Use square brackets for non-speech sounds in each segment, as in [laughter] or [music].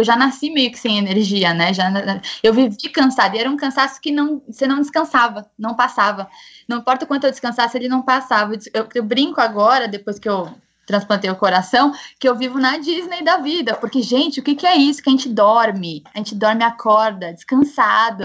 eu já nasci meio que sem energia, né? Já, eu vivi cansada, e era um cansaço que não, você não descansava, não passava. Não importa o quanto eu descansasse, ele não passava. Eu, eu brinco agora, depois que eu transplantei o coração, que eu vivo na Disney da vida. Porque, gente, o que, que é isso? Que a gente dorme. A gente dorme acorda, descansado.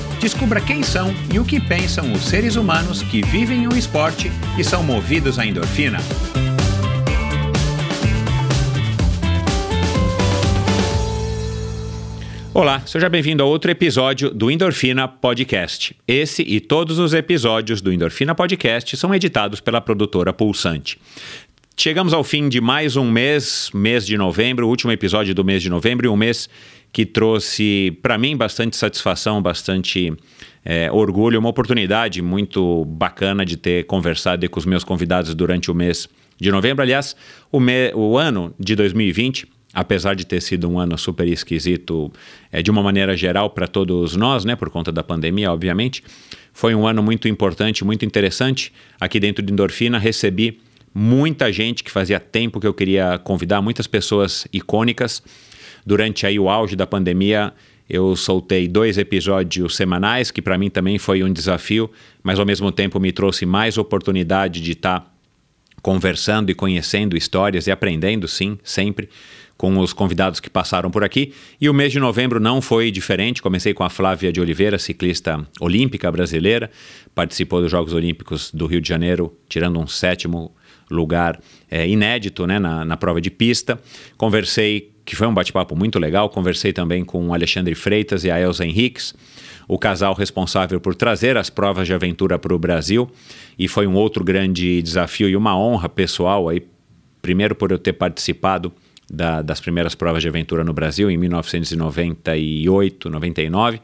Descubra quem são e o que pensam os seres humanos que vivem o esporte e são movidos à endorfina. Olá, seja bem-vindo a outro episódio do Endorfina Podcast. Esse e todos os episódios do Endorfina Podcast são editados pela produtora Pulsante. Chegamos ao fim de mais um mês, mês de novembro, o último episódio do mês de novembro, e um mês que trouxe para mim bastante satisfação, bastante é, orgulho, uma oportunidade muito bacana de ter conversado com os meus convidados durante o mês de novembro. Aliás, o, me, o ano de 2020, apesar de ter sido um ano super esquisito é, de uma maneira geral para todos nós, né, por conta da pandemia, obviamente, foi um ano muito importante, muito interessante. Aqui dentro de Endorfina recebi muita gente que fazia tempo que eu queria convidar, muitas pessoas icônicas durante aí o auge da pandemia, eu soltei dois episódios semanais, que para mim também foi um desafio, mas ao mesmo tempo me trouxe mais oportunidade de estar tá conversando e conhecendo histórias e aprendendo, sim, sempre com os convidados que passaram por aqui. E o mês de novembro não foi diferente. Comecei com a Flávia de Oliveira, ciclista olímpica brasileira, participou dos Jogos Olímpicos do Rio de Janeiro, tirando um sétimo lugar é, inédito né, na, na prova de pista. Conversei que foi um bate-papo muito legal. Conversei também com o Alexandre Freitas e a Elza Henriques, o casal responsável por trazer as provas de aventura para o Brasil. E foi um outro grande desafio e uma honra pessoal aí, primeiro por eu ter participado da, das primeiras provas de aventura no Brasil em 1998, 99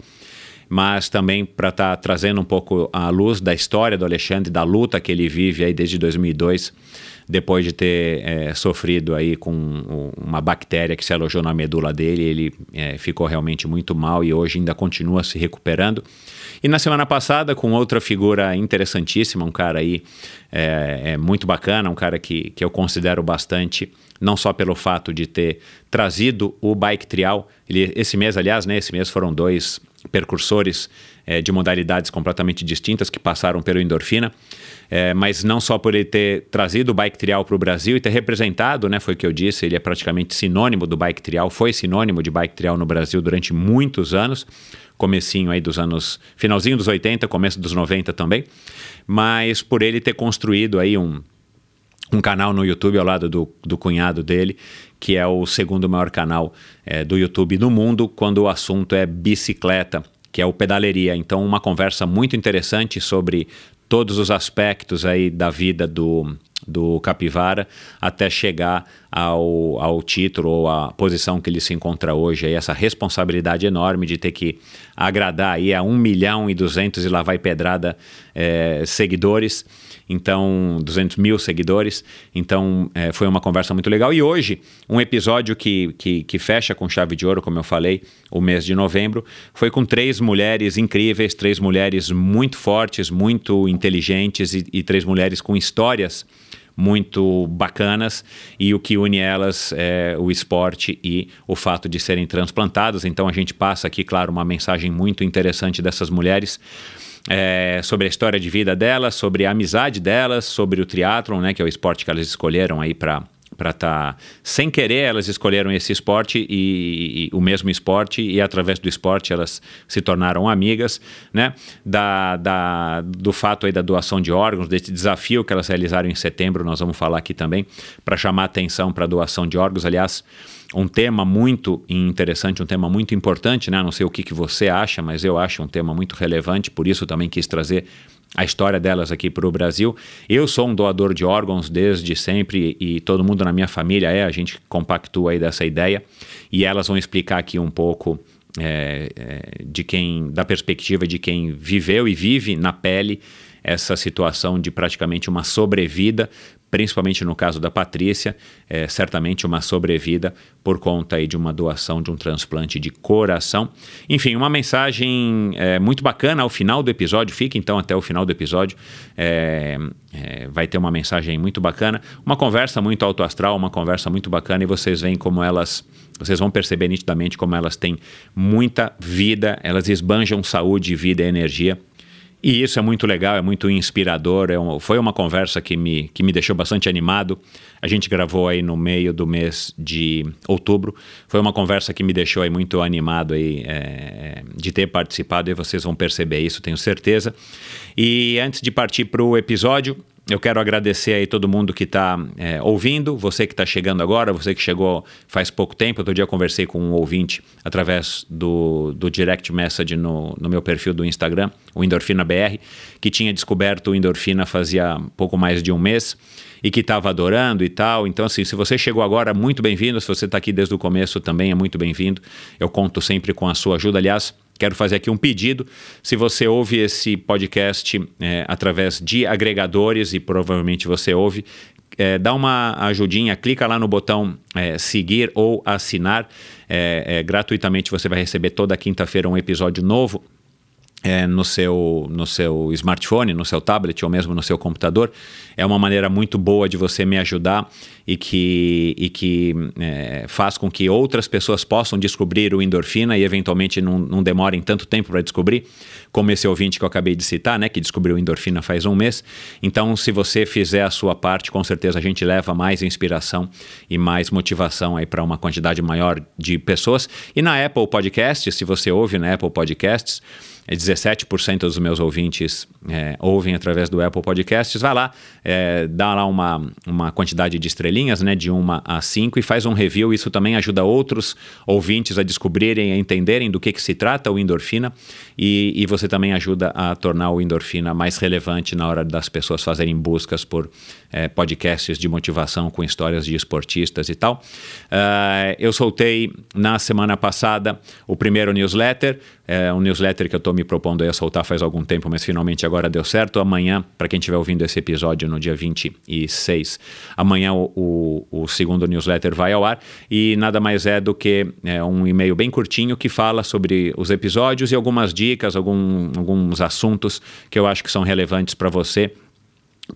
mas também para estar tá trazendo um pouco a luz da história do Alexandre, da luta que ele vive aí desde 2002 depois de ter é, sofrido aí com uma bactéria que se alojou na medula dele, ele é, ficou realmente muito mal e hoje ainda continua se recuperando. E na semana passada, com outra figura interessantíssima, um cara aí é, é, muito bacana, um cara que, que eu considero bastante, não só pelo fato de ter trazido o bike trial, ele, esse mês, aliás, né, esse mês foram dois percursores é, de modalidades completamente distintas que passaram pelo endorfina. É, mas não só por ele ter trazido o bike trial para o Brasil e ter representado, né, foi o que eu disse, ele é praticamente sinônimo do bike trial, foi sinônimo de bike trial no Brasil durante muitos anos, comecinho aí dos anos, finalzinho dos 80, começo dos 90 também, mas por ele ter construído aí um, um canal no YouTube ao lado do, do cunhado dele, que é o segundo maior canal é, do YouTube no mundo quando o assunto é bicicleta, que é o Pedaleria. Então, uma conversa muito interessante sobre todos os aspectos aí da vida do, do Capivara até chegar ao, ao título ou à posição que ele se encontra hoje, aí, essa responsabilidade enorme de ter que agradar aí a 1 milhão e 200 e lá vai pedrada é, seguidores então 200 mil seguidores. Então é, foi uma conversa muito legal. E hoje, um episódio que, que, que, fecha com chave de ouro, como eu falei, o mês de novembro, foi com três mulheres incríveis, três mulheres muito fortes, muito inteligentes e, e três mulheres com histórias muito bacanas e o que une elas é o esporte e o fato de serem transplantadas. Então a gente passa aqui, claro, uma mensagem muito interessante dessas mulheres é, sobre a história de vida delas, sobre a amizade delas, sobre o triatlon, né, que é o esporte que elas escolheram aí para para estar tá, sem querer elas escolheram esse esporte e, e, o mesmo esporte e através do esporte elas se tornaram amigas né da, da do fato aí da doação de órgãos desse desafio que elas realizaram em setembro nós vamos falar aqui também para chamar atenção para a doação de órgãos. Aliás um tema muito interessante, um tema muito importante, né? Não sei o que, que você acha, mas eu acho um tema muito relevante, por isso também quis trazer a história delas aqui para o Brasil. Eu sou um doador de órgãos desde sempre e todo mundo na minha família é, a gente compactua aí dessa ideia e elas vão explicar aqui um pouco é, é, de quem, da perspectiva de quem viveu e vive na pele essa situação de praticamente uma sobrevida, principalmente no caso da Patrícia, é, certamente uma sobrevida por conta aí de uma doação de um transplante de coração. Enfim, uma mensagem é, muito bacana ao final do episódio, fique então até o final do episódio, é, é vai ter uma mensagem muito bacana, uma conversa muito alto astral, uma conversa muito bacana e vocês veem como elas vocês vão perceber nitidamente como elas têm muita vida, elas esbanjam saúde, vida e energia e isso é muito legal, é muito inspirador. É um, foi uma conversa que me, que me deixou bastante animado. A gente gravou aí no meio do mês de outubro. Foi uma conversa que me deixou aí muito animado aí, é, de ter participado e vocês vão perceber isso, tenho certeza. E antes de partir para o episódio, eu quero agradecer aí todo mundo que está é, ouvindo, você que está chegando agora, você que chegou faz pouco tempo. Outro dia eu conversei com um ouvinte através do, do direct message no, no meu perfil do Instagram, o Endorfina BR, que tinha descoberto o Endorfina fazia pouco mais de um mês e que estava adorando e tal. Então, assim, se você chegou agora, muito bem-vindo. Se você está aqui desde o começo, também é muito bem-vindo. Eu conto sempre com a sua ajuda. Aliás, quero fazer aqui um pedido. Se você ouve esse podcast é, através de agregadores, e provavelmente você ouve, é, dá uma ajudinha, clica lá no botão é, seguir ou assinar. É, é, gratuitamente você vai receber toda quinta-feira um episódio novo é, no, seu, no seu smartphone, no seu tablet ou mesmo no seu computador. É uma maneira muito boa de você me ajudar e que, e que é, faz com que outras pessoas possam descobrir o endorfina e eventualmente não, não demorem tanto tempo para descobrir, como esse ouvinte que eu acabei de citar, né, que descobriu endorfina faz um mês. Então, se você fizer a sua parte, com certeza a gente leva mais inspiração e mais motivação aí para uma quantidade maior de pessoas. E na Apple Podcasts, se você ouve na Apple Podcasts, 17% é dos meus ouvintes é, ouvem através do Apple Podcasts. Vai lá, é, dá lá uma, uma quantidade de estrelinhas, né, de uma a cinco, e faz um review. Isso também ajuda outros ouvintes a descobrirem, a entenderem do que, que se trata o endorfina. E, e você também ajuda a tornar o endorfina mais relevante na hora das pessoas fazerem buscas por é, podcasts de motivação com histórias de esportistas e tal. Uh, eu soltei na semana passada o primeiro newsletter, é um newsletter que eu estou me propondo a soltar faz algum tempo, mas finalmente agora deu certo. Amanhã, para quem estiver ouvindo esse episódio no dia 26, amanhã o, o, o, segundo newsletter vai ao ar e nada mais é do que é, um e-mail bem curtinho que fala sobre os episódios e algumas dicas, algum, alguns assuntos que eu acho que são relevantes para você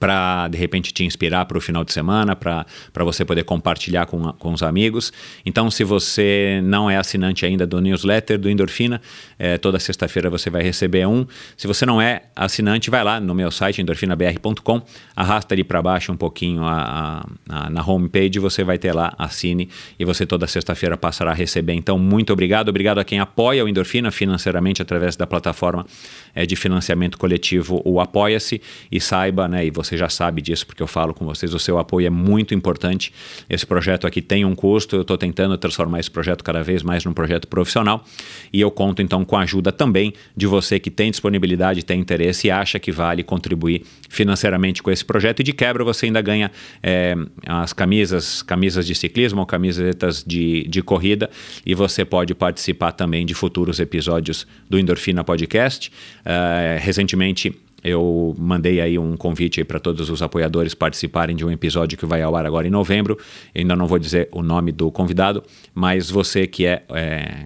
para de repente te inspirar para o final de semana, para você poder compartilhar com, com os amigos. Então, se você não é assinante ainda do newsletter do Endorfina, é, toda sexta-feira você vai receber um. Se você não é assinante, vai lá no meu site endorfinabr.com, arrasta ali para baixo um pouquinho a, a, a, na homepage, você vai ter lá, assine e você toda sexta-feira passará a receber. Então, muito obrigado. Obrigado a quem apoia o Endorfina financeiramente através da plataforma é, de financiamento coletivo, o Apoia-se, e saiba, né, e você já sabe disso porque eu falo com vocês, o seu apoio é muito importante. Esse projeto aqui tem um custo, eu estou tentando transformar esse projeto cada vez mais num projeto profissional e eu conto então com a ajuda também de você que tem disponibilidade, tem interesse e acha que vale contribuir financeiramente com esse projeto e de quebra você ainda ganha é, as camisas, camisas de ciclismo ou camisetas de, de corrida e você pode participar também de futuros episódios do Endorfina Podcast. Uh, recentemente eu mandei aí um convite para todos os apoiadores participarem de um episódio que vai ao ar agora em novembro. Eu ainda não vou dizer o nome do convidado, mas você que é, é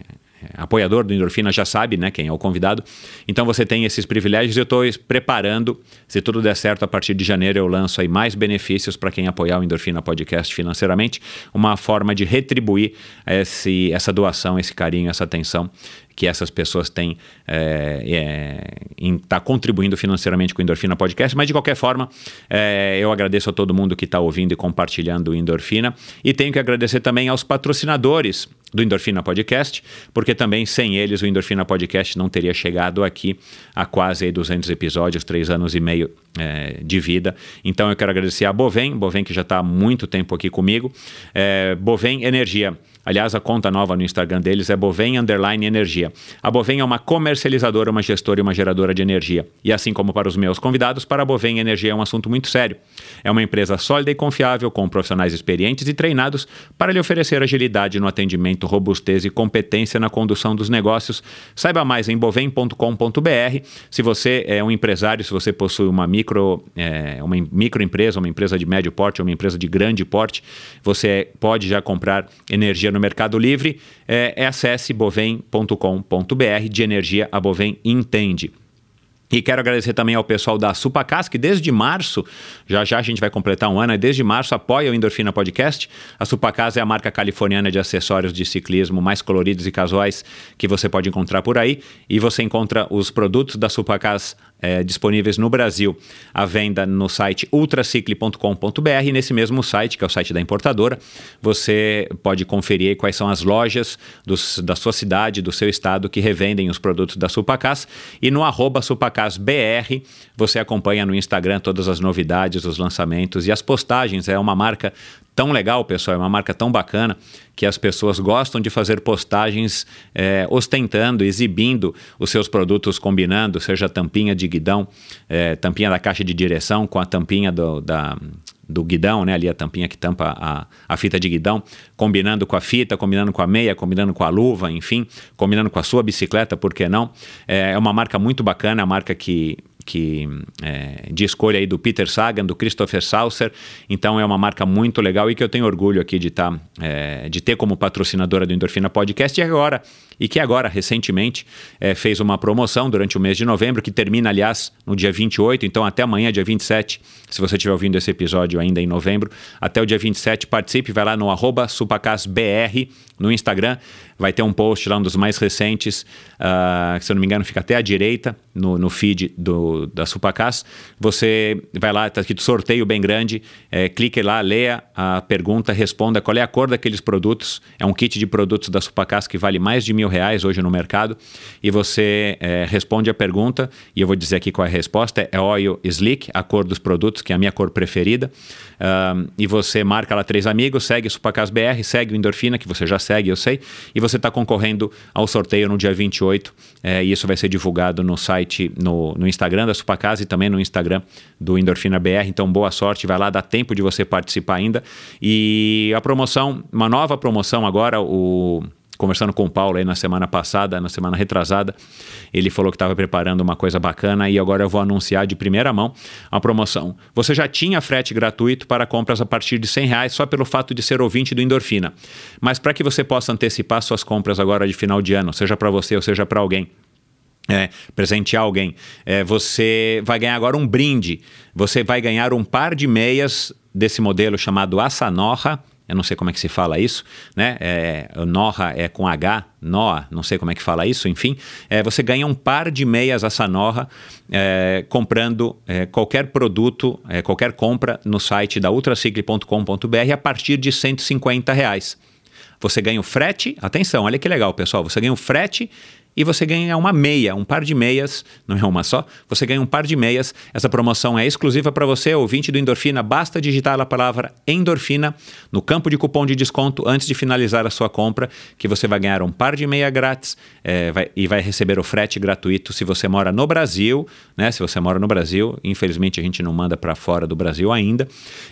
apoiador do Endorfina já sabe né, quem é o convidado. Então você tem esses privilégios. Eu estou preparando, se tudo der certo, a partir de janeiro eu lanço aí mais benefícios para quem apoiar o Endorfina Podcast financeiramente, uma forma de retribuir esse, essa doação, esse carinho, essa atenção que essas pessoas têm é, é, em estar tá contribuindo financeiramente com o Endorfina Podcast. Mas, de qualquer forma, é, eu agradeço a todo mundo que está ouvindo e compartilhando o Endorfina. E tenho que agradecer também aos patrocinadores do Endorfina Podcast, porque também sem eles o Endorfina Podcast não teria chegado aqui a quase 200 episódios, três anos e meio you. É, de vida. Então eu quero agradecer a Bovem, Bovem que já está há muito tempo aqui comigo. É, Bovem Energia. Aliás, a conta nova no Instagram deles é Bovem Underline Energia. A Bovem é uma comercializadora, uma gestora e uma geradora de energia. E assim como para os meus convidados, para a Bovem Energia é um assunto muito sério. É uma empresa sólida e confiável, com profissionais experientes e treinados para lhe oferecer agilidade no atendimento, robustez e competência na condução dos negócios. Saiba mais em bovem.com.br. Se você é um empresário, se você possui uma micro, é, uma microempresa, uma empresa de médio porte, uma empresa de grande porte, você pode já comprar energia no Mercado Livre, é, é acesse bovem.com.br de energia a Bovem entende. E quero agradecer também ao pessoal da Supacas, que desde março, já já a gente vai completar um ano, desde março apoia o Endorfina Podcast. A Supacas é a marca californiana de acessórios de ciclismo mais coloridos e casuais que você pode encontrar por aí. E você encontra os produtos da Supacas é, disponíveis no Brasil à venda no site ultracicle.com.br. Nesse mesmo site, que é o site da importadora, você pode conferir quais são as lojas dos, da sua cidade, do seu estado, que revendem os produtos da Supacas. E no arroba SupacasBR, você acompanha no Instagram todas as novidades, os lançamentos e as postagens. É uma marca tão legal, pessoal, é uma marca tão bacana que as pessoas gostam de fazer postagens é, ostentando, exibindo os seus produtos combinando, seja tampinha de guidão, é, tampinha da caixa de direção com a tampinha do, da, do guidão, né? Ali a tampinha que tampa a, a fita de guidão, combinando com a fita, combinando com a meia, combinando com a luva, enfim, combinando com a sua bicicleta, por que não? É, é uma marca muito bacana, a marca que que é, de escolha aí do Peter Sagan, do Christopher Saucer. Então é uma marca muito legal e que eu tenho orgulho aqui de, tá, é, de ter como patrocinadora do Endorfina Podcast. E agora, e que agora, recentemente, é, fez uma promoção durante o mês de novembro, que termina, aliás, no dia 28, então até amanhã, dia 27, se você estiver ouvindo esse episódio ainda em novembro, até o dia 27, participe, vai lá no supacasbr no Instagram, vai ter um post lá, um dos mais recentes, uh, que se eu não me engano fica até à direita, no, no feed do, da Supacas. Você vai lá, está escrito sorteio bem grande, é, clique lá, leia a pergunta, responda qual é a cor daqueles produtos. É um kit de produtos da Supacas que vale mais de mil reais hoje no mercado. E você é, responde a pergunta, e eu vou dizer aqui qual é a resposta: é Oil Slick, a cor dos produtos, que é a minha cor preferida. Um, e você marca lá três amigos, segue Supacas BR, segue o Endorfina, que você já segue, eu sei, e você está concorrendo ao sorteio no dia 28, é, e isso vai ser divulgado no site, no, no Instagram da Supacas e também no Instagram do Endorfina BR. Então, boa sorte, vai lá, dá tempo de você participar ainda. E a promoção, uma nova promoção agora, o conversando com o Paulo aí na semana passada, na semana retrasada, ele falou que estava preparando uma coisa bacana e agora eu vou anunciar de primeira mão a promoção. Você já tinha frete gratuito para compras a partir de 100 reais só pelo fato de ser ouvinte do Endorfina. Mas para que você possa antecipar suas compras agora de final de ano, seja para você ou seja para alguém, é, presentear alguém, é, você vai ganhar agora um brinde. Você vai ganhar um par de meias desse modelo chamado Assanorra eu não sei como é que se fala isso, né? É, Norra é com H, Noa, não sei como é que fala isso, enfim. É, você ganha um par de meias essa Norra é, comprando é, qualquer produto, é, qualquer compra no site da ultracicle.com.br a partir de 150 reais. Você ganha o frete, atenção, olha que legal, pessoal. Você ganha o frete e você ganha uma meia, um par de meias, não é uma só, você ganha um par de meias. Essa promoção é exclusiva para você, ouvinte do Endorfina. Basta digitar a palavra Endorfina no campo de cupom de desconto antes de finalizar a sua compra, que você vai ganhar um par de meia grátis é, vai, e vai receber o frete gratuito se você mora no Brasil, né? Se você mora no Brasil, infelizmente a gente não manda para fora do Brasil ainda.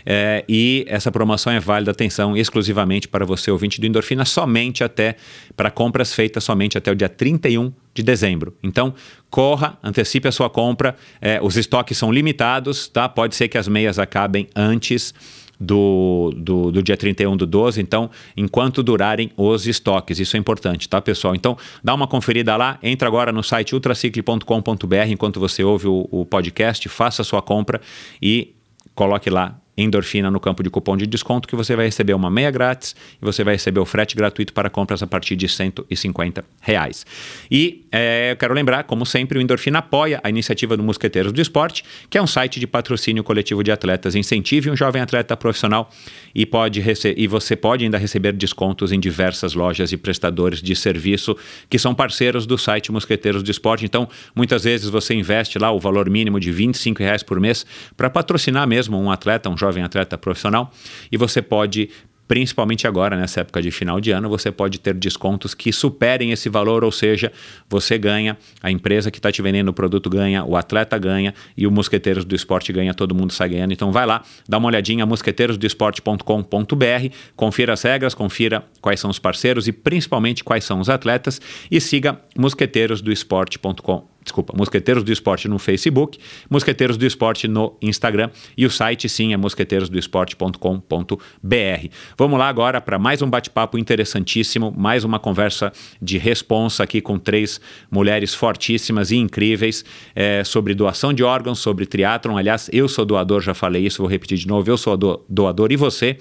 É, e essa promoção é válida, atenção, exclusivamente para você, ouvinte do Endorfina, somente até para compras feitas somente até o dia 31 31 de dezembro. Então, corra, antecipe a sua compra. É, os estoques são limitados, tá? Pode ser que as meias acabem antes do, do, do, dia 31 do 12, então, enquanto durarem os estoques. Isso é importante, tá, pessoal? Então, dá uma conferida lá, entra agora no site ultracicle.com.br enquanto você ouve o, o podcast, faça a sua compra e coloque lá endorfina no campo de cupom de desconto que você vai receber uma meia grátis e você vai receber o frete gratuito para compras a partir de 150 reais. E é, eu quero lembrar, como sempre, o Endorfina apoia a iniciativa do Mosqueteiros do Esporte, que é um site de patrocínio coletivo de atletas. Incentive um jovem atleta profissional e, pode e você pode ainda receber descontos em diversas lojas e prestadores de serviço que são parceiros do site Mosqueteiros do Esporte. Então, muitas vezes você investe lá o valor mínimo de 25 reais por mês para patrocinar mesmo um atleta, um jovem atleta profissional, e você pode principalmente agora, nessa época de final de ano, você pode ter descontos que superem esse valor, ou seja, você ganha, a empresa que está te vendendo o produto ganha, o atleta ganha e o Mosqueteiros do Esporte ganha, todo mundo sai ganhando. Então vai lá, dá uma olhadinha, mosqueteirosdoesporte.com.br, confira as regras, confira quais são os parceiros e principalmente quais são os atletas e siga mosqueteirosdoesporte.com desculpa, Mosqueteiros do Esporte no Facebook, Mosqueteiros do Esporte no Instagram e o site sim é mosqueteirosdoesporte.com.br. Vamos lá agora para mais um bate-papo interessantíssimo, mais uma conversa de responsa aqui com três mulheres fortíssimas e incríveis é, sobre doação de órgãos, sobre triatlon. Aliás, eu sou doador, já falei isso, vou repetir de novo, eu sou doador e você.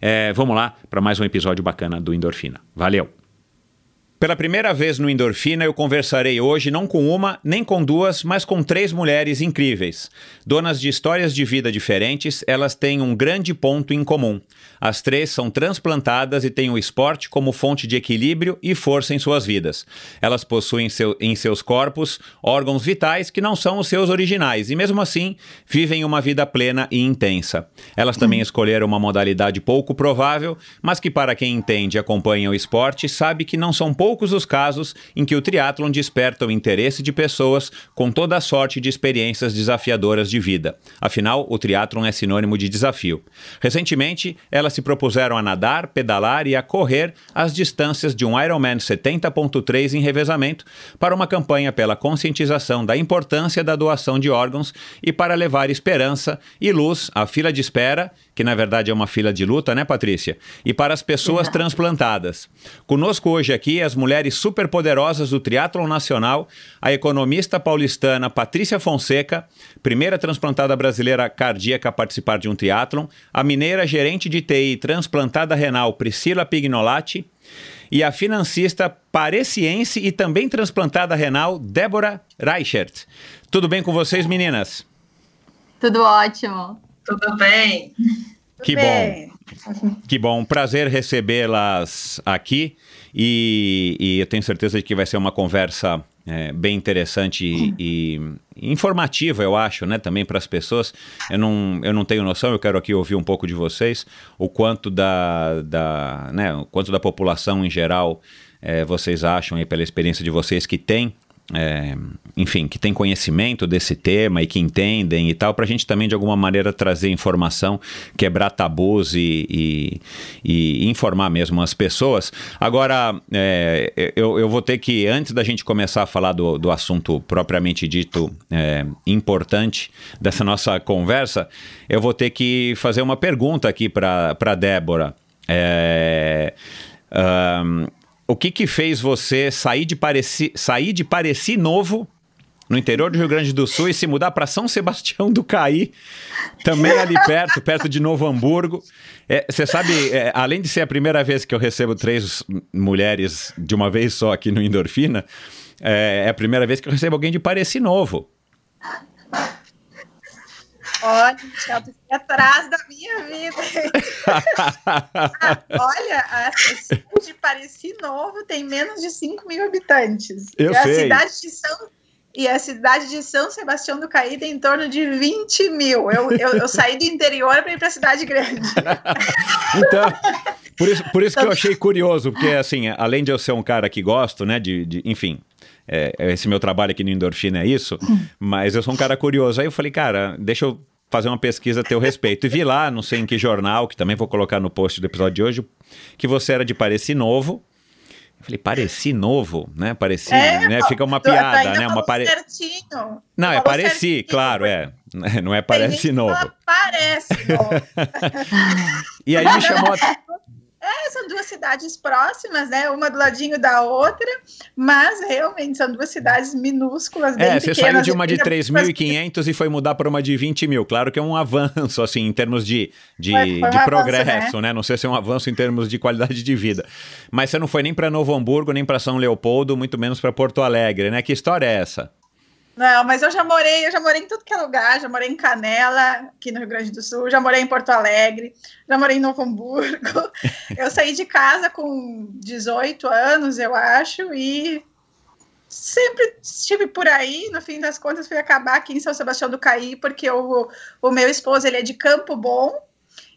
É, vamos lá para mais um episódio bacana do Endorfina. Valeu! Pela primeira vez no Endorfina, eu conversarei hoje não com uma, nem com duas, mas com três mulheres incríveis. Donas de histórias de vida diferentes, elas têm um grande ponto em comum. As três são transplantadas e têm o esporte como fonte de equilíbrio e força em suas vidas. Elas possuem seu, em seus corpos órgãos vitais que não são os seus originais e, mesmo assim, vivem uma vida plena e intensa. Elas também escolheram uma modalidade pouco provável, mas que, para quem entende e acompanha o esporte, sabe que não são poucos os casos em que o triatlon desperta o interesse de pessoas com toda a sorte de experiências desafiadoras de vida. Afinal, o triatlon é sinônimo de desafio. Recentemente, elas se propuseram a nadar, pedalar e a correr as distâncias de um Ironman 70.3 em revezamento para uma campanha pela conscientização da importância da doação de órgãos e para levar esperança e luz à fila de espera, que na verdade é uma fila de luta, né, Patrícia? E para as pessoas transplantadas. Conosco hoje aqui as mulheres superpoderosas do triatlon nacional, a economista paulistana Patrícia Fonseca, primeira transplantada brasileira cardíaca a participar de um triatlon, a mineira gerente de TI transplantada renal Priscila Pignolati e a financista pareciense e também transplantada renal Débora Reichert. Tudo bem com vocês, meninas? Tudo ótimo. Tudo bem. Que bom. Que bom. Prazer recebê-las aqui. E, e, eu tenho certeza de que vai ser uma conversa é, bem interessante e, e, informativa, eu acho, né, também para as pessoas. Eu não, eu não tenho noção, eu quero aqui ouvir um pouco de vocês, o quanto da, da, né, o quanto da população em geral é, vocês acham, aí, pela experiência de vocês, que tem é, enfim, que tem conhecimento desse tema e que entendem e tal, para a gente também de alguma maneira trazer informação, quebrar tabus e, e, e informar mesmo as pessoas. Agora, é, eu, eu, vou ter que, antes da gente começar a falar do, do assunto propriamente dito é, importante dessa nossa conversa, eu vou ter que fazer uma pergunta aqui para Débora. É, um, o que que fez você sair de Pareci, sair de Pareci Novo, no interior do Rio Grande do Sul, e se mudar para São Sebastião do Caí, também ali perto, perto de Novo Hamburgo? É, você sabe, é, além de ser a primeira vez que eu recebo três mulheres de uma vez só aqui no Endorfina, é, é a primeira vez que eu recebo alguém de Pareci Novo. Olha, atrás da minha vida. [laughs] olha, a cidade de Pareci Novo tem menos de 5 mil habitantes. Eu e sei. A cidade de São, e a cidade de São Sebastião do Caí tem em torno de 20 mil. Eu, eu, eu saí do interior para ir para a cidade grande. [laughs] então, por isso, por isso que eu achei curioso, porque assim, além de eu ser um cara que gosto, né, de, de enfim, é, esse meu trabalho aqui no Endorfina é isso, mas eu sou um cara curioso. Aí eu falei, cara, deixa eu fazer uma pesquisa a teu respeito. E vi lá, não sei em que jornal, que também vou colocar no post do episódio de hoje, que você era de Pareci Novo. Eu falei, Pareci Novo, né? Pareci, É, né? Fica uma piada, né? Uma pare... certinho. Não, é Pareci, certinho. claro, é. [laughs] Não é que Novo. Parece novo. [laughs] E aí me chamou a... [laughs] É, são duas cidades próximas, né? Uma do ladinho da outra, mas realmente são duas cidades minúsculas, bem É, você pequenas. saiu de uma de Ainda- 3.500 e foi mudar para uma de 20 mil. Claro que é um avanço, assim, em termos de, de, Foi- foi um de avanço, progresso, né? Não sei se é um avanço em termos de qualidade de vida. Mas você não foi nem para Novo Hamburgo, nem para São Leopoldo, muito menos para Porto Alegre, né? Que história é essa? Não, mas eu já morei, eu já morei em tudo que é lugar, já morei em Canela, aqui no Rio Grande do Sul, já morei em Porto Alegre, já morei em Novo Hamburgo. [laughs] Eu saí de casa com 18 anos, eu acho, e sempre estive por aí, no fim das contas fui acabar aqui em São Sebastião do Caí, porque o, o meu esposo, ele é de Campo Bom,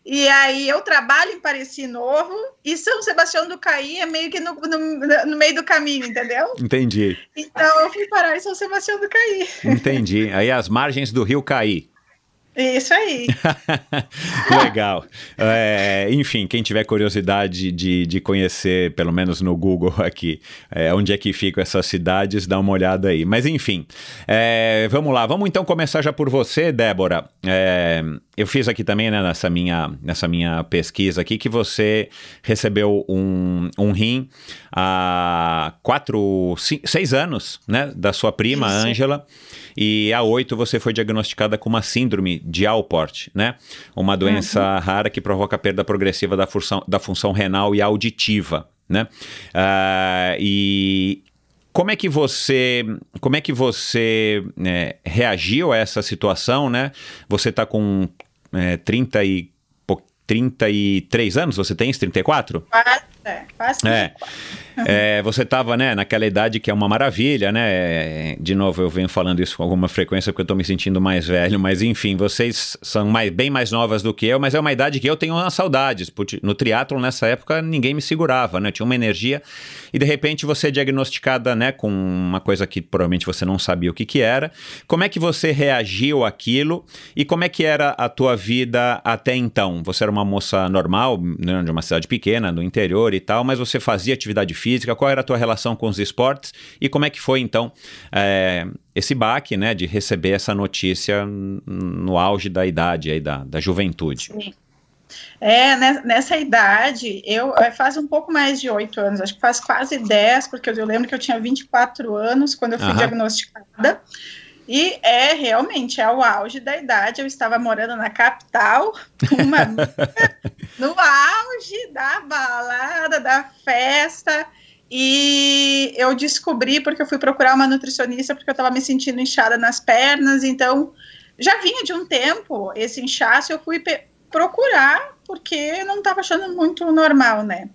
e aí eu trabalho em Pareci Novo, e São Sebastião do Caí é meio que no, no, no meio do caminho, entendeu? Entendi, Então eu fui parar em São Sebastião do Caí. entendi. Aí as margens do rio Caí. Isso aí. [laughs] Legal. É, enfim, quem tiver curiosidade de, de conhecer, pelo menos no Google aqui, é, onde é que ficam essas cidades, dá uma olhada aí. Mas enfim, é, vamos lá. Vamos então começar já por você, Débora. É, eu fiz aqui também, né, nessa minha, nessa minha pesquisa aqui, que você recebeu um, um rim há quatro, cinco, seis anos, né, da sua prima. Ângela. E há oito você foi diagnosticada com uma síndrome de Alport, né? Uma doença rara que provoca perda progressiva da função, da função renal e auditiva, né? Ah, e como é que você, como é que você né, reagiu a essa situação, né? Você está com é, 30 e, pou- 33 anos, você tem isso? 34? Quase, é, quase. É. É, você estava né, naquela idade que é uma maravilha, né? De novo, eu venho falando isso com alguma frequência porque eu estou me sentindo mais velho, mas enfim, vocês são mais, bem mais novas do que eu, mas é uma idade que eu tenho umas saudades. porque No triatlo nessa época, ninguém me segurava, né? Eu tinha uma energia e de repente você é diagnosticada né, com uma coisa que provavelmente você não sabia o que, que era. Como é que você reagiu àquilo e como é que era a tua vida até então? Você era uma moça normal, né, de uma cidade pequena, do interior e tal, mas você fazia atividade física? Qual era a tua relação com os esportes? E como é que foi então é, esse baque, né, de receber essa notícia no auge da idade aí, da, da juventude? Sim. É, nessa idade, eu é, faz um pouco mais de oito anos, acho que faz quase 10, porque eu, eu lembro que eu tinha 24 anos quando eu fui Aham. diagnosticada. E é realmente é o auge da idade. Eu estava morando na capital, uma [laughs] no auge da balada, da festa. E eu descobri porque eu fui procurar uma nutricionista porque eu estava me sentindo inchada nas pernas. Então já vinha de um tempo esse inchaço. Eu fui procurar porque não estava achando muito normal, né?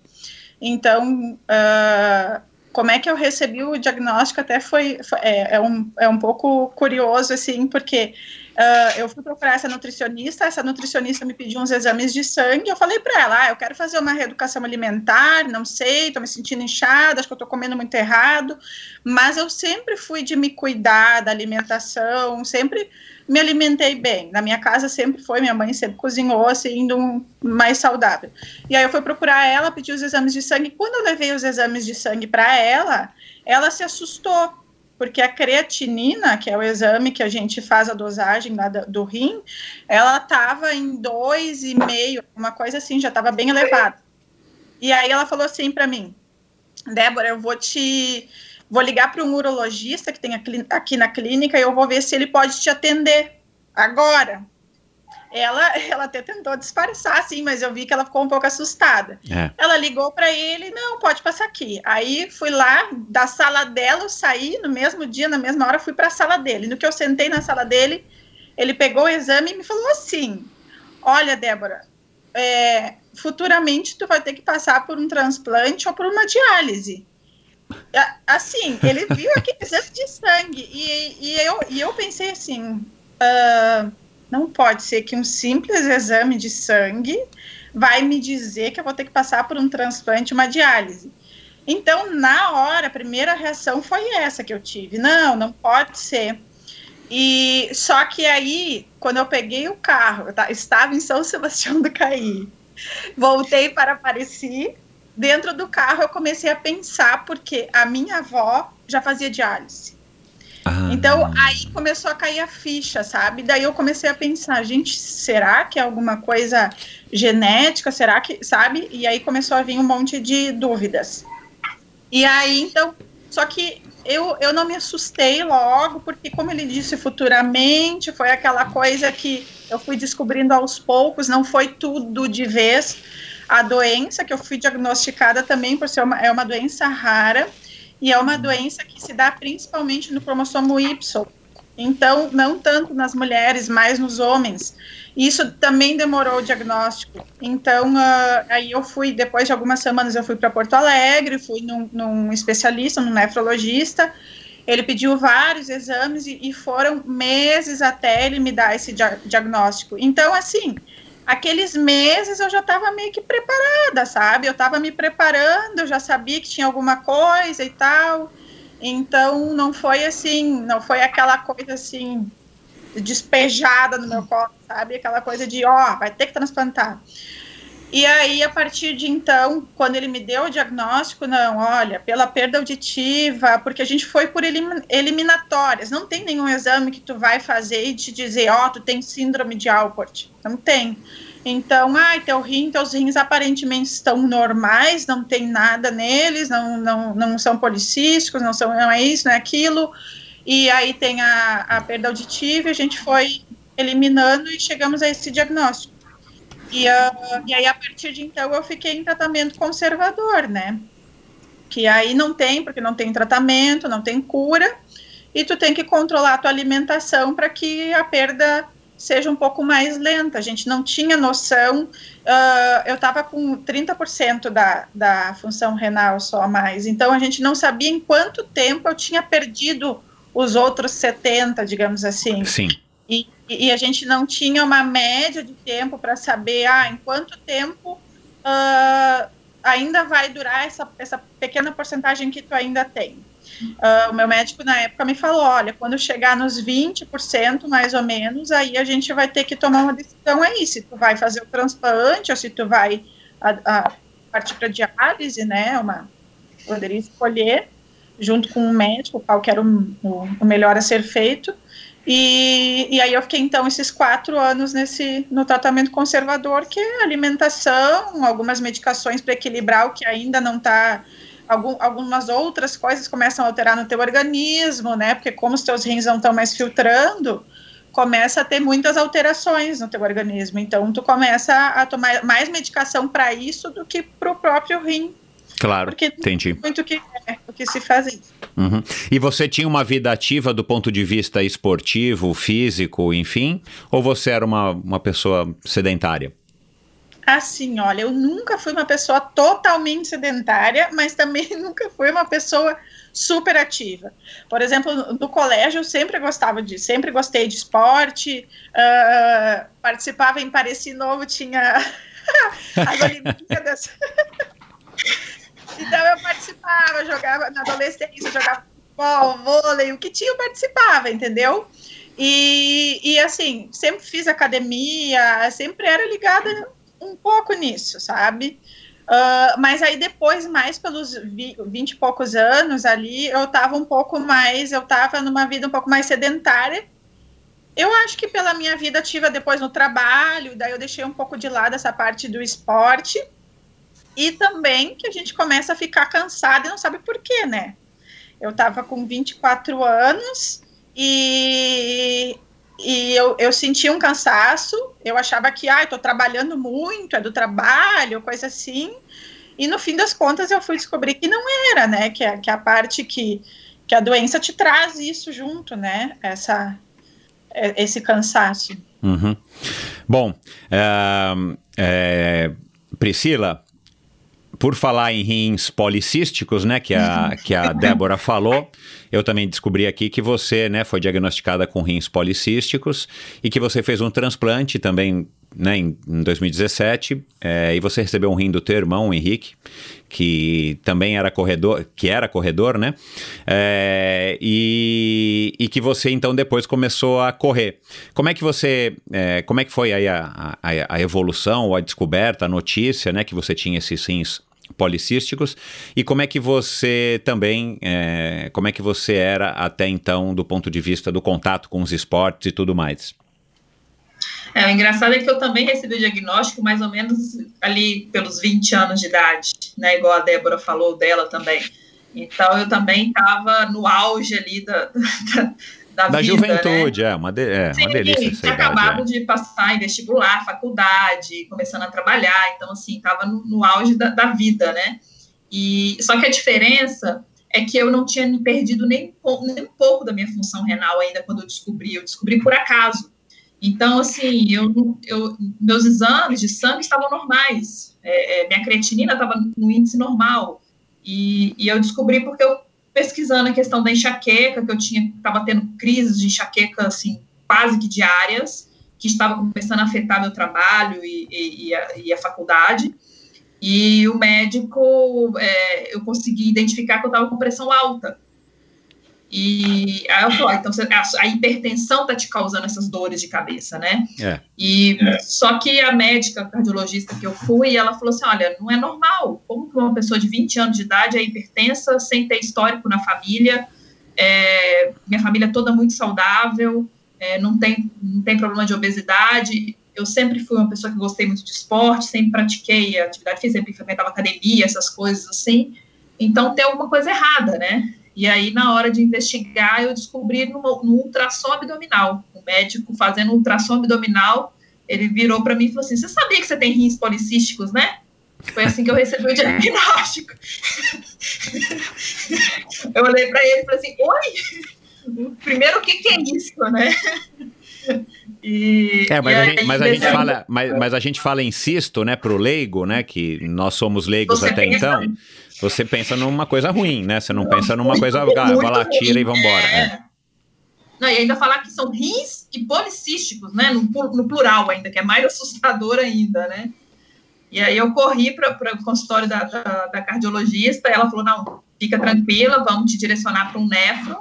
Então, ah, como é que eu recebi o diagnóstico até foi, foi- é, é um, é um pouco curioso, assim, porque ah, eu fui procurar essa nutricionista, essa nutricionista me pediu uns exames de sangue, eu falei para ela, ah, eu quero fazer uma reeducação alimentar, não sei, tô me sentindo inchada, acho que eu tô comendo muito errado, mas eu sempre fui de me cuidar da alimentação, sempre me alimentei bem. Na minha casa sempre foi, minha mãe sempre cozinhou assim, de um mais saudável. E aí eu fui procurar ela, pedi os exames de sangue. Quando eu levei os exames de sangue para ela, ela se assustou, porque a creatinina, que é o exame que a gente faz a dosagem lá do, rim, ela estava em 2,5, uma coisa assim, já estava bem elevada. E aí ela falou assim para mim, Débora, eu vou te vou ligar para um urologista que tem aqui na clínica e eu vou ver se ele pode te atender agora. Ela, ela até tentou disfarçar, assim, mas eu vi que ela ficou um pouco assustada. É. Ela ligou para ele, não, pode passar aqui. Aí fui lá, da sala dela, eu saí no mesmo dia, na mesma hora, fui para a sala dele. No que eu sentei na sala dele, ele pegou o exame e me falou assim: Olha, Débora, é, futuramente tu vai ter que passar por um transplante ou por uma diálise. Assim, ele viu aquele [laughs] exame de sangue e, e, eu, e eu pensei assim: ah, não pode ser que um simples exame de sangue vai me dizer que eu vou ter que passar por um transplante, uma diálise. Então, na hora, a primeira reação foi essa que eu tive. Não, não pode ser. E só que aí, quando eu peguei o carro, eu ta- estava em São Sebastião do Caí, voltei para Apareci, dentro do carro eu comecei a pensar porque a minha avó já fazia diálise. Ah. Então, aí começou a cair a ficha, sabe? Daí eu comecei a pensar, gente, será que é alguma coisa genética? Será que, sabe? E aí começou a vir um monte de dúvidas. E aí, então, só que eu, eu não me assustei logo, porque, como ele disse futuramente, foi aquela coisa que eu fui descobrindo aos poucos, não foi tudo de vez. A doença que eu fui diagnosticada também por ser uma, é uma doença rara e é uma doença que se dá principalmente no cromossomo Y. Então, não tanto nas mulheres, mas nos homens. Isso também demorou o diagnóstico. Então, uh, aí eu fui, depois de algumas semanas, eu fui para Porto Alegre, fui num, num, especialista, num nefrologista. Ele pediu vários exames e, e foram meses até ele me dar esse dia diagnóstico. Então, assim, aqueles meses eu já estava meio que preparada, sabe? Eu estava me preparando, eu já sabia que tinha alguma coisa e tal. Então não foi assim, não foi aquela coisa assim despejada no meu colo, sabe? Aquela coisa de, ó, oh, vai ter que transplantar. E aí, a partir de então, quando ele me deu o diagnóstico, não, olha, pela perda auditiva, porque a gente foi por elim eliminatórias, não tem nenhum exame que tu vai fazer e te dizer, ó, oh, tu tem síndrome de Alport, não tem. Então, ai, teu rim, teus rins aparentemente estão normais, não tem nada neles, não, não, não são policísticos, não, são, não é isso, não é aquilo. E aí tem a, a perda auditiva, a gente foi eliminando e chegamos a esse diagnóstico. E, uh, e aí, a partir de então, eu fiquei em tratamento conservador, né? Que aí não tem, porque não tem tratamento, não tem cura, e tu tem que controlar a tua alimentação para que a perda seja um pouco mais lenta. A gente não tinha noção, uh, eu estava com 30% da, da função renal só a mais, então a gente não sabia em quanto tempo eu tinha perdido os outros 70, digamos assim. Sim. E, e a gente não tinha uma média de tempo para saber ah, em quanto tempo uh, ainda vai durar essa, essa pequena porcentagem que tu ainda tem. Uh, o meu médico na época me falou: olha, quando chegar nos 20% mais ou menos, aí a gente vai ter que tomar uma decisão aí, se tu vai fazer o transplante ou se tu vai a, a partir para diálise, né? Uma, poderia escolher junto com o médico qual que era o, o, o melhor a ser feito. E, e aí eu fiquei então esses quatro anos nesse no tratamento conservador, que é alimentação, algumas medicações para equilibrar o que ainda não está Algum, algumas outras coisas começam a alterar no teu organismo, né? Porque como os teus rins não estão mais filtrando, começa a ter muitas alterações no teu organismo. Então, tu começa a tomar mais medicação para isso do que para o próprio rim. Claro, Porque entendi. muito o que, é, o que se faz isso. Uhum. E você tinha uma vida ativa do ponto de vista esportivo, físico, enfim? Ou você era uma, uma pessoa sedentária? Assim, olha, eu nunca fui uma pessoa totalmente sedentária, mas também [laughs] nunca fui uma pessoa super ativa. Por exemplo, no colégio eu sempre gostava de, sempre gostei de esporte, uh, participava em Pareci Novo, tinha [laughs] as [laughs] Olimpíadas. Então eu participava, jogava na adolescência, jogava futebol, vôlei, o que tinha eu participava, entendeu? E, e assim, sempre fiz academia, sempre era ligada um pouco nisso, sabe? Uh, mas aí depois, mais pelos vinte e poucos anos ali, eu tava um pouco mais, eu tava numa vida um pouco mais sedentária. Eu acho que pela minha vida ativa depois no trabalho, daí eu deixei um pouco de lado essa parte do esporte. E também que a gente começa a ficar cansado e não sabe por quê, né? Eu tava com 24 anos e e eu, eu senti um cansaço, eu achava que, ah, estou trabalhando muito, é do trabalho, coisa assim, e no fim das contas eu fui descobrir que não era, né, que é, que a parte que, que a doença te traz isso junto, né, essa, é, esse cansaço. Uhum. Bom, é, Priscila, por falar em rins policísticos, né, que a, que a [laughs] Débora falou, eu também descobri aqui que você, né, foi diagnosticada com rins policísticos e que você fez um transplante também, né, em, em 2017, é, e você recebeu um rim do teu irmão, o Henrique, que também era corredor, que era corredor, né, é, e, e que você então depois começou a correr. Como é que você, é, como é que foi aí a, a, a evolução, a descoberta, a notícia, né, que você tinha esses rins policísticos e como é que você também, é, como é que você era até então do ponto de vista do contato com os esportes e tudo mais? É, o engraçado é que eu também recebi o diagnóstico mais ou menos ali pelos 20 anos de idade, né? Igual a Débora falou dela também. Então eu também estava no auge ali da, [laughs] da, da, da vida, juventude, né? é, uma, de, é, Sim, uma delícia essa tinha acabado é. de passar em vestibular, faculdade, começando a trabalhar, então assim, estava no, no auge da, da vida, né? E só que a diferença é que eu não tinha perdido nem, um nem um pouco da minha função renal ainda quando eu descobri, eu descobri por acaso. Então, assim, eu, eu, meus exames de sangue estavam normais, é, é, minha creatinina estava no índice normal, e, e eu descobri porque eu pesquisando a questão da enxaqueca, que eu tinha, estava tendo crises de enxaqueca, assim, quase que diárias, que estava começando a afetar meu trabalho e, e- e a, e a faculdade. E o médico, é, eu consegui identificar que eu estava com pressão alta. E aí eu falei, ah, então a, hipertensão está te causando essas dores de cabeça, né? É. E só que a médica cardiologista que eu fui, ela falou assim: olha, não é normal. Como que uma pessoa de 20 anos de idade é hipertensa sem ter histórico na família? É, minha família é toda muito saudável, é, não, tem, não tem problema de obesidade. Eu sempre fui uma pessoa que gostei muito de esporte, sempre pratiquei atividade física, sempre frequentava academia, essas coisas assim. Então tem alguma coisa errada, né? E aí, na hora de investigar, eu descobri no, no ultrassom abdominal. O médico fazendo um ultrassom abdominal, ele virou para mim e falou assim: Você sabia que você tem rins policísticos, né? Foi assim que eu recebi o [laughs] diagnóstico. eu olhei para ele e falei assim: Oi? Primeiro, o que, que é isso, né? E, É, mas, e a gente, mas, a gente fala, mas, mas a gente fala, insisto, né, pro leigo, né, que nós somos leigos Você até então, você pensa numa coisa ruim, né, você não pensa numa Muito, coisa, ah, vai lá, tira e vambora. É. É. Não, e ainda falar que são rins e policísticos, né? No, no plural ainda, que é mais [laughs] assustador ainda, né? E aí eu corri para o consultório da, da, da cardiologista, ela falou, não, fica tranquila, vamos te direcionar para um nefro.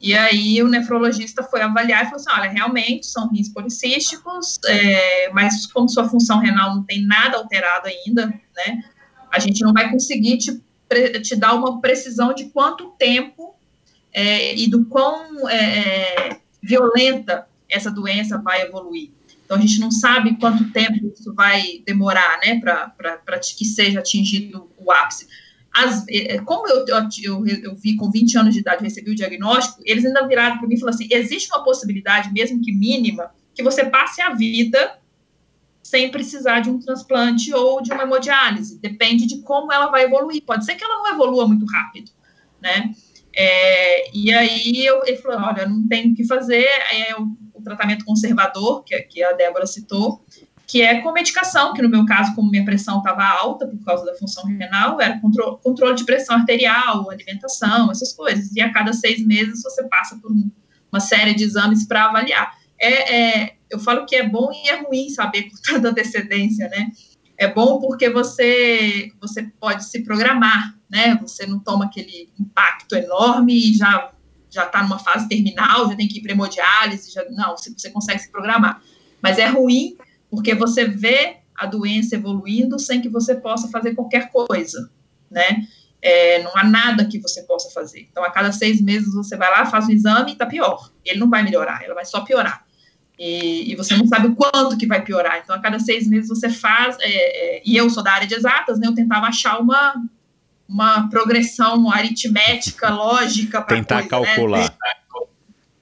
E aí o nefrologista foi avaliar e falou assim, olha, realmente são rins policísticos, é, mas como sua função renal não tem nada alterado ainda, né? A gente não vai conseguir te, te dar uma precisão de quanto tempo é, e do quão é, é, violenta essa doença vai evoluir. Então, a gente não sabe quanto tempo isso vai demorar, né, para que seja atingido o ápice. As, é, como eu, eu, eu, eu vi com 20 anos de idade, recebi o diagnóstico, eles ainda viraram para mim e falaram assim: existe uma possibilidade, mesmo que mínima, que você passe a vida sem precisar de um transplante ou de uma hemodiálise. Depende de como ela vai evoluir. Pode ser que ela não evolua muito rápido, né? É, e aí eu, ele falou, olha, não tem o que fazer, é o, o tratamento conservador, que, que a Débora citou, que é com medicação, que no meu caso, como minha pressão estava alta por causa da função renal, era contro controle de pressão arterial, alimentação, essas coisas. E a cada seis meses você passa por um, uma série de exames para avaliar. É, é, eu falo que é bom e é ruim saber com [laughs] tanta antecedência, né? É bom porque você, você pode se programar, né? Você não toma aquele impacto enorme e já já está numa fase terminal, já tem que ir para hemodiálise, já não, você, você consegue se programar. Mas é ruim porque você vê a doença evoluindo sem que você possa fazer qualquer coisa, né? É, não há nada que você possa fazer. Então, a cada seis meses você vai lá, faz um exame e está pior. Ele não vai melhorar, ela vai só piorar. E, e, você não sabe o quanto que vai piorar. Então, a cada seis meses você faz, é, é, e eu sou da área de exatas, né? Eu tentava achar uma, uma progressão aritmética, lógica para Tentar coisa, calcular. Né?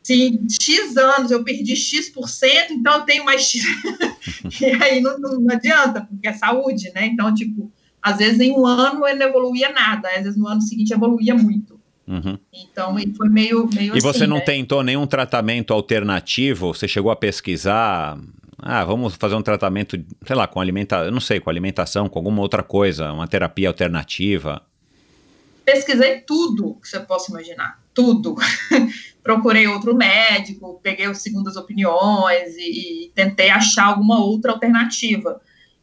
Sim, X anos eu perdi X%, então eu tenho mais X. [laughs] e aí não, não, adianta, porque é saúde, né? Então, tipo, às vezes em um ano ele não evoluía nada, às vezes no ano seguinte evoluía muito. Uhum. Então, foi meio, meio E você assim, não né? tentou nenhum tratamento alternativo? Você chegou a pesquisar? Ah, vamos fazer um tratamento, sei lá, com alimentação, não sei, com alimentação, com alguma outra coisa, uma terapia alternativa? Pesquisei tudo que você possa imaginar, tudo. [laughs] Procurei outro médico, peguei as segundas opiniões e, e, tentei achar alguma outra alternativa.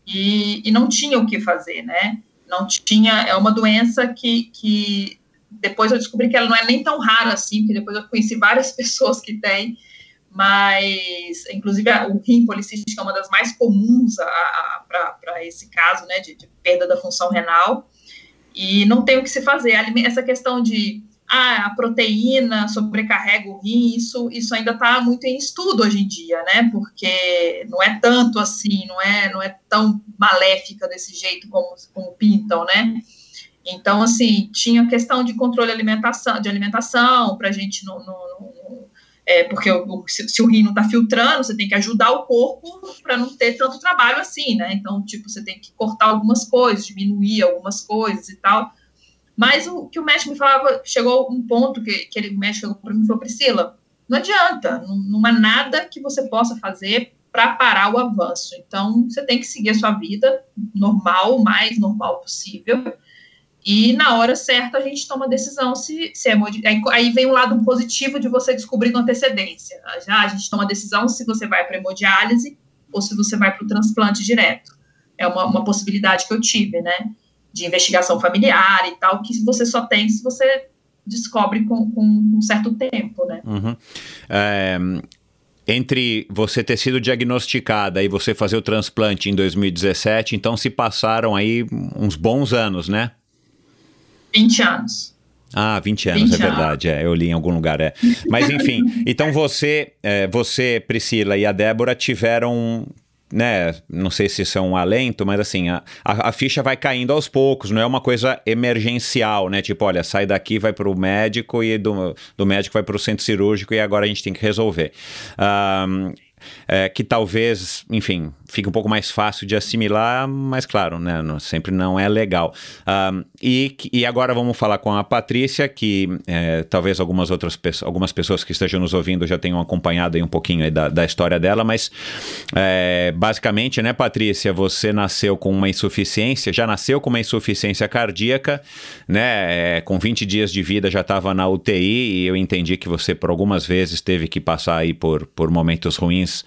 E, e não tinha o que fazer, né? Não tinha, é uma doença que, que depois eu descobri que ela não é nem tão rara assim, porque depois eu conheci várias [laughs] pessoas que têm, mas, inclusive, o rim policístico é uma das mais comuns para esse caso, né, de, de perda da função renal, e não tem o que se fazer. Essa questão de ah, a proteína sobrecarrega o rim, isso, isso ainda está muito em estudo hoje em dia, né? Porque não é tanto assim, não é, não é tão maléfica desse jeito como, como pintam, né? Então, assim, tinha questão de controle alimentação, de alimentação para a gente não. não- é, porque o- se, se o rim não está filtrando, você tem que ajudar o corpo para não ter tanto trabalho assim, né? Então, tipo, você tem que cortar algumas coisas, diminuir algumas coisas e tal. Mas o que o médico me falava, chegou um ponto que, que ele, o médico chegou para mim e falou, Priscila, não adianta, não, não há nada que você possa fazer para parar o avanço. Então, você tem que seguir a sua vida normal, o mais normal possível. E na hora certa a gente toma a decisão se, se é aí, vem o lado positivo de você descobrir com antecedência. Já a gente toma a decisão se você vai para hemodiálise ou se você vai para o transplante direto. É uma, uma possibilidade que eu tive, né? De investigação familiar e tal, que você só tem se você descobre com, com um certo tempo, né? Uhum. É, entre você ter sido diagnosticada e você fazer o transplante em 2017, então se passaram aí uns bons anos, né? 20 anos. Ah, 20 anos, 20 é verdade, é, eu li em algum lugar, é. Mas enfim, [laughs] então você, é, você, Priscila e a Débora tiveram, né, não sei se é um alento, mas assim, a, a, ficha vai caindo aos poucos, não é uma coisa emergencial, né, tipo, olha, sai daqui, vai pro médico e do, do médico vai pro centro cirúrgico e agora a gente tem que resolver. Ahn, é, que talvez, enfim, fique um pouco mais fácil de assimilar, mas claro, né, não- sempre não é legal. Ahm, e, e agora vamos falar com a Patrícia, que é, talvez algumas outras pessoas, algumas pessoas que estejam nos ouvindo já tenham acompanhado aí um pouquinho aí da, da história dela, mas é, basicamente, né, Patrícia, você nasceu com uma insuficiência, já nasceu com uma insuficiência cardíaca, né, é, com 20 dias de vida já estava na UTI e eu entendi que você por algumas vezes teve que passar aí por, por momentos ruins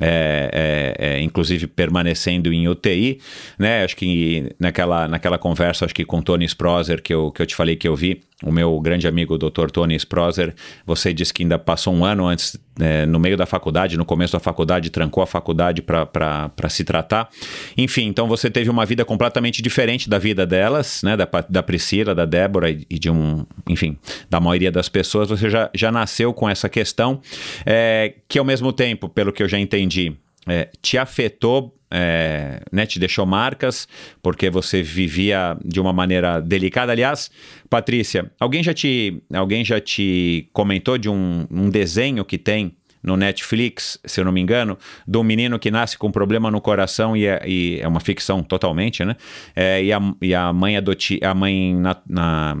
é, é, é, inclusive permanecendo em UTI, né? Acho que naquela, naquela conversa, acho que com Tony Sproser, que eu, que eu te falei que eu vi, o meu grande amigo, o Dr. Tony Sproser, você disse que ainda passou um ano antes, é, no meio da faculdade, no começo da faculdade, trancou a faculdade para se tratar. Enfim, então você teve uma vida completamente diferente da vida delas, né? Da, da Priscila, da Débora e, e de um, enfim, da maioria das pessoas. Você já, já nasceu com essa questão, é, que ao mesmo tempo, pelo que eu já entendi, é, te afetou, é, né, te deixou marcas, porque você vivia de uma maneira delicada. Aliás, Patrícia, alguém já te, alguém já te comentou de um, um desenho que tem no Netflix, se eu não me engano, do menino que nasce com problema no coração e é, e é uma ficção totalmente, né? É, e, a, e a mãe adoti a mãe na, na-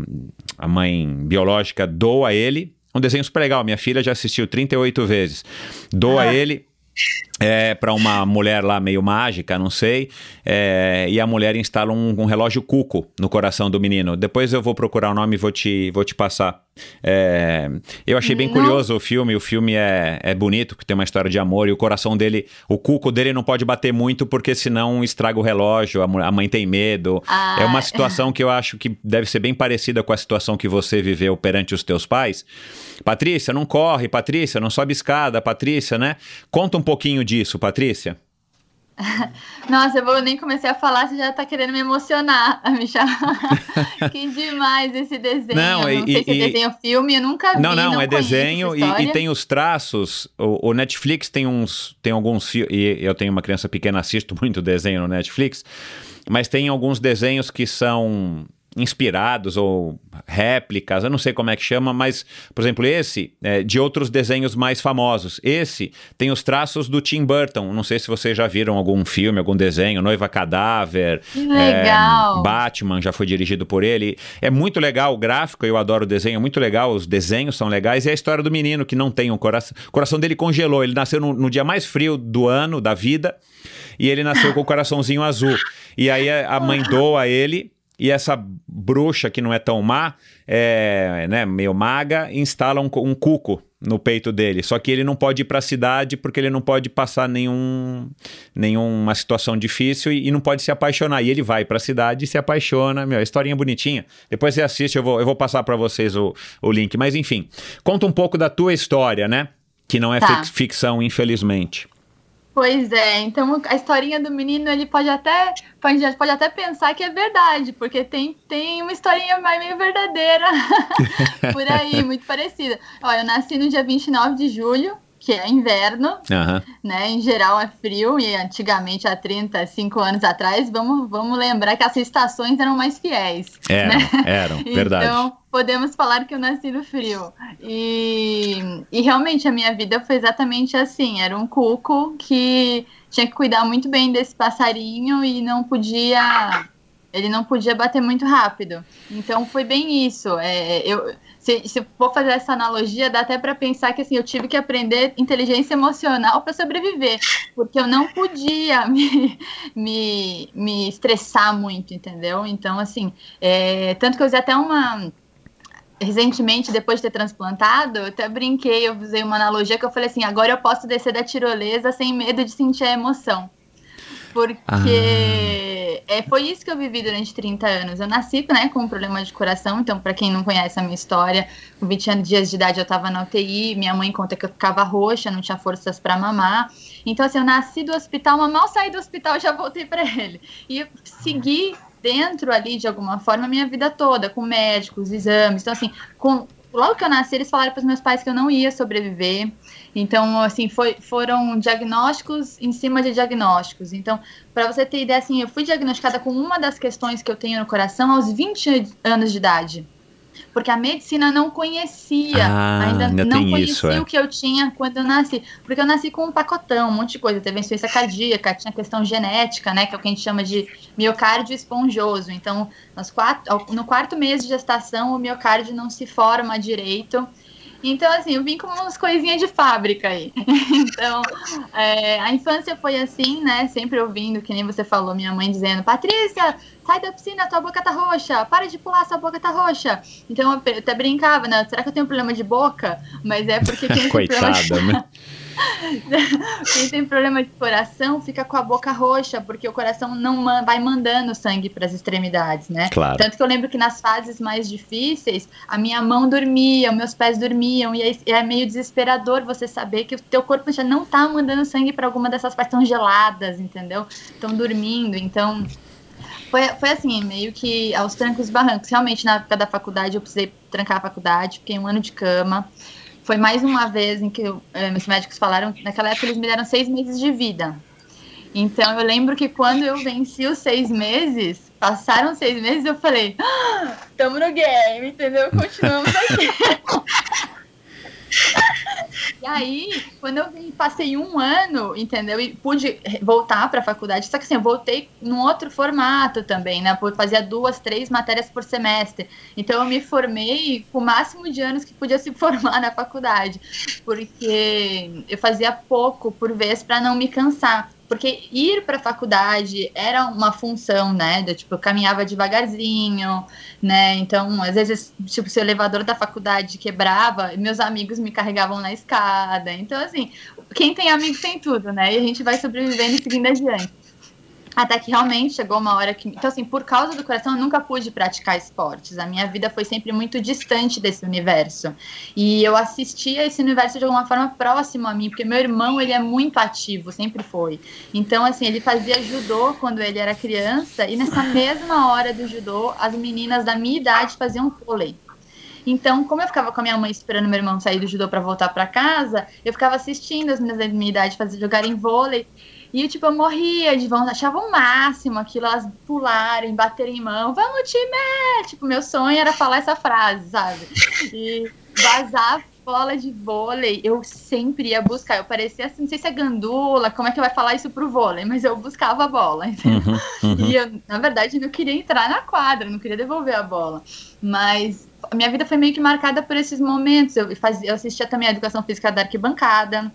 a mãe biológica doa ele. Um desenho super legal. Minha filha já assistiu 38 vezes. Doa ele é, para uma mulher lá meio mágica, não sei, é, e a mulher instala um, um relógio cuco no coração do menino. Depois eu vou procurar o nome e vou te, vou te passar. É, eu achei bem Não. curioso o filme, o filme é, é bonito, porque tem uma história de amor, e o coração dele, o cuco dele não pode bater muito, porque senão estraga o relógio, a, a mãe tem medo. Ah, É uma situação que eu acho que deve ser bem parecida com a situação que você viveu perante os teus pais. Patrícia, não corre, Patrícia, não sobe escada, Patrícia, né? Conta um pouquinho disso, Patrícia. [laughs] Nossa, eu vou nem comecei a falar, você já tá querendo me emocionar a [laughs] me chamar. [laughs] que demais esse desenho. Não, Não, e- sei se e- é desenho filme, eu nunca vi. Não, não, é desenho e, e tem os traços. O, o Netflix tem uns, tem alguns e eu tenho uma criança pequena, assisto muito desenho no Netflix, mas tem alguns desenhos que são inspirados ou réplicas, eu não sei como é que chama, mas, por exemplo, esse é de outros desenhos mais famosos. Esse tem os traços do Tim Burton. Não sei se vocês já viram algum filme, algum desenho, Noiva Cadáver, é, Batman já foi dirigido por ele. É muito legal o gráfico, eu adoro o desenho, é muito legal, os desenhos são legais. E a história do menino que não tem um coração. O coração dele congelou, ele nasceu no, no dia mais frio do ano, da vida, e ele nasceu com o coraçãozinho azul. E aí a a mãe doa ele. E essa bruxa que não é tão má, é, né, meio maga, instala um, um cuco no peito dele. Só que ele não pode ir para a cidade porque ele não pode passar nenhum, nenhuma situação difícil e, e não pode se apaixonar. E ele vai para a cidade e se apaixona. Meu, historinha bonitinha. Depois você assiste, eu vou, eu vou passar para vocês o, o link. Mas enfim, conta um pouco da tua história, né? Que não é Tá. fic- ficção, infelizmente. Pois é, então a historinha do menino, ele pode até, pode, pode até pensar que é verdade, porque tem, tem uma historinha mais meio verdadeira [laughs] por aí, muito parecida. Olha, eu nasci no dia 29 de julho, que é inverno, Aham. né? Em geral é frio, e antigamente, há 35 anos atrás, vamos, vamos lembrar que as estações eram mais fiéis. Eram, [laughs] eram, verdade. Então, podemos falar que eu nasci no frio. E, e realmente a minha vida foi exatamente assim: era um cuco que tinha que cuidar muito bem desse passarinho e não podia. Ele não podia bater muito rápido. Então foi bem isso. É, eu, se, se for fazer essa analogia, dá até para pensar que assim, eu tive que aprender inteligência emocional para sobreviver, porque eu não podia [laughs] me, me, me estressar muito, entendeu? Então, assim, é, tanto que eu usei até uma. Recentemente, depois de ter transplantado, eu até brinquei, eu usei uma analogia que eu falei assim: agora eu posso descer da tirolesa sem medo de sentir a emoção. Porque é, foi isso que eu vivi durante 30 anos. Eu nasci né, com um problema de coração, então, para quem não conhece a minha história, com 20 anos dias de idade eu estava na UTI, minha mãe conta que eu ficava roxa, não tinha forças para mamar. Então, assim, eu nasci do hospital, mas mal saí do hospital já voltei para ele. E eu segui dentro ali, de alguma forma, a minha vida toda, com médicos, exames. Então, assim, com, logo que eu nasci, eles falaram para os meus pais que eu não ia sobreviver. Então, assim, foi, foram diagnósticos em cima de diagnósticos. Então, para você ter ideia, assim, eu fui diagnosticada com uma das questões que eu tenho no coração aos 20 anos de idade. Porque a medicina não conhecia, Ah, ainda, ainda não conhecia isso, é. o que eu tinha quando eu nasci. Porque eu nasci com um pacotão, um monte de coisa. Teve insuficiência cardíaca, tinha questão genética, né? Que é o que a gente chama de miocárdio esponjoso. Então, quatro, no quarto mês de gestação, o miocárdio não se forma direito. Então, assim, eu vim com umas coisinhas de fábrica aí. [laughs] Então, é, a infância foi assim, né? Sempre ouvindo, que nem você falou, minha mãe dizendo: Patrícia, sai da piscina, tua boca tá roxa, para de pular, sua boca tá roxa. Então, eu até brincava, né? Será que eu tenho problema de boca? Mas é porque tem [laughs] problema Coitada, né? [laughs] quem tem problema de coração fica com a boca roxa, porque o coração não vai mandando sangue para as extremidades, né? Claro. Tanto que eu lembro que nas fases mais difíceis, a minha mão dormia, meus pés dormiam, e aí é meio desesperador você saber que o teu corpo já não tá mandando sangue para alguma dessas partes tão geladas, entendeu? Estão dormindo, então foi, foi assim, meio que aos trancos e barrancos. Realmente, na época da faculdade, eu precisei trancar a faculdade, fiquei um ano de cama. Foi mais uma vez em que eh, meus médicos falaram, naquela época eles me deram seis meses de vida. Então eu lembro que quando eu venci os seis meses, passaram seis meses, eu falei, ah, tamo no game, entendeu? Continuamos aqui. [laughs] [laughs] E aí, quando eu passei um ano, entendeu? E pude voltar para a faculdade, só que assim, eu voltei num outro formato também, né? Eu fazia duas, três matérias por semestre. Então eu me formei com o máximo de anos que podia se [laughs] formar na faculdade, porque eu fazia pouco por vez para não me cansar. Porque ir para a faculdade era uma função, né? De, tipo, eu caminhava devagarzinho, né? Então, às vezes, tipo, se o elevador da faculdade quebrava, meus amigos me carregavam na escada. Então, assim, quem tem amigo tem tudo, né? E a gente vai sobrevivendo e seguindo adiante. Até que realmente chegou uma hora que. Então, assim, por causa do coração, eu nunca pude praticar esportes. A minha vida foi sempre muito distante desse universo. E eu assistia esse universo de alguma forma próximo a mim, porque meu irmão, ele é muito ativo, sempre foi. Então, assim, ele fazia judô quando ele era criança, e nessa [laughs] mesma hora do judô, as meninas da minha idade faziam vôlei. Então, como eu ficava com a minha mãe esperando meu irmão sair do judô para voltar para casa, eu ficava assistindo as meninas da minha idade fazer jogarem vôlei. E, tipo, eu morria de vontade, achava o máximo aquilo, elas pularem, baterem mão, vamos time! Tipo, meu sonho era falar essa frase, sabe? E vazar bola de vôlei, eu sempre ia buscar. Eu parecia assim, não sei se é gandula, como é que vai falar isso pro vôlei, mas eu buscava a bola, entendeu? Uhum, uhum. E eu, na verdade, não queria entrar na quadra, não queria devolver a bola. Mas a minha vida foi meio que marcada por esses momentos. Eu, fazia, eu assistia também a educação física da arquibancada.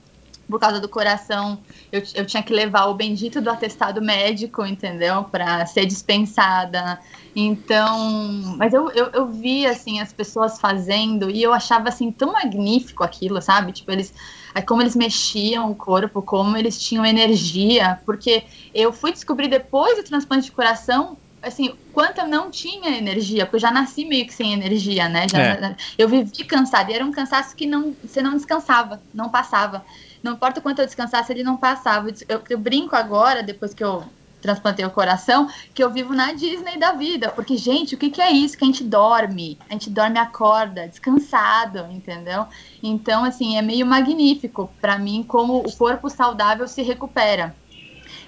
Por causa do coração, eu, eu tinha que levar o bendito do atestado médico, entendeu? Para ser dispensada. Então, mas eu, eu, eu via, assim, as pessoas fazendo e eu achava, assim, tão magnífico aquilo, sabe? Tipo, eles, aí como eles mexiam o corpo, como eles tinham energia, porque eu fui descobrir depois do transplante de coração assim, quanto eu não tinha energia, porque eu já nasci meio que sem energia, né? Já, É. Eu vivi cansada, e era um cansaço que não, você não descansava, não passava. Não importa o quanto eu descansasse, ele não passava. Eu, eu brinco agora, depois que eu transplantei o coração, que eu vivo na Disney da vida. Porque, gente, o que, que é isso? Que a gente dorme. A gente dorme acorda, descansado, entendeu? Então, assim, é meio magnífico para mim como o corpo saudável se recupera.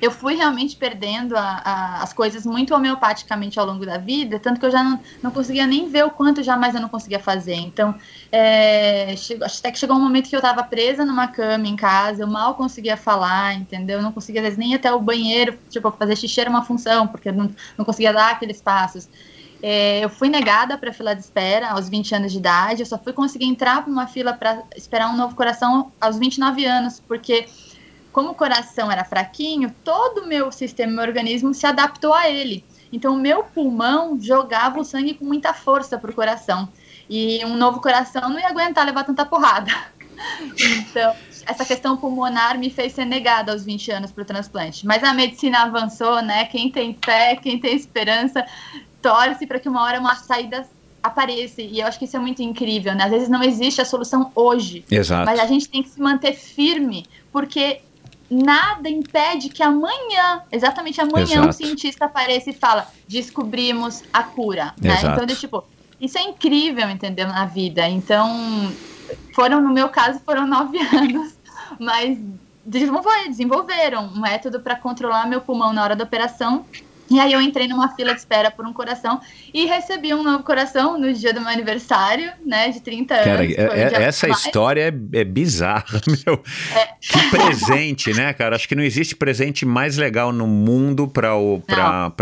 Eu fui realmente perdendo a- a- as coisas muito homeopaticamente ao longo da vida, tanto que eu já não, não conseguia nem ver o quanto jamais eu não conseguia fazer. Então, é, chegou- até que chegou um momento que eu estava presa numa cama em casa, eu mal conseguia falar, entendeu? Eu não conseguia, às vezes, nem até o banheiro, tipo, fazer xixi era uma função, porque eu não, não conseguia dar aqueles passos. É, eu fui negada para fila de espera aos 20 anos de idade, eu só fui conseguir entrar para uma fila para esperar um novo coração aos 29 anos, porque como o coração era fraquinho, todo o meu sistema, meu organismo se adaptou a ele. Então, o meu pulmão jogava o sangue com muita força para o coração. E um novo coração não ia aguentar levar tanta porrada. [laughs] Então, essa questão pulmonar me fez ser negada aos 20 anos para o transplante. Mas a medicina avançou, né? Quem tem fé, quem tem esperança, torce para que uma hora uma saída apareça. E eu acho que isso é muito incrível, né? Às vezes não existe a solução hoje. Exato. Mas a gente tem que se manter firme, porque nada impede que amanhã, exatamente amanhã, um Exato. cientista apareça e fala: descobrimos a cura. Né? Então, de, tipo, isso é incrível, entendeu? Na vida. Então, foram, no meu caso, foram [laughs] nove anos, mas desenvolver- desenvolveram um método para controlar meu pulmão na hora da operação. E aí eu entrei numa fila de espera por um coração e recebi um novo coração no dia do meu aniversário, né, de 30 Cara, anos. é- o é- dia essa mais- história é, é bizarra, [laughs] meu. Que presente, né, cara? Acho que não existe presente mais legal no mundo pra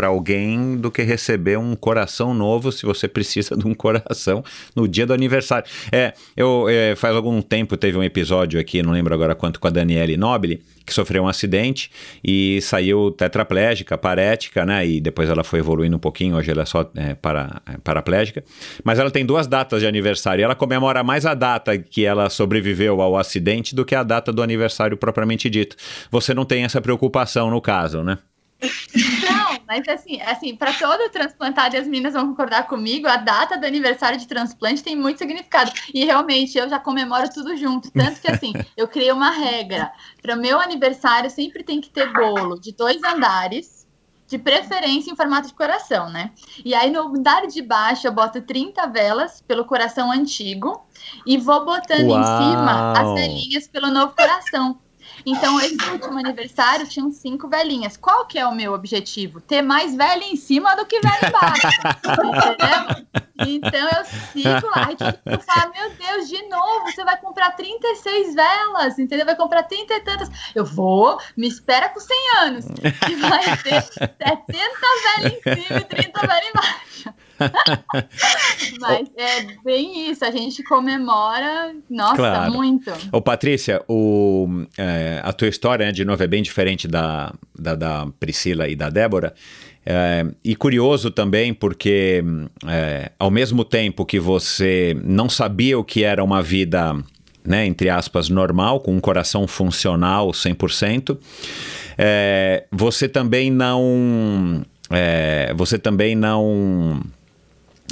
alguém do que receber um coração novo, se você precisa [laughs] de um coração no dia do aniversário. É, eu é, faz algum tempo teve um episódio aqui, não lembro agora quanto, com a Daniele Nobile, que sofreu um acidente e saiu tetraplégica, parética, né? E depois ela foi evoluindo um pouquinho, hoje ela é só é, para, é, paraplégica. Mas ela tem duas datas de aniversário. Ela comemora mais a data que ela sobreviveu ao acidente do que a data do aniversário propriamente dito. Você não tem essa preocupação no caso, né? [laughs] Mas assim, assim para todo transplantado, e as meninas vão concordar comigo, a data do aniversário de transplante tem muito significado. E realmente eu já comemoro tudo junto. Tanto que assim, [laughs] eu criei uma regra. Para o meu aniversário sempre tem que ter bolo de dois andares, de preferência em formato de coração, né? E aí no andar de baixo eu boto 30 velas pelo coração antigo e vou botando Uau! em cima as velinhas pelo novo coração. Então, esse último aniversário tinham cinco velhinhas. Qual que é o meu objetivo? Ter mais velha em cima do que velha embaixo. entendeu? Então eu sigo lá e todo fala: Meu Deus, de novo, você vai comprar 36 velas, entendeu? Vai comprar 30 e tantas. Eu vou, me espera com 100 anos. Que vai ter 70 velhas em cima e 30 velhas embaixo. [laughs] Mas é bem isso, a gente comemora, nossa, Claro. muito. Ô, Patrícia, o, é, a tua história, né, de novo, é bem diferente da, da, da Priscila e da Débora. É, e curioso também, porque é, ao mesmo tempo que você não sabia o que era uma vida, né, entre aspas, normal, com um coração funcional 100%, é, você também não. É, você também não.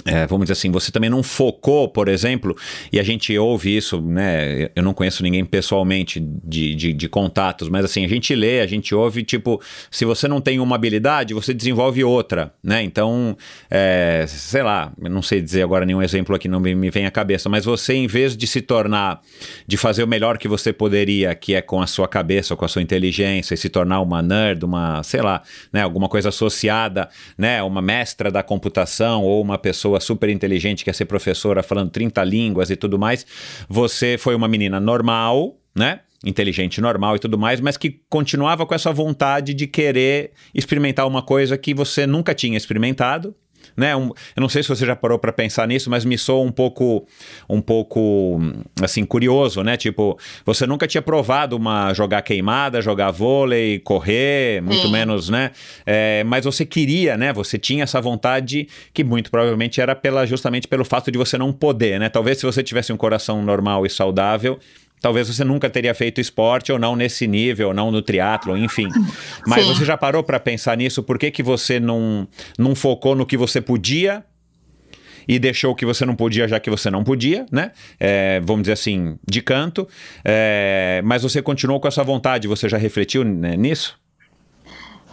É, vamos dizer assim, você também não focou, por exemplo, e a gente ouve isso, né? Eu não conheço ninguém pessoalmente de, de, de contatos, mas assim, a gente lê, a gente ouve, tipo, se você não tem uma habilidade, você desenvolve outra, né? Então, é, sei lá, não sei dizer agora nenhum exemplo aqui, não me, me vem à cabeça, mas você, em vez de se tornar, de fazer o melhor que você poderia, que é com a sua cabeça, com a sua inteligência, e se tornar uma nerd, uma, sei lá, né? Alguma coisa associada, né? Uma mestra da computação ou uma pessoa super inteligente que quer ser professora falando 30 línguas e tudo mais, você foi uma menina normal, né? Inteligente, normal e tudo mais, mas que continuava com essa vontade de querer experimentar uma coisa que você nunca tinha experimentado, né? Um- eu não sei se você já parou para pensar nisso, mas me soa um pouco, um pouco, assim, curioso, né? Tipo, você nunca tinha provado uma jogar queimada, jogar vôlei, correr, muito Sim. menos, né? É, mas você queria, né? Você tinha essa vontade que muito provavelmente era pela, justamente pelo fato de você não poder, né? Talvez se você tivesse um coração normal e saudável, talvez você nunca teria feito esporte ou não nesse nível, ou não no triatlo, enfim. Mas Sim. você já parou para pensar nisso? Por que, que você não, não focou no que você podia e deixou o que você não podia, já que você não podia, né? É, vamos dizer assim, de canto. É, mas você continuou com essa vontade, você já refletiu né, nisso?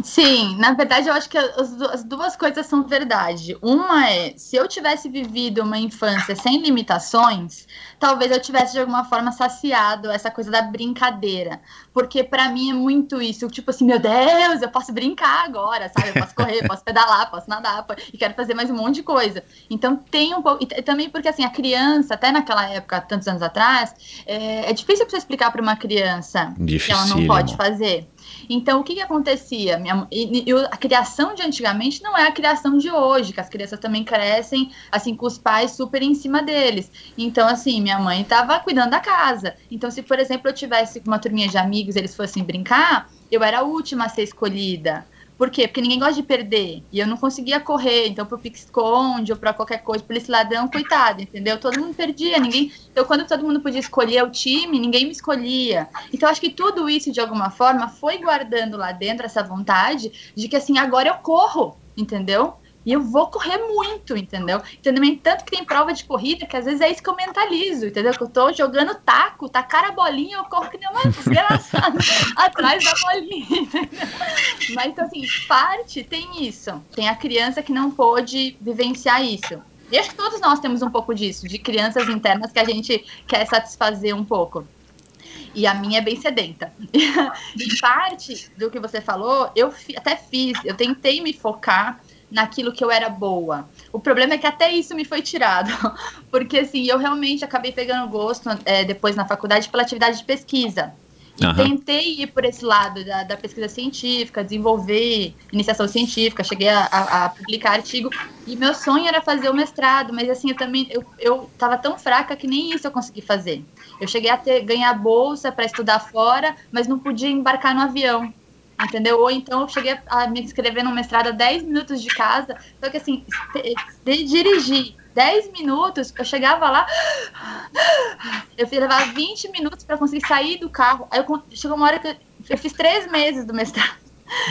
Sim, na verdade eu acho que as, du- as duas coisas são verdade. Uma é, se eu tivesse vivido uma infância sem limitações, talvez eu tivesse de alguma forma saciado essa coisa da brincadeira. Porque pra mim é muito isso, tipo assim, meu Deus, eu posso brincar agora, sabe? Eu posso correr, posso pedalar, posso nadar, e quero fazer mais um monte de coisa. Então tem um pouco. E também porque assim, a criança, até naquela época, tantos anos atrás, é, é difícil pra você explicar pra uma criança que ela não pode fazer. Então, o que, que acontecia? Minha- e- e a criação de antigamente não é a criação de hoje, que as crianças também crescem, assim, com os pais super em cima deles. Então, assim, minha mãe estava cuidando da casa. Então, se, por exemplo, eu tivesse uma turminha de amigos eles fossem brincar, eu era a última a ser escolhida. Por quê? Porque ninguém gosta de perder. E eu não conseguia correr. Então, pro pique-esconde ou pra qualquer coisa, polícia ladrão, coitado, entendeu? Todo mundo perdia. ninguém Então, quando todo mundo podia escolher o time, ninguém me escolhia. Então, acho que tudo isso, de alguma forma, foi guardando lá dentro essa vontade de que, assim, agora eu corro, entendeu? E eu vou correr muito, entendeu? Também, tanto que tem prova de corrida, que às vezes é isso que eu mentalizo, entendeu? Que eu tô jogando taco, tacar a bolinha, eu corro que nem uma [laughs] desgraçada [laughs] atrás da bolinha, entendeu? Mas, então, assim, parte tem isso. Tem a criança que não pôde vivenciar isso. E acho que todos nós temos um pouco disso, de crianças internas que a gente quer satisfazer um pouco. E a minha é bem sedenta. [laughs] e parte do que você falou, eu até fiz, eu tentei me focar naquilo que eu era boa. O problema é que até isso me foi tirado, [laughs] porque assim, eu realmente acabei pegando gosto é, depois na faculdade pela atividade de pesquisa. E Aham. tentei ir por esse lado da, da pesquisa científica, desenvolver iniciação científica, cheguei a, a- a publicar artigo, e meu sonho era fazer o mestrado, mas assim, eu também, eu, eu tava tão fraca que nem isso eu consegui fazer. Eu cheguei a ter, ganhar bolsa para estudar fora, mas não podia embarcar no avião, entendeu? Ou então eu cheguei a me inscrever no mestrado a 10 minutos de casa, só que assim, de, dirigir 10 minutos, eu chegava lá, eu fiz levar 20 minutos para conseguir sair do carro. Aí eu, chegou uma hora que eu, eu fiz três meses do mestrado,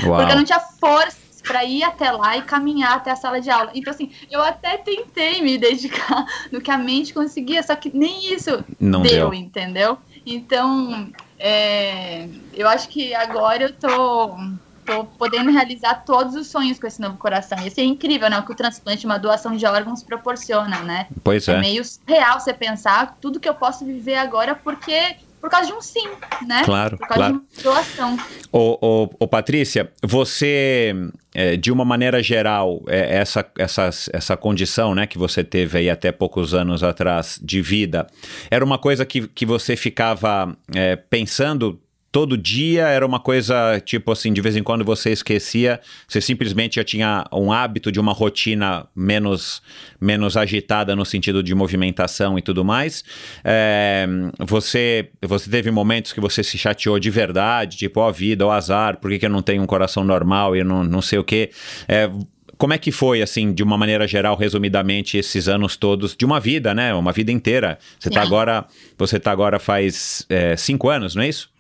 Uau. porque eu não tinha força para ir até lá e caminhar até a sala de aula. Então, assim, eu até tentei me dedicar [laughs] no que a mente conseguia, só que nem isso Não deu, deu. entendeu? Então, é, eu acho que agora eu tô, tô podendo realizar todos os sonhos com esse novo coração. Isso é incrível, né? O que o transplante, uma doação de órgãos proporciona, né? Pois É é. meio real você pensar tudo que eu posso viver agora porque por causa de um sim, né? Claro, Por causa claro. de uma doação. Ô, ô, ô, Patrícia, você, é, de uma maneira geral, é, essa, essa, essa condição né, que você teve aí até poucos anos atrás de vida, era uma coisa que, que você ficava é, pensando todo dia? Era uma coisa, tipo assim, de vez em quando você esquecia, você simplesmente já tinha um hábito de uma rotina menos, menos agitada no sentido de movimentação e tudo mais? É, você, você teve momentos que você se chateou de verdade, tipo, ó, vida, ó, azar, por que, que eu não tenho um coração normal e não, não sei o quê? É, como é que foi, assim, de uma maneira geral, resumidamente, esses anos todos de uma vida, né? Uma vida inteira. Você tá Sim. agora, você tá agora faz é, cinco anos, não é isso?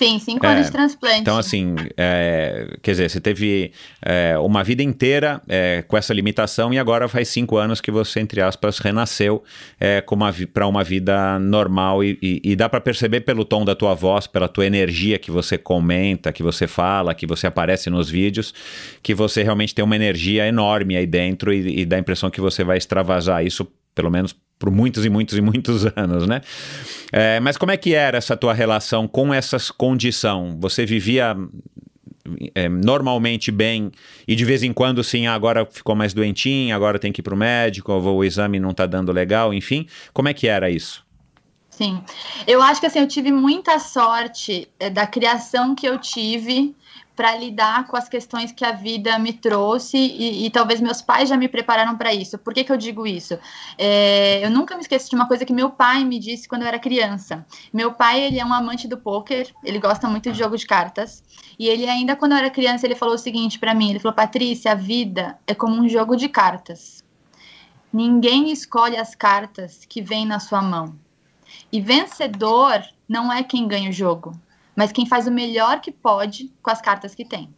Sim, cinco É, anos de transplante. Então, assim, é, quer dizer, você teve é, uma vida inteira é, com essa limitação e agora faz cinco anos que você, entre aspas, renasceu é, para uma vida normal e, e- e dá para perceber pelo tom da tua voz, pela tua energia que você comenta, que você fala, que você aparece nos vídeos, que você realmente tem uma energia enorme aí dentro e, e dá a impressão que você vai extravasar isso, pelo menos por muitos e muitos e muitos [laughs] anos, né? É, mas como é que era essa tua relação com essa condição? Você vivia é, normalmente bem e de vez em quando, sim, ah, agora ficou mais doentinho, agora tem que ir pro médico, ou o exame não tá dando legal, enfim. Como é que era isso? Sim. Eu acho que assim, eu tive muita sorte eh, da criação que eu tive para lidar com as questões que a vida me trouxe e, e talvez meus pais já me prepararam para isso. Por que, que eu digo isso? É, eu nunca me esqueço de uma coisa que meu pai me disse quando eu era criança. Meu pai, ele é um amante do pôquer, ele gosta muito de jogo de cartas. E ele ainda, quando eu era criança, ele falou o seguinte para mim, ele falou, Patrícia, a vida é como um jogo de cartas. Ninguém escolhe as cartas que vêm na sua mão. E vencedor não é quem ganha o jogo, mas quem faz o melhor que pode com as cartas que tem.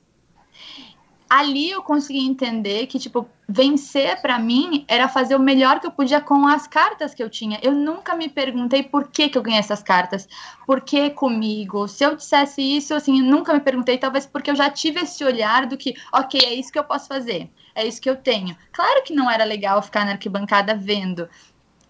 Ali eu consegui entender que, tipo, vencer para mim era fazer o melhor que eu podia com as cartas que eu tinha. Eu nunca me perguntei por que, que eu ganhei essas cartas, por que comigo. Se eu dissesse isso, assim, nunca me perguntei, talvez porque eu já tive esse olhar do que, ok, é isso que eu posso fazer, é isso que eu tenho. Claro que não era legal ficar na arquibancada vendo,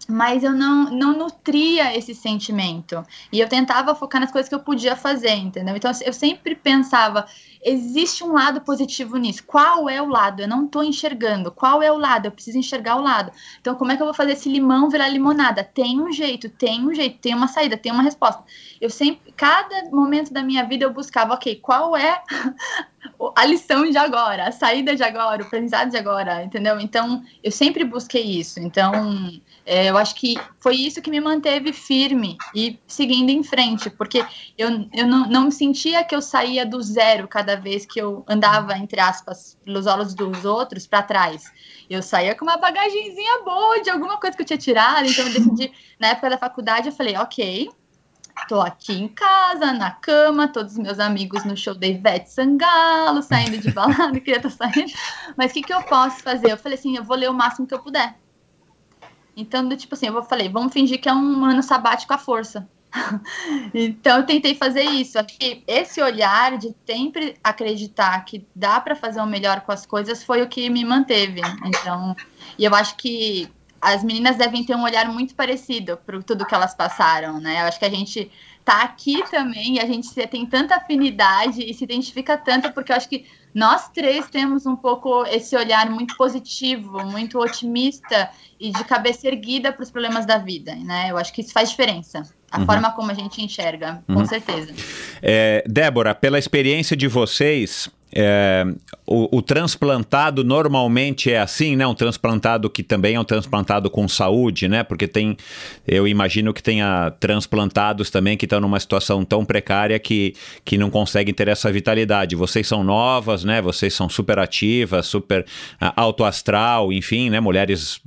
mas eu não, não nutria esse sentimento. E eu tentava focar nas coisas que eu podia fazer, entendeu? Então eu sempre pensava, existe um lado positivo nisso. Qual é o lado? Eu não estou enxergando. Qual é o lado? Eu preciso enxergar o lado. Então, como é que eu vou fazer esse limão virar limonada? Tem um jeito, tem um jeito, tem uma saída, tem uma resposta. Eu sempre, cada momento da minha vida, eu buscava, ok, qual é [laughs] a lição de agora, a saída de agora, o aprendizado de agora, entendeu? Então, eu sempre busquei isso. Então, é, eu acho que foi isso que me manteve firme e seguindo em frente, porque eu, eu não, não sentia que eu saía do zero cada vez que eu andava, entre aspas, pelos olhos dos outros para trás. Eu saía com uma bagagenzinha boa de alguma coisa que eu tinha tirado, então eu decidi, [laughs] na época da faculdade, eu falei, ok, Tô aqui em casa, na cama, todos os meus amigos no show da Ivete Sangalo, saindo de balada, [laughs] queria estar saindo. Mas o que, que eu posso fazer? Eu falei assim, eu vou ler o máximo que eu puder. Então, do tipo assim, eu falei, vamos fingir que é um ano sabático à força. [laughs] então, eu tentei fazer isso. Que esse olhar de sempre acreditar que dá para fazer o melhor com as coisas foi o que me manteve. Então, e eu acho que as meninas devem ter um olhar muito parecido para tudo que elas passaram, né? Eu acho que a gente tá aqui também e a gente tem tanta afinidade e se identifica tanto, porque eu acho que nós três temos um pouco esse olhar muito positivo, muito otimista e de cabeça erguida para os problemas da vida, né? Eu acho que isso faz diferença. A uhum. forma como a gente enxerga, com uhum. certeza. É, Débora, pela experiência de vocês, é, o, o, transplantado normalmente é assim, né? Um transplantado que também é um transplantado com saúde, né? Porque tem, eu imagino que tenha transplantados também que estão numa situação tão precária que, que não conseguem ter essa vitalidade. Vocês são novas, né? Vocês são super ativas, super uh, alto astral, enfim, né? Mulheres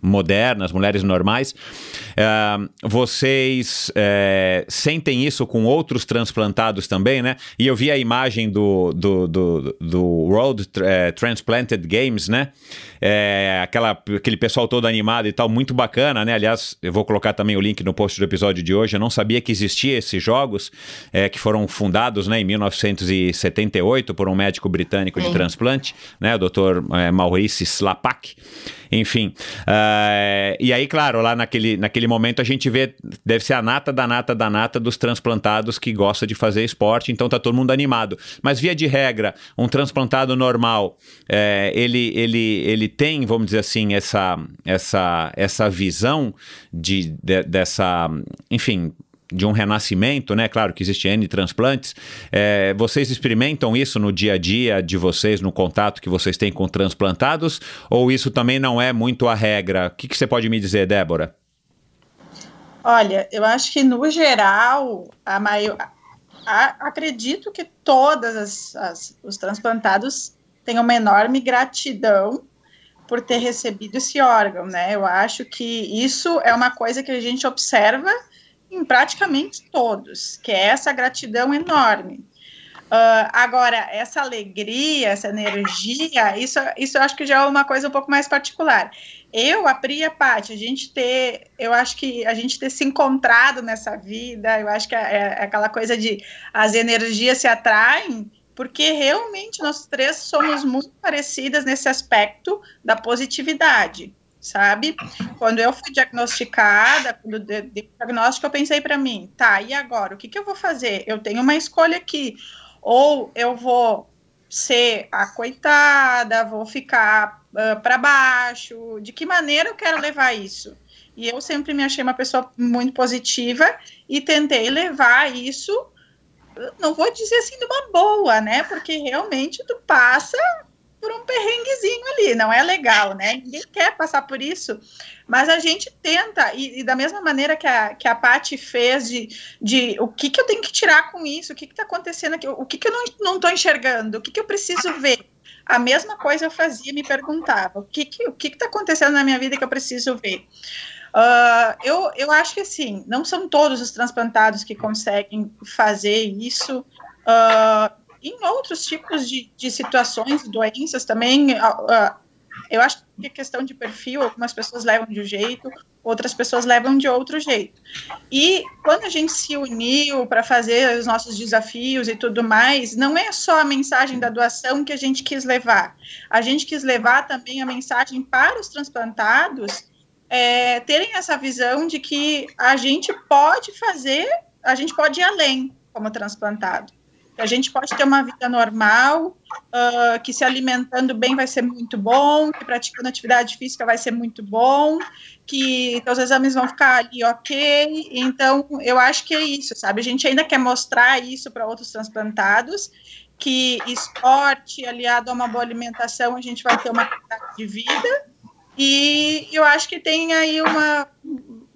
modernas, mulheres normais. Uh, vocês uh, sentem isso com outros transplantados também, né? E eu vi a imagem do, do, do do, do World é, Transplanted Games, né? É, aquela, aquele pessoal todo animado e tal, muito bacana, né? Aliás, eu vou colocar também o link no post do episódio de hoje. Eu não sabia que existia esses jogos é, que foram fundados né, em 1978 por um médico britânico de transplante, né? O Dr. É, Maurice Slapak. Enfim. Uh, e aí, claro, lá naquele, naquele momento a gente vê, deve ser a nata da nata da nata dos transplantados que gosta de fazer esporte, então tá todo mundo animado. Mas via de regra, um transplantado normal, é, ele, ele, ele tem, vamos dizer assim, essa, essa, essa visão de, de dessa, enfim, de um renascimento, né? Claro que existe N transplantes. É, vocês experimentam isso no dia a dia de vocês, no contato que vocês têm com transplantados? Ou isso também não é muito a regra? O que, que você pode me dizer, Débora? Olha, eu acho que no geral, a maior, a, acredito que todas as, as, os transplantados têm uma enorme gratidão por ter recebido esse órgão, né? Eu acho que isso é uma coisa que a gente observa em praticamente todos, que é essa gratidão enorme. Uh, agora, essa alegria, essa energia, isso, isso eu acho que já é uma coisa um pouco mais particular. Eu, a Pri e a Paty, a gente ter, eu acho que a gente ter se encontrado nessa vida, eu acho que é, é aquela coisa de as energias se atraem, porque realmente nós três somos muito parecidas nesse aspecto da positividade sabe? Quando eu fui diagnosticada, quando dei diagnóstico, eu pensei para mim, tá, e agora? O que, que eu vou fazer? Eu tenho uma escolha aqui. Ou eu vou ser a coitada, vou ficar uh, para baixo, de que maneira eu quero levar isso? E eu sempre me achei uma pessoa muito positiva e tentei levar isso, não vou dizer assim de uma boa, né? Porque realmente tu passa por um perrenguezinho ali, não é legal, né? Ninguém quer passar por isso, mas a gente tenta, e, e da mesma maneira que a, que a Paty fez de, de o que, que eu tenho que tirar com isso, o que está acontecendo aqui, o que, que eu não estou enxergando, o que, que eu preciso ver. A mesma coisa eu fazia, me perguntava, o que está que, o que que tá acontecendo na minha vida que eu preciso ver? Uh, eu, eu acho que assim, não são todos os transplantados que conseguem fazer isso. Uh, em outros tipos de, de situações, doenças também, uh, eu acho que é questão de perfil, algumas pessoas levam de um jeito, outras pessoas levam de outro jeito. E quando a gente se uniu para fazer os nossos desafios e tudo mais, não é só a mensagem da doação que a gente quis levar. A gente quis levar também a mensagem para os transplantados é, terem essa visão de que a gente pode fazer, a gente pode ir além como transplantado a gente pode ter uma vida normal, uh, que se alimentando bem vai ser muito bom, que praticando atividade física vai ser muito bom, que os exames vão ficar ali ok. Então, eu acho que é isso, sabe? A gente ainda quer mostrar isso para outros transplantados, que esporte aliado a uma boa alimentação, a gente vai ter uma qualidade de vida. E eu acho que tem aí uma,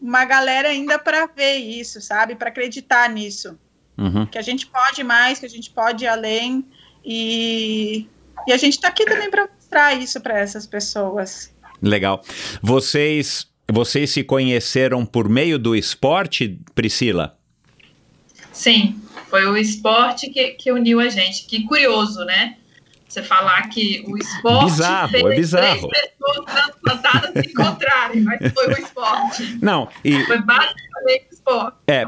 uma galera ainda para ver isso, sabe? Para acreditar nisso. Uhum. Que a gente pode mais, que a gente pode ir além. E, e a gente está aqui também para mostrar isso para essas pessoas. Legal. Vocês, vocês se conheceram por meio do esporte, Priscila? Sim, foi o esporte que, que uniu a gente. Que curioso, né? Você falar que o esporte bizarro, fez é bizarro. três pessoas transplantadas se encontrarem, mas foi o esporte. Não, e... Foi basicamente o esporte. É,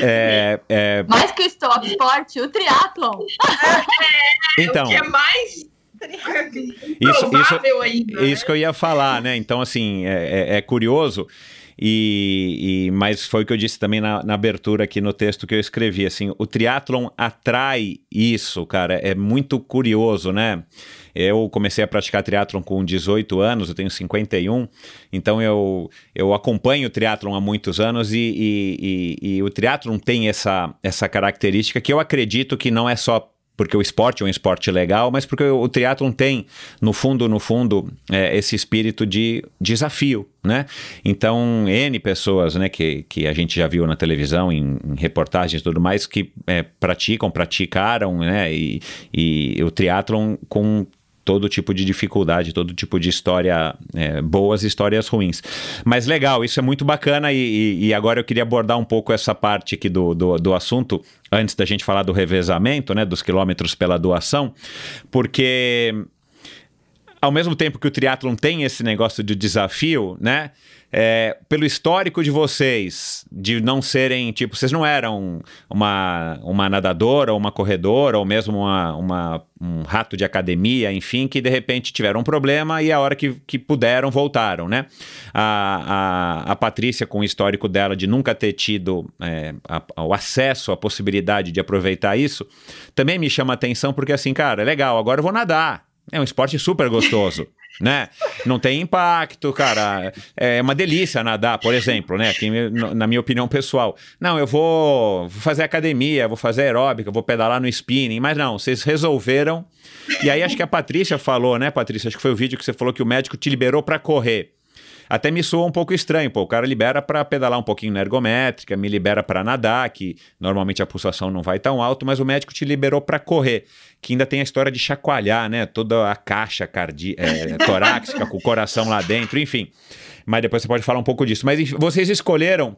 é, é... Mais que o stop esporte, o triatlon. É, então, o que é mais isso, isso, ainda, né? isso que eu ia falar, né? Então, assim, é, é, é curioso e, e, mas foi o que eu disse também na, na, abertura aqui no texto que eu escrevi, assim, o triatlon atrai isso, cara, é muito curioso, né? Eu comecei a praticar triatlon com 18 anos, eu tenho 51, então eu, eu acompanho o triatlon há muitos anos e, e, e, o triatlon tem essa, essa característica que eu acredito que não é só porque o esporte é um esporte legal, mas porque o, triatlon tem, no fundo, no fundo, é, esse espírito de desafio, né? Então, N pessoas, né, que, que a gente já viu na televisão, em, em reportagens e tudo mais, que é, praticam, praticaram, né, e, e o triatlon com todo tipo de dificuldade, todo tipo de história, é, boas histórias ruins. Mas legal, isso é muito bacana e, e, agora eu queria abordar um pouco essa parte aqui do, do, do, assunto, antes da gente falar do revezamento, né, dos quilômetros pela doação, porque ao mesmo tempo que o triatlon tem esse negócio de desafio, né, é, pelo histórico de vocês, de não serem, tipo, vocês não eram uma, uma nadadora, ou uma corredora, ou mesmo uma, uma, um rato de academia, enfim, que de repente tiveram um problema e a hora que, que puderam, voltaram, né? A, a, a Patrícia, com o histórico dela de nunca ter tido é, a, o acesso, a possibilidade de aproveitar isso, também me chama atenção, porque assim, cara, é legal, agora eu vou nadar. É um esporte super gostoso [laughs] né? Não tem impacto, cara. É uma delícia nadar, por exemplo, né? Aqui, na minha opinião pessoal. Não, eu vou fazer academia, vou fazer aeróbica, vou pedalar no spinning, mas não, vocês resolveram. E aí acho que a Patrícia falou, né, Patrícia? Acho que foi o vídeo que você falou que o médico te liberou para correr. Até me soa um pouco estranho, pô. O cara libera para pedalar um pouquinho na ergométrica, me libera para nadar, que normalmente a pulsação não vai tão alto, mas o médico te liberou para correr, que ainda tem a história de chacoalhar, né? Toda a caixa cardi é, [laughs] torácica com o coração lá dentro, enfim. Mas depois você pode falar um pouco disso. Mas vocês escolheram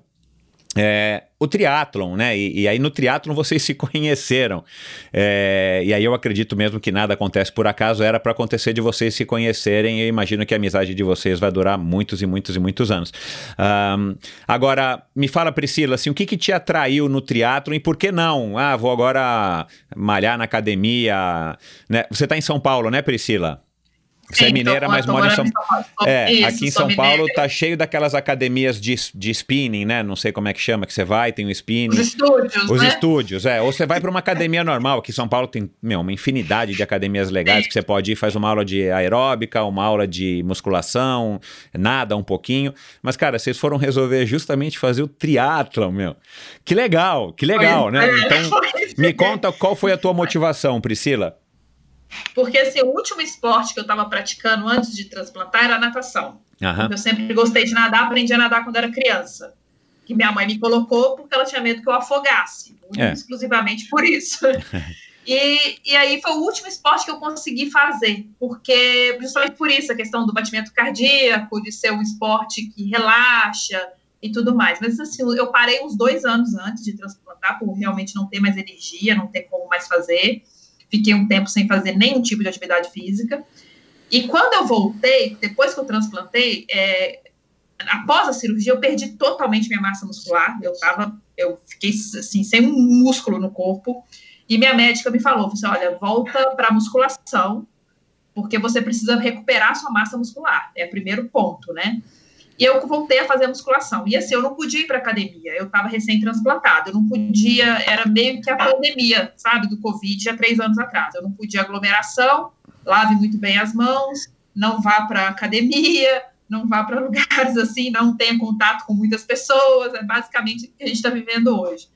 é, o triatlon, né? E, e, aí no triatlon vocês se conheceram. É, e aí eu acredito mesmo que nada acontece por acaso, era para acontecer de vocês se conhecerem. Eu imagino que a amizade de vocês vai durar muitos e muitos e muitos anos. Um, agora, me fala, Priscila, assim, o que, que te atraiu no triatlon e por que não? Ah, vou agora malhar na academia. Né? Você está em São Paulo, né, Priscila? Você é mineira, mas mora em São Paulo. É, Isso, aqui em São mineira. Paulo tá cheio daquelas academias de, de spinning, né? Não sei como é que chama, que você vai, tem o spinning. Os estúdios, Os né? estúdios, é. Ou você vai para uma academia normal, aqui em São Paulo tem, meu, uma infinidade de academias legais que você pode ir, faz uma aula de aeróbica, uma aula de musculação, nada um pouquinho. Mas, cara, vocês foram resolver justamente fazer o triatlon, meu. Que legal, que legal, né? É, então, me conta qual foi a tua motivação, Priscila. Porque assim, o último esporte que eu estava praticando antes de transplantar era a natação. Uhum. Eu sempre gostei de nadar, aprendi a nadar quando era criança. Que minha mãe me colocou porque ela tinha medo que eu afogasse. É. Exclusivamente por isso. [laughs] E, e aí foi o último esporte que eu consegui fazer, porque justamente por isso, a questão do batimento cardíaco, de ser um esporte que relaxa e tudo mais. Mas assim, eu parei uns dois anos antes de transplantar, por realmente não ter mais energia, não ter como mais fazer. Fiquei um tempo sem fazer nenhum tipo de atividade física. E quando eu voltei, depois que eu transplantei, é, após a cirurgia, eu perdi totalmente minha massa muscular. Eu tava, eu fiquei assim, sem um músculo no corpo. E minha médica me falou, assim, olha, volta para musculação, porque você precisa recuperar sua massa muscular. É o primeiro ponto, né? E eu voltei a fazer musculação. E assim, eu não podia ir para academia, eu estava recém-transplantado, eu não podia, era meio que a pandemia, sabe, do Covid, há três anos atrás. Eu não podia aglomeração, lave muito bem as mãos, não vá para academia, não vá para [laughs] lugares assim, não tenha contato com muitas pessoas, é basicamente o que a gente está vivendo hoje.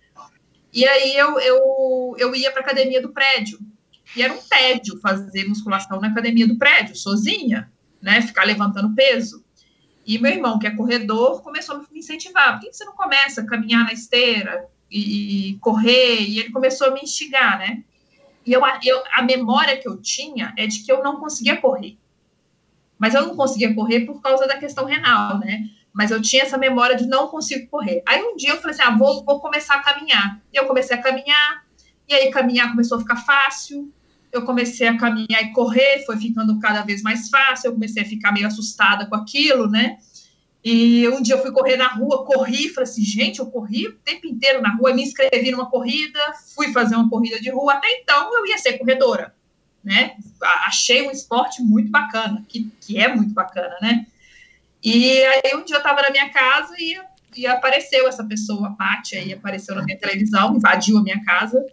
E aí eu, eu, eu ia para academia do prédio. E era um tédio fazer musculação na academia do prédio, sozinha, né? Ficar levantando peso. E meu irmão, que é corredor, começou a me incentivar. Por que você não começa a caminhar na esteira e, correr? E ele começou a me instigar, né? E eu, eu, a memória que eu tinha é de que eu não conseguia correr. Mas eu não conseguia correr por causa da questão renal, né? mas eu tinha essa memória de não consigo correr. Aí um dia eu falei assim, ah, vou, vou começar a caminhar. E eu comecei a caminhar, e aí caminhar começou a ficar fácil, eu comecei a caminhar e correr, foi ficando cada vez mais fácil, eu comecei a ficar meio assustada com aquilo, né? E um dia eu fui correr na rua, corri, falei assim, gente, eu corri o tempo inteiro na rua, me inscrevi numa corrida, fui fazer uma corrida de rua, até então eu ia ser corredora, né? Achei um esporte muito bacana, que, que é muito bacana, né? E aí um dia eu estava na minha casa e, e apareceu essa pessoa, a Paty, aí apareceu na minha televisão, invadiu a minha casa.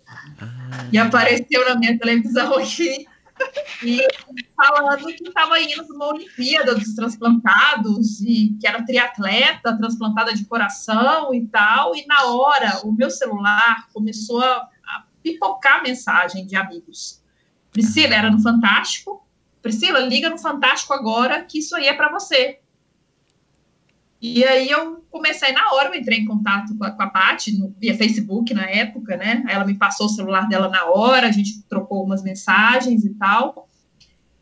E apareceu na minha televisão aqui e falando que estava indo para uma Olimpíada dos transplantados e que era triatleta, transplantada de coração e tal. E na hora, o meu celular começou a, a pipocar mensagem de amigos. Priscila, era no Fantástico. Priscila, liga no Fantástico agora que isso aí é para você. E aí eu comecei na hora, eu entrei em contato com a, com a Paty, no, via Facebook na época, né? Ela me passou o celular dela na hora, a gente trocou umas mensagens e tal.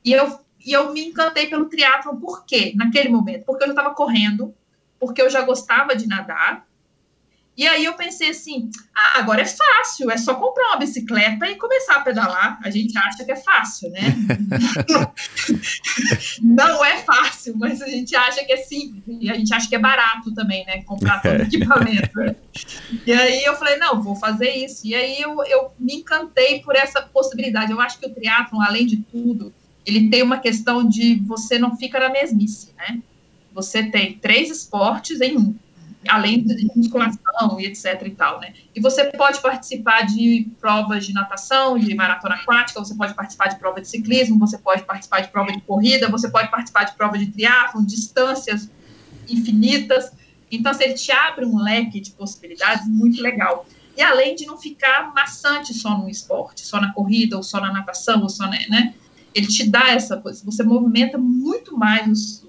E eu, e eu me encantei pelo triatlon, por quê? Naquele momento? Porque eu já estava correndo, porque eu já gostava de nadar, e aí eu pensei assim, ah, agora é fácil, é só comprar uma bicicleta e começar a pedalar. A gente acha que é fácil, né? [laughs] Não é fácil, mas a gente acha que é simples. E a gente acha que é barato também, né? Comprar todo [laughs] o equipamento. E aí eu falei, não, vou fazer isso. E aí eu, eu me encantei por essa possibilidade. Eu acho que o triatlon, além de tudo, ele tem uma questão de você não fica na mesmice, né? Você tem três esportes em um além de musculação e etc e tal, né? E você pode participar de provas de natação, de maratona aquática, você pode participar de prova de ciclismo, você pode participar de prova de corrida, você pode participar de prova de triatlon, distâncias infinitas. Então, assim, ele te abre um leque de possibilidades muito legal. E além de não ficar maçante só no esporte, só na corrida, ou só na natação, ou só, né? Ele te dá essa coisa, você movimenta muito mais os,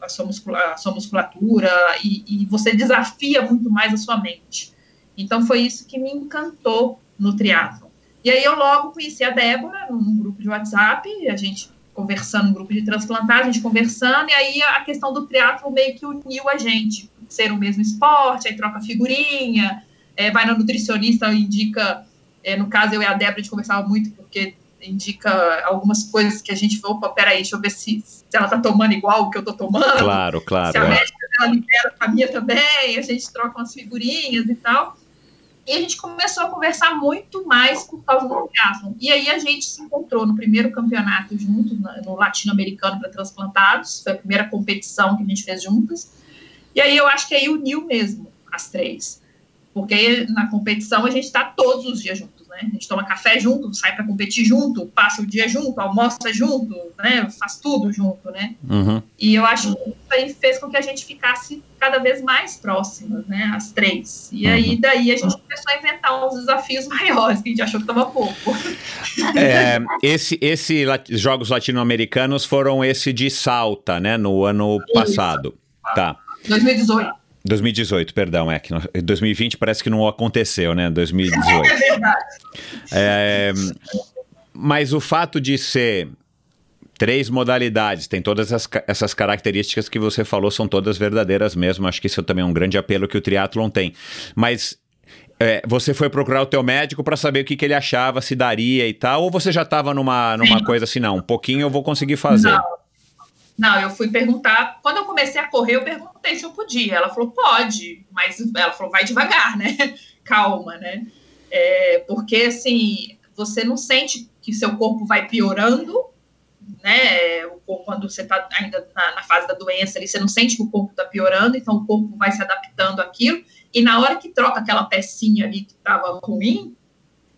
a sua, muscula, a sua musculatura e, e, você desafia muito mais a sua mente. Então foi isso que me encantou no triatlo. E aí eu logo conheci a Débora num grupo de WhatsApp, a gente conversando, um grupo de transplantagem, a gente conversando, e aí a questão do triatlo meio que uniu a gente, ser o mesmo esporte, aí troca figurinha, é, vai no nutricionista, indica, é, no caso eu e a Débora, a gente conversava muito, porque indica algumas coisas que a gente, opa, peraí, deixa eu ver se, se ela tá tomando igual o que eu tô tomando. Claro, claro. Se a é. médica dela libera a minha também, a gente troca umas figurinhas e tal. E a gente começou a conversar muito mais por causa do triatlon. E aí a gente se encontrou no primeiro campeonato juntos, no latino-americano para transplantados, foi a primeira competição que a gente fez juntas. E aí eu acho que aí uniu mesmo as três. Porque na competição a gente está todos os dias juntos né? A gente toma café junto, sai para competir junto, passa o dia junto, almoça junto, né? Faz tudo junto, né? Uhum. E eu acho que isso aí fez com que a gente ficasse cada vez mais próximas, né? As três. E uhum. aí daí a gente começou a inventar uns desafios [laughs] maiores que a gente achou que estava pouco. [laughs] É, esse, esse jogos latino-americanos foram esse de Salta, né? No ano passado. Tá. 2018. 2018, perdão, é que no- 2020 parece que não aconteceu, né? 2018. É verdade. É, mas o fato de ser três modalidades, tem todas as essas características que você falou, são todas verdadeiras mesmo. Acho que isso também é um grande apelo que o triatlon tem. Mas é, você foi procurar o teu médico para saber o que, que ele achava, se daria e tal, ou você já estava numa, numa Sim. coisa assim, não, um pouquinho eu vou conseguir fazer. Não. Não, eu fui perguntar. Quando eu comecei a correr, eu perguntei se eu podia. Ela falou, pode, mas ela falou, vai devagar, né? [laughs] Calma, né? É, porque assim, você não sente que seu corpo vai piorando, né? Quando você está ainda na, na fase da doença ali, você não sente que o corpo está piorando, então o corpo vai se adaptando àquilo. E na hora que troca aquela pecinha ali que estava ruim,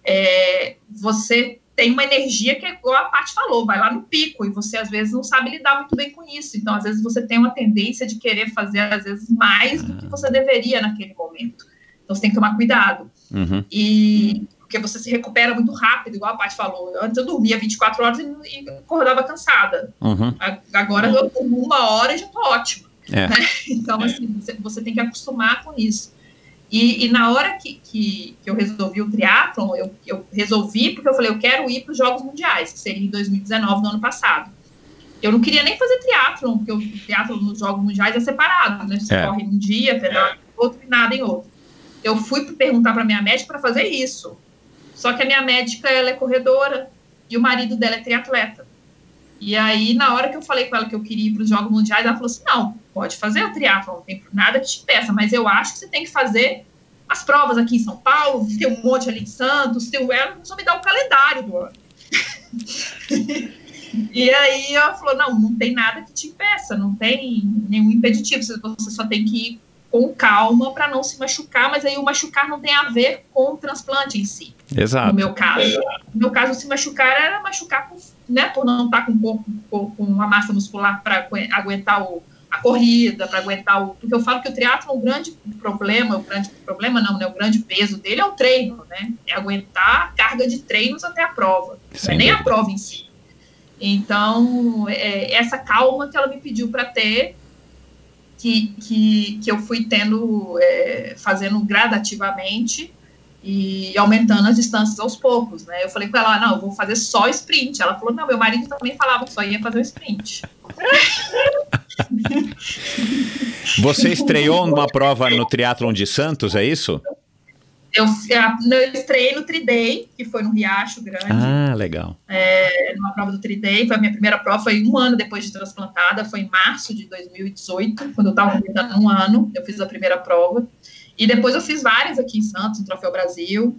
é, você tem uma energia que é igual a Paty falou, vai lá no pico, e você às vezes não sabe lidar muito bem com isso. Então, às vezes, você tem uma tendência de querer fazer, às vezes, mais do que você deveria naquele momento. Então, você tem que tomar cuidado. Uhum. E porque você se recupera muito rápido, igual a Paty falou. Antes eu dormia 24 horas e, e acordava cansada. Uhum. Agora eu durmo uma hora e já tô ótima. É. né? [laughs] Então, assim, você, você tem que acostumar com isso. E, e na hora que, que, que eu resolvi o triatlon, eu, eu resolvi porque eu falei, eu quero ir para os Jogos Mundiais, que seria em 2019, no ano passado. Eu não queria nem fazer triatlon, porque o triatlon nos Jogos Mundiais é separado, né? Você É. corre um dia, pedala em outro e nada em outro. Eu fui perguntar para minha médica para fazer isso. Só que a minha médica, ela é corredora e o marido dela é triatleta. E aí, na hora que eu falei com ela que eu queria ir para os Jogos Mundiais, ela falou assim: não, pode fazer o triatlon, não tem nada que te peça, mas eu acho que você tem que fazer as provas aqui em São Paulo, tem um monte ali em Santos, tem o ela começou a me dar o calendário do ano. [laughs] e aí ela falou: não, não tem nada que te impeça, não tem nenhum impeditivo, você só tem que ir com calma para não se machucar, mas aí o machucar não tem a ver com o transplante em si no Exato. meu caso. No meu caso, se machucar era machucar por, né, por não estar com o corpo com, uma massa muscular para aguentar o, a corrida, para aguentar o. Porque eu falo que o triatlo o grande problema, o grande problema não, né? O grande peso dele é o treino, né? É aguentar a carga de treinos até a prova. Não é nem a prova em si. Então, é, essa calma que ela me pediu para ter, que, que, que eu fui tendo, é, fazendo gradativamente e aumentando as distâncias aos poucos, né? Eu falei com ela, não, eu vou fazer só sprint. Ela falou, não, meu marido também falava que só ia fazer o sprint. Você estreou numa prova no triatlon de Santos, é isso? Eu, eu estreiei no Triday, que foi no Riacho Grande, Ah, legal. é, numa prova do Triday. Foi a minha primeira prova, foi um ano depois de transplantada, foi em março de 2018, quando eu estava completando um ano, eu fiz a primeira prova. E depois eu fiz várias aqui em Santos, no Troféu Brasil.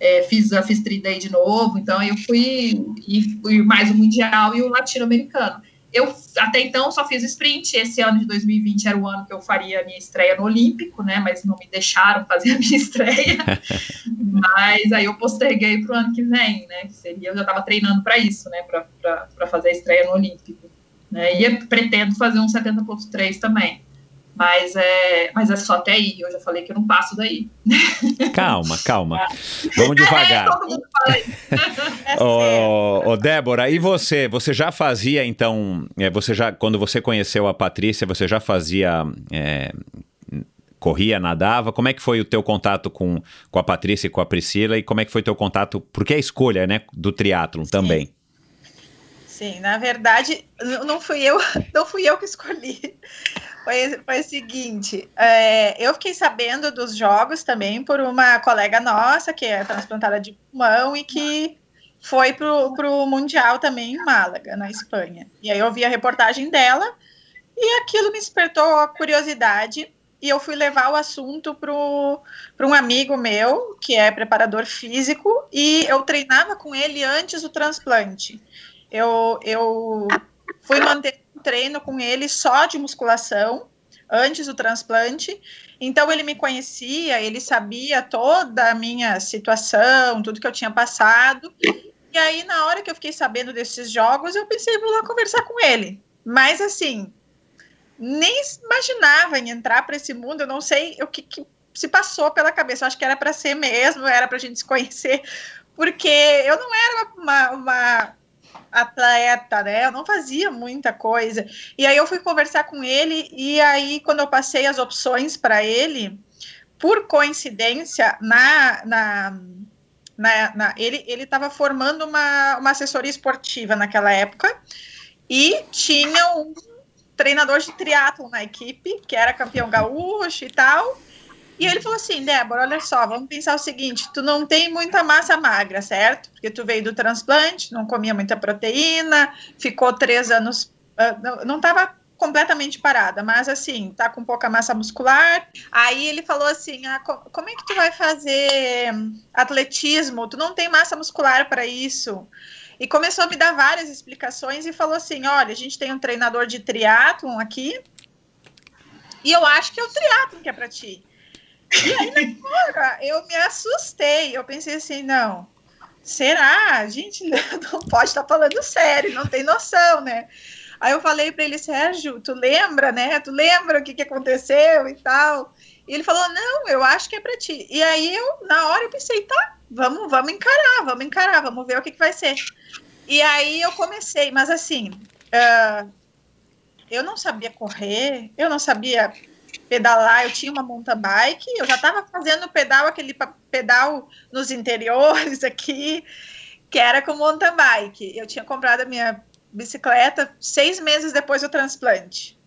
É, fiz, fiz Triday de novo, então eu fui, e fui mais o Mundial e o Latino-Americano. Eu até então só fiz sprint. Esse ano de 2020 era o ano que eu faria a minha estreia no Olímpico, né? Mas não me deixaram fazer a minha [laughs] estreia. Mas aí eu posterguei para o ano que vem, né? Que seria, eu já estava treinando para isso, né? Para fazer a estreia no Olímpico. Né? E pretendo fazer um 70.3 também. Mas é, mas é só até aí. Eu já falei que eu não passo daí. Calma, calma. [laughs] Vamos devagar. [laughs] É, fala isso. Ô, ô, Débora, e você? Você já fazia, então, é, você já, quando você conheceu a Patrícia, você já fazia, é, corria, nadava? Como é que foi o teu contato com, com a Patrícia e com a Priscila? E como é que foi o teu contato, porque é a escolha, né, do triatlon também? Sim, na verdade, não fui eu, [laughs] não fui eu que escolhi. Foi, foi o seguinte, é, eu fiquei sabendo dos jogos também por uma colega nossa, que é transplantada de pulmão e que foi pro, pro Mundial também em Málaga, na Espanha. E aí eu vi a reportagem dela e aquilo me despertou a curiosidade e eu fui levar o assunto para um amigo meu, que é preparador físico, e eu treinava com ele antes do transplante. Eu, eu fui manter um treino com ele só de musculação antes do transplante. Então ele me conhecia, ele sabia toda a minha situação, tudo que eu tinha passado. E aí, na hora que eu fiquei sabendo desses jogos, eu pensei, vou lá conversar com ele. Mas assim, nem imaginava em entrar para esse mundo, eu não sei o que, que se passou pela cabeça. Eu acho que era para ser mesmo, era para a gente se conhecer, porque eu não era uma, uma, atleta, né? Eu não fazia muita coisa. E aí eu fui conversar com ele, e aí, quando eu passei as opções para ele, por coincidência, na, na, na, na ele estava formando uma, uma assessoria esportiva naquela época, e tinha um treinador de triatlo na equipe, que era campeão gaúcho e tal. E ele falou assim, Débora, olha só, vamos pensar o seguinte, tu não tem muita massa magra, certo? Porque tu veio do transplante, não comia muita proteína, ficou três anos, uh, não estava completamente parada, mas assim, tá com pouca massa muscular. Aí ele falou assim: ah, como é que tu vai fazer atletismo? Tu não tem massa muscular para isso. E começou a me dar várias explicações e falou assim: olha, a gente tem um treinador de triatlon aqui, e eu acho que é o triatlon que é para ti. E aí, na hora, eu me assustei. Eu pensei assim, não, será? Gente [laughs] não pode estar falando sério, não tem noção, né? Aí eu falei para ele, Sérgio, tu lembra, né? Tu lembra o que, que aconteceu e tal? E ele falou, não, eu acho que é para ti. E aí eu, na hora, eu pensei, tá, vamos, vamos encarar, vamos encarar, vamos ver o que, que vai ser. E aí eu comecei, mas assim, uh, eu não sabia correr, eu não sabia pedalar, eu tinha uma mountain bike, eu já estava fazendo pedal, aquele pedal nos interiores [laughs] aqui, que era com mountain bike. Eu tinha comprado a minha bicicleta seis meses depois do transplante.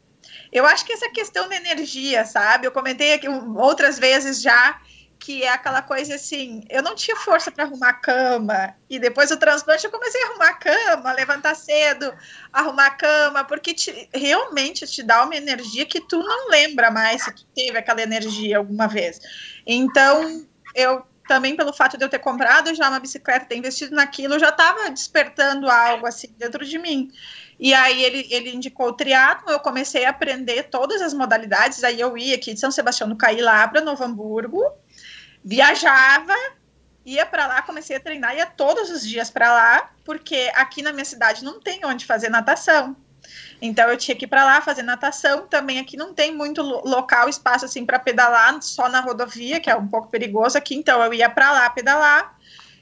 Eu acho que essa questão da energia, sabe? Eu comentei aqui outras vezes já que é aquela coisa assim, eu não tinha força para arrumar cama, e depois do transplante eu comecei a arrumar cama, levantar cedo, arrumar cama, porque te, realmente te dá uma energia que tu não lembra mais se tu teve aquela energia alguma vez. Então, eu também pelo fato de eu ter comprado já uma bicicleta, ter investido naquilo, já estava despertando algo assim dentro de mim. E aí ele, ele indicou o triatlo, eu comecei a aprender todas as modalidades, aí eu ia aqui de São Sebastião do Caí lá para Novo Hamburgo, viajava, ia para lá, comecei a treinar, ia todos os dias para lá, porque aqui na minha cidade não tem onde fazer natação. Então eu tinha que ir para lá fazer natação. Também aqui não tem muito local, espaço assim para pedalar, só na rodovia, que é um pouco perigoso aqui. Então eu ia para lá pedalar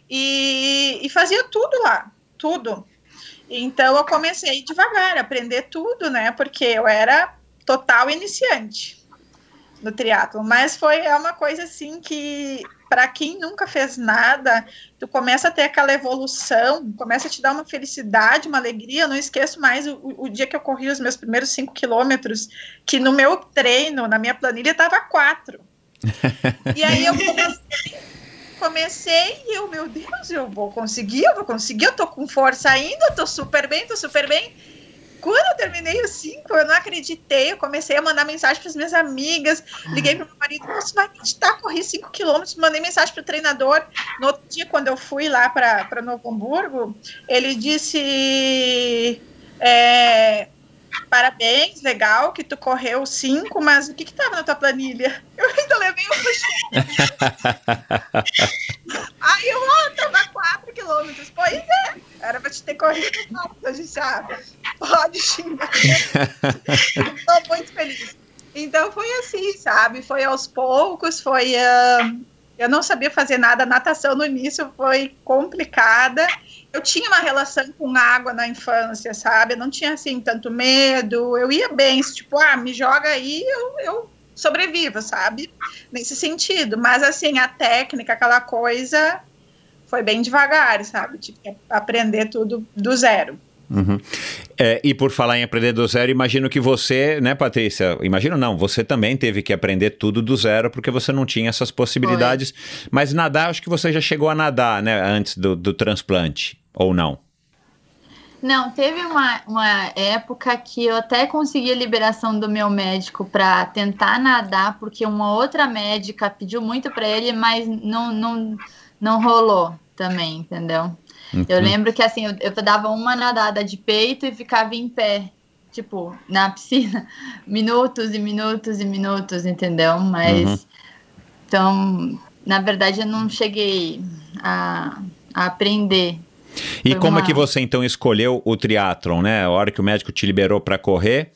e, e fazia tudo lá, tudo. Então eu comecei devagar, aprender tudo, né? Porque eu era total iniciante no triatlo, mas foi é uma coisa assim que para quem nunca fez nada, tu começa a ter aquela evolução, começa a te dar uma felicidade, uma alegria. Eu não esqueço mais o, o dia que eu corri os meus primeiros cinco quilômetros, que no meu treino, na minha planilha, estava quatro. e aí eu comecei, comecei e eu, meu Deus, eu vou conseguir, eu vou conseguir, eu tô com força ainda, eu tô super bem, tô super bem. Quando eu terminei os cinco, eu não acreditei. Eu comecei a mandar mensagem para as minhas amigas. Liguei para meu marido: Você vai acreditar? Corri cinco quilômetros. Mandei mensagem para o treinador. No outro dia, quando eu fui lá para Novo Hamburgo, ele disse. É, parabéns, legal que tu correu cinco, mas o que que tava na tua planilha? Eu ainda levei um [laughs] Aí eu, ó, tava quatro quilômetros. Pois é, era pra te ter corrido mais, a gente sabe. Pode xingar. Estou muito feliz. Então foi assim, sabe? Foi aos poucos, foi. Uh, eu não sabia fazer nada, a natação no início foi complicada. Eu tinha uma relação com água na infância, sabe? Eu não tinha assim tanto medo. Eu ia bem, tipo, ah, me joga aí, eu, eu sobrevivo, sabe? Nesse sentido. Mas assim, a técnica, aquela coisa, foi bem devagar, sabe? Tive aprender tudo do zero. Uhum. É, e por falar em aprender do zero, imagino que você, né, Patrícia? Imagino não, você também teve que aprender tudo do zero porque você não tinha essas possibilidades. Foi. Mas nadar, acho que você já chegou a nadar, né, antes do, do transplante, ou não? Não, teve uma, uma época que eu até consegui a liberação do meu médico para tentar nadar, porque uma outra médica pediu muito para ele, mas não, não, não rolou também, entendeu? Eu uhum. lembro que assim, eu, eu dava uma nadada de peito e ficava em pé, tipo, na [laughs] piscina, minutos e minutos e minutos, entendeu? Mas uhum. então, na verdade, eu não cheguei a, a aprender. E Foi como uma... é que você então escolheu o triatlon, né? A hora que o médico te liberou para correr,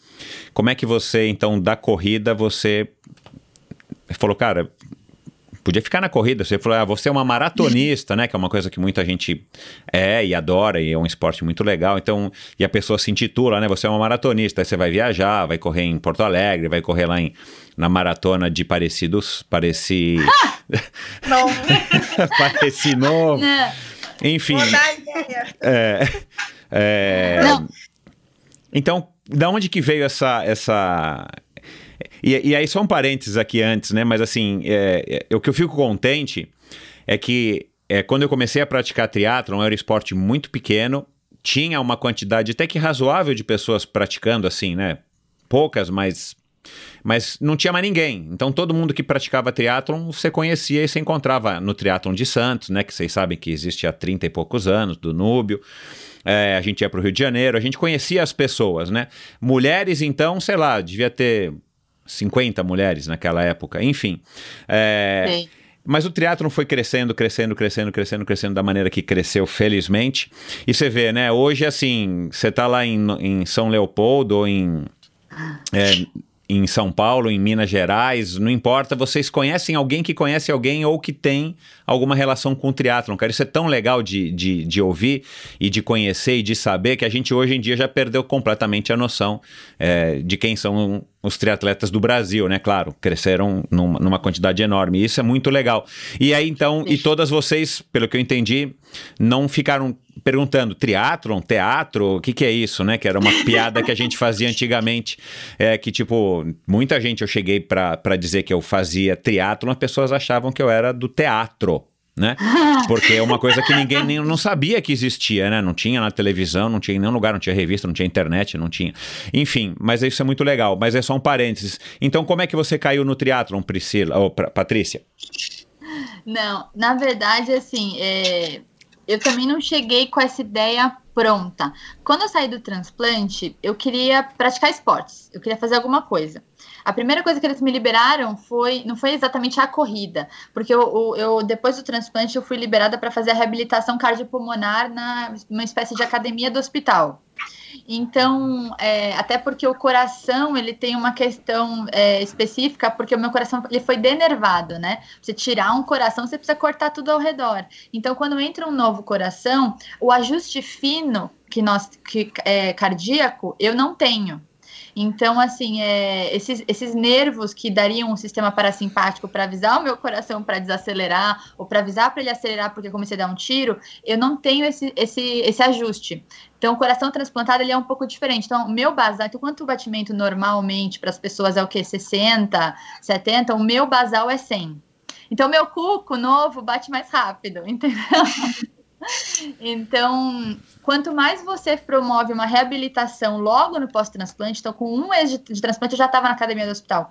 como é que você então da corrida você falou, cara, podia ficar na corrida. Você falou, ah, você é uma maratonista, né? Que é uma coisa que muita gente é e adora e é um esporte muito legal. Então, e a pessoa se intitula, né? Você é uma maratonista. Aí você vai viajar, vai correr em Porto Alegre, vai correr lá em, na maratona de Parecidos, Pareci. [laughs] Não, [laughs] Pareci novo. Não, Enfim. vou dar ideia. É, é, Não. Então, da onde que veio essa. essa... E, e aí, só um parênteses aqui antes, né? Mas assim, é, é, o que eu fico contente é que é, quando eu comecei a praticar triatlon, era um esporte muito pequeno, tinha uma quantidade até que razoável de pessoas praticando, assim, né? Poucas, mas mas não tinha mais ninguém. Então todo mundo que praticava triatlon você conhecia e se encontrava no triatlon de Santos, né? Que vocês sabem que existe há 30 e poucos anos, do Núbio. É, a gente ia para o Rio de Janeiro, a gente conhecia as pessoas, né? Mulheres, então, sei lá, devia ter 50 mulheres naquela época, enfim. É, mas o triatlon foi crescendo, crescendo, crescendo, crescendo, crescendo da maneira que cresceu, felizmente. E você vê, né? Hoje, assim, você tá lá em, em São Leopoldo ou em. é, em São Paulo, em Minas Gerais, não importa, vocês conhecem alguém que conhece alguém ou que tem alguma relação com o triatlon, cara. Isso é tão legal de, de, de ouvir e de conhecer e de saber que a gente hoje em dia já perdeu completamente a noção é, de quem são os triatletas do Brasil, né? Claro, cresceram numa, numa quantidade enorme. Isso é muito legal. E aí, então, e todas vocês, pelo que eu entendi, não ficaram perguntando triatlon, teatro, o que que é isso, né? Que era uma piada que a gente fazia antigamente, é que tipo, muita gente eu cheguei pra dizer que eu fazia triatlon, as pessoas achavam que eu era do teatro. Né? Porque é uma coisa que ninguém nem, não sabia que existia, né? Não tinha na televisão, não tinha em nenhum lugar, não tinha revista, não tinha internet, não tinha. Enfim, mas isso é muito legal. Mas é só um parênteses. Então, como é que você caiu no triatlon, Priscila ou Pra- Patrícia? Não, na verdade, assim, é, eu também não cheguei com essa ideia pronta. Quando eu saí do transplante, eu queria praticar esportes, eu queria fazer alguma coisa. A primeira coisa que eles me liberaram foi, não foi exatamente a corrida, porque eu, eu- depois do transplante eu fui liberada para fazer a reabilitação cardiopulmonar na uma espécie de academia do hospital. Então, é, até porque o coração ele tem uma questão é, específica, porque o meu coração ele foi denervado, né? Você tirar um coração, você precisa cortar tudo ao redor. Então, quando entra um novo coração, o ajuste fino que nós que é cardíaco eu não tenho. Então, assim, é, esses, esses nervos que dariam um sistema parasimpático para avisar o meu coração para desacelerar, ou para avisar para ele acelerar porque eu comecei a dar um tiro, eu não tenho esse, esse, esse ajuste. Então, o coração transplantado ele é um pouco diferente. Então, o meu basal, então, quanto o batimento normalmente para as pessoas é o quê? 60, 70, o meu basal é 100. Então, meu cuco novo bate mais rápido, [laughs] entendeu? Então, quanto mais você promove uma reabilitação logo no pós-transplante, então com um mês de, de transplante eu já estava na academia do hospital.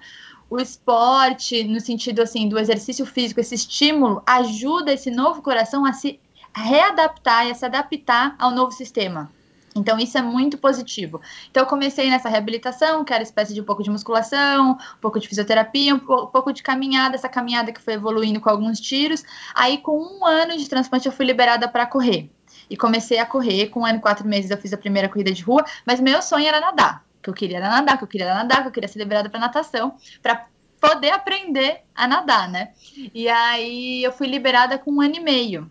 O esporte, no sentido assim do exercício físico, esse estímulo ajuda esse novo coração a se readaptar e a se adaptar ao novo sistema. Então, isso é muito positivo. Então, eu comecei nessa reabilitação, que era espécie de um pouco de musculação, um pouco de fisioterapia, um, po- pouco de caminhada, essa caminhada que foi evoluindo com alguns tiros. Aí, com um ano de transplante, eu fui liberada para correr. E comecei a correr. Com um ano e quatro meses, eu fiz a primeira corrida de rua, mas meu sonho era nadar. Que eu queria era nadar, que eu queria nadar, que eu queria ser liberada para natação, para poder aprender a nadar, né? E aí, eu fui liberada com um ano e meio.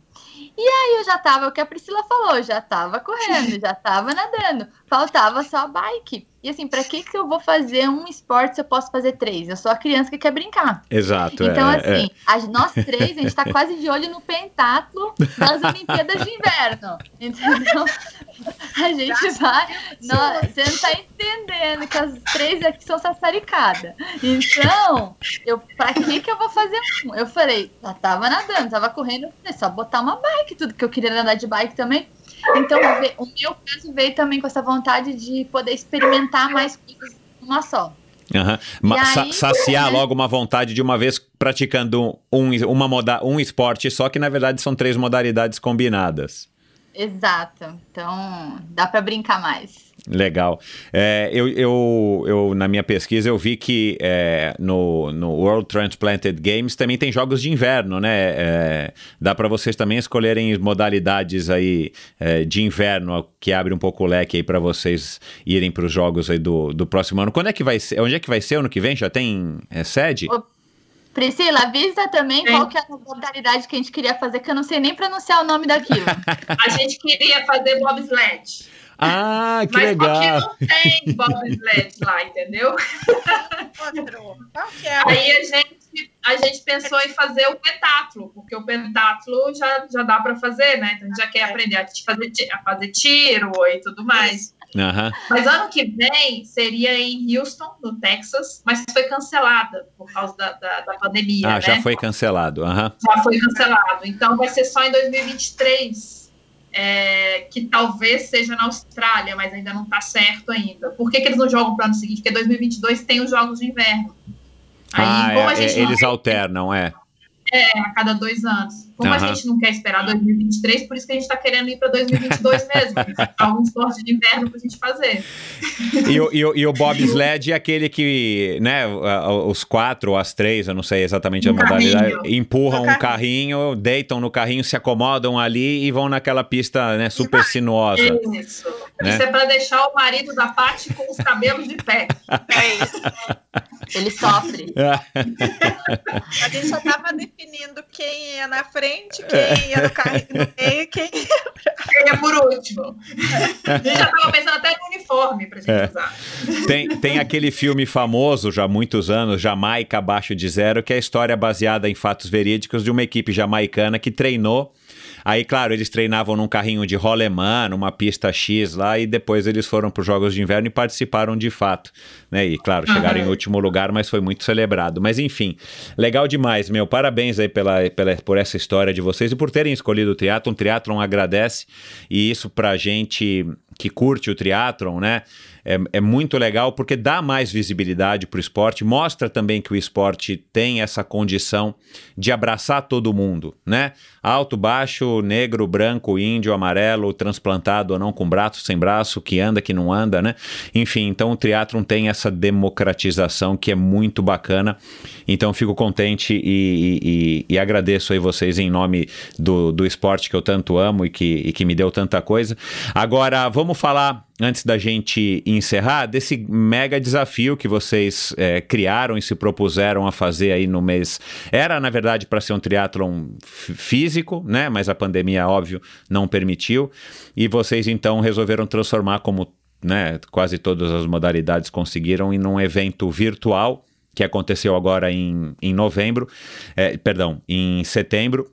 E aí eu já tava, o que a Priscila falou, já tava correndo, [laughs] já tava nadando, faltava só a bike. E assim, pra que que eu vou fazer um esporte se eu posso fazer três? Eu sou a criança que quer brincar. Exato. Então, é, assim, a- nós três, a gente tá quase de olho no pentátulo das Olimpíadas de Inverno. Entendeu? A gente vai. nó- você não tá entendendo que as três aqui são sassaricadas. Então, eu, pra que que eu vou fazer um? Eu falei, já tava nadando, tava correndo, eu falei, só botar uma bike, tudo que eu queria era andar de bike também. Então, o meu caso veio também com essa vontade de poder experimentar mais coisas numa só. Ma- E sa- aí, saciar né? logo uma vontade de uma vez praticando um, uma moda, um esporte só, que na verdade são três modalidades combinadas. Exato. Então, dá pra brincar mais. Legal. É, eu, eu, eu, na minha pesquisa, eu vi que é, no, no World Transplanted Games também tem jogos de inverno, né? É, dá para vocês também escolherem modalidades aí é, de inverno, que abre um pouco o leque aí para vocês irem para os jogos aí do, do próximo ano. Quando é que vai ser? Onde é que vai ser ano que vem? Já tem é, sede? O- Priscila, avisa também Sim. qual que é a modalidade que a gente queria fazer, que eu não sei nem pronunciar o nome daquilo. [laughs] A gente queria fazer bobsled. Ah, que Mas legal. porque não tem bobsled lá, entendeu? Que é? Aí a gente, a gente pensou em fazer o pentatlo, porque o pentatlo já, já dá para fazer, né? Então a gente já quer aprender a fazer, a fazer tiro e tudo mais. Aham. Mas ano que vem seria em Houston, no Texas, mas foi cancelada por causa da, da, da pandemia, Ah, né? já foi cancelado. Aham. Já foi cancelado. Então vai ser só em 2023, é, que talvez seja na Austrália, mas ainda não está certo ainda. Por que, que eles não jogam para o ano seguinte? Porque 2022 tem os Jogos de Inverno. Aí, Ah, como é, a gente é, eles alternam, é. É, a cada dois anos. Como a Aham. gente não quer esperar 2023, por isso que a gente está querendo ir para 2022 mesmo. [laughs] Algum esporte de inverno para a gente fazer. E o, e o, e o bobsled [laughs] é aquele que, né, os quatro ou as três, eu não sei exatamente a Um modalidade, carrinho. empurram Um um carrinho, deitam no carrinho, se acomodam ali e vão naquela pista, né, super sinuosa. Isso. Né? Isso é para deixar o marido da Paty com os cabelos de pé. É isso. [laughs] Ele sofre. A gente já estava definindo quem ia na frente, quem ia no carrinho no meio, quem Ele é por último. A gente já estava pensando até no uniforme para gente É. usar. Tem, tem aquele filme famoso, já há muitos anos, Jamaica Abaixo de Zero, que é a história baseada em fatos verídicos de uma equipe jamaicana que treinou. Aí, claro, eles treinavam num carrinho de rolemã, numa pista X lá, e depois eles foram para os Jogos de Inverno e participaram de fato. Né? E, claro, chegaram em Aham. último lugar, mas foi muito celebrado. Mas, enfim, legal demais, meu. Parabéns aí pela, pela, por essa história de vocês e por terem escolhido o triatlon. O triatlon agradece, e isso pra gente que curte o triatlon, né? É, é muito legal porque dá mais visibilidade para o esporte, mostra também que o esporte tem essa condição de abraçar todo mundo, né? Alto, baixo, negro, branco, índio, amarelo, transplantado ou não, com braço, sem braço, que anda, que não anda, né? Enfim, então o triatlon tem essa democratização que é muito bacana. Então fico contente e, e- e- agradeço aí vocês em nome do, do esporte que eu tanto amo e que, e que me deu tanta coisa. Agora, vamos falar antes da gente encerrar, desse mega desafio que vocês é, criaram e se propuseram a fazer aí no mês. Era, na verdade, para ser um triatlon f- físico, né? Mas a pandemia, óbvio, não permitiu. E vocês, então, resolveram transformar como né, quase todas as modalidades conseguiram em um evento virtual que aconteceu agora em, em novembro, é, perdão, em setembro,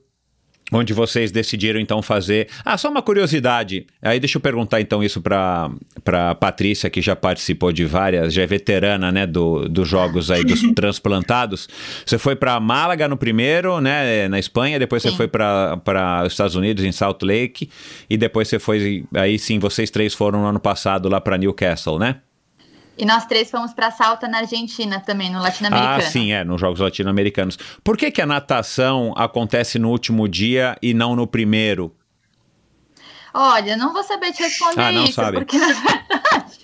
onde vocês decidiram então fazer. Ah, só uma curiosidade. Aí deixa eu perguntar então isso para para Patrícia que já participou de várias, já é veterana, né, do, dos jogos aí dos [laughs] transplantados. Você foi para Málaga no primeiro, né, na Espanha, depois você Sim. foi para para os Estados Unidos em Salt Lake e depois você foi aí sim, vocês três foram no ano passado lá para Newcastle, né? E nós três fomos para Salta na Argentina também, no Ah, latino-americano. sim, é, nos Jogos Latino-Americanos. Por que, que a natação acontece no último dia e não no primeiro? Olha, não vou saber te responder Ah, não isso, sabe. porque na verdade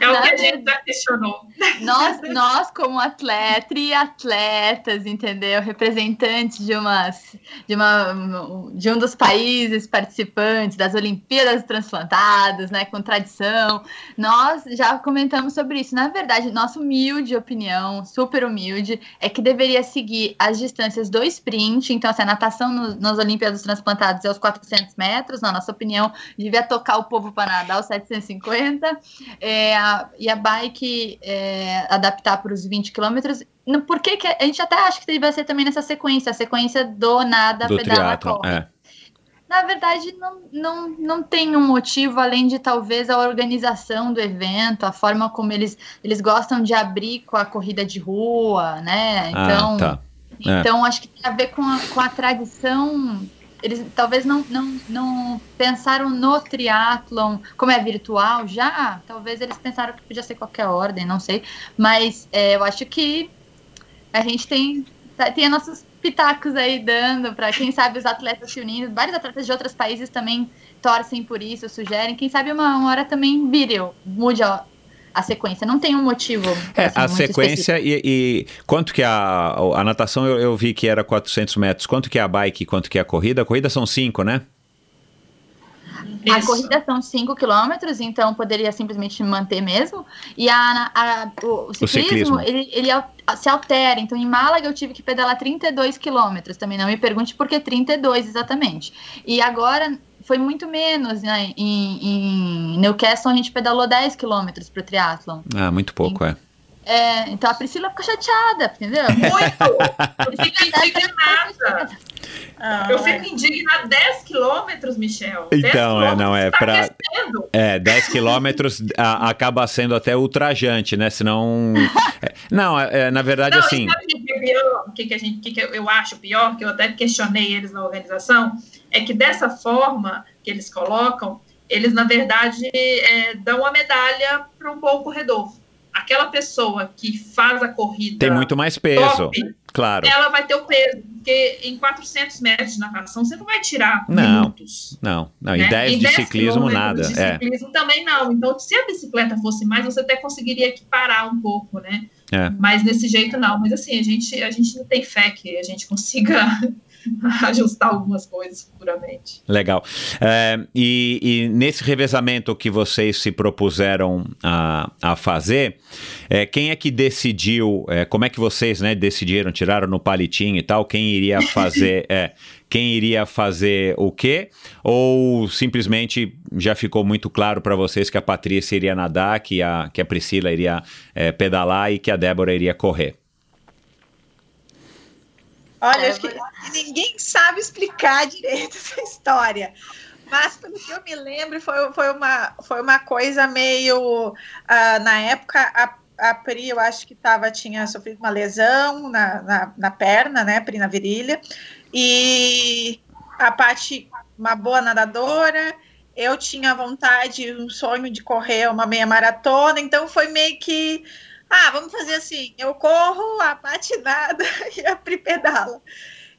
É o que a gente já questionou. nós, nós como atleta e atletas, entendeu? Representantes de umas de uma de um dos países participantes das Olimpíadas transplantadas, né, com tradição. Nós já comentamos sobre isso. Na verdade, nossa humilde opinião, super humilde, é que deveria seguir as distâncias do sprint. Então, assim, a natação no, nas Olimpíadas transplantadas é os 400 metros. Na nossa opinião, devia tocar o povo para nadar os 750. É, a- e a bike é, adaptar para os 20 quilômetros. Por que, que a gente até acha que deveria ser também nessa sequência, a sequência do nada, do pedala, triatlon, corre. é. Na verdade, não, não, não tem um motivo além de talvez a organização do evento, a forma como eles, eles gostam de abrir com a corrida de rua, né? Então, ah, tá. É. então acho que tem a ver com a, com a tradição. Eles talvez não, não, não pensaram no triatlon, como é virtual já, talvez eles pensaram que podia ser qualquer ordem, não sei. Mas é, eu acho que a gente tem, tá- tem nossos pitacos aí dando para quem sabe os atletas se unindo. Vários atletas de outros países também torcem por isso, sugerem. Quem sabe uma, uma hora também vire, mude a, a sequência. Não tem um motivo. É, assim, a muito sequência e, e quanto que a, a natação eu, eu vi que era 400 metros, quanto que é a bike, quanto que é a corrida? A corrida são 5, né? A Isso. corrida são 5 quilômetros, então poderia simplesmente manter mesmo. E a, a- o, o ciclismo, ciclismo. Ele, ele se altera. Então, em Málaga eu tive que pedalar 32 quilômetros. Também não me pergunte por que 32 exatamente. E agora foi muito menos, né? Em, em Newcastle a gente pedalou 10 quilômetros para o triatlon. Ah, muito pouco, é. É, então a Priscila ficou chateada, entendeu? [laughs] Muito! Eu fico indignada. Ah, Eu fico indignada. 10 quilômetros, Michel. 10 Então, é, não, é quilômetros, pra- tá aquecendo. É, 10 quilômetros a- acaba sendo até ultrajante, né? Senão. é, não, é, é, na verdade, Não, assim. sabe o que é pior? O que, que, a gente, que, que eu acho pior, que eu até questionei eles na organização, é que dessa forma que eles colocam, eles, na verdade, é, dão uma medalha para um bom corredor. Aquela pessoa que faz a corrida Tem muito mais peso, top, claro. ela vai ter o peso, porque em 400 metros de natação você não vai tirar Não. minutos. Não, não. né? E 10 Em de ciclismo, quilômetros nada. De É, ciclismo também não. Então, se a bicicleta fosse mais, você até conseguiria equiparar um pouco, né? É. Mas desse jeito não. Mas assim, a gente, a gente não tem fé que a gente consiga [laughs] ajustar algumas coisas futuramente. legal. É, e, e nesse revezamento que vocês se propuseram a, a fazer, é, quem é que decidiu, é, como é que vocês né, decidiram, tiraram no palitinho e tal, quem iria fazer, [laughs] é, quem iria fazer o quê? Ou simplesmente já ficou muito claro para vocês que a Patrícia iria nadar, que a, que a Priscila iria é, pedalar e que a Débora iria correr? Olha, É, acho que ninguém sabe explicar direito [laughs] essa história. Mas, pelo que eu me lembro, foi, foi, uma, foi uma coisa meio. ah, na época, a, a Pri, eu acho que tava, tinha sofrido uma lesão na, na, na perna, né? Pri na virilha. E a Paty, uma boa nadadora. Eu tinha vontade, um sonho de correr uma meia maratona. Então, foi meio que. Ah, vamos fazer assim: eu corro, a Paty nada [laughs] e a pedala.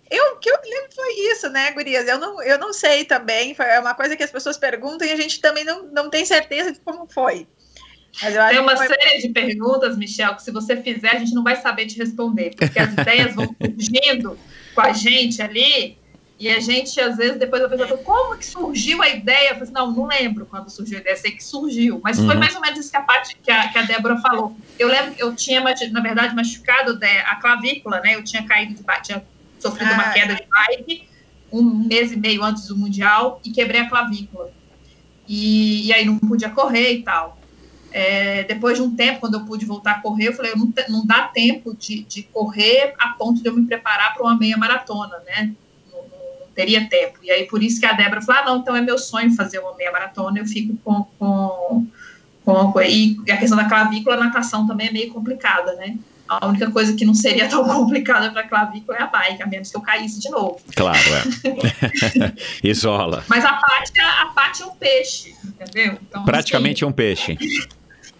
Eu, o que eu me lembro foi isso, né, Gurias? Eu não, eu não sei também, foi uma coisa que as pessoas perguntam e a gente também não, não tem certeza de como foi. Tem uma foi... série de perguntas, Michel, que se você fizer, a gente não vai saber te responder, porque as ideias vão [laughs] surgindo com a gente ali, e a gente, às vezes, depois a pessoa fala, como que surgiu a ideia? Eu falo assim, não, não lembro quando surgiu a ideia, sei que surgiu. Mas foi Uhum. mais ou menos isso que a, parte, que, a, que a Débora falou. Eu lembro que eu tinha, na verdade, machucado né, a clavícula, né? Eu tinha caído de bike, tinha sofrido uma Ah. queda de bike um mês e meio antes do Mundial e quebrei a clavícula. E, e aí não podia correr e tal. É, depois de um tempo, quando eu pude voltar a correr, eu falei, eu não, te- não dá tempo de, de correr a ponto de eu me preparar para uma meia maratona, né? Teria tempo. E aí, por isso que a Débora falou, ah, não, então é meu sonho fazer uma meia maratona, eu fico com... com, com e a questão da clavícula, a natação também é meio complicada, né? A única coisa que não seria [laughs] tão complicada para a clavícula é a bike, a menos que eu caísse de novo. Claro, é. [laughs] Isola. Mas a parte, a parte é um peixe, entendeu? Então, Praticamente um peixe. assim,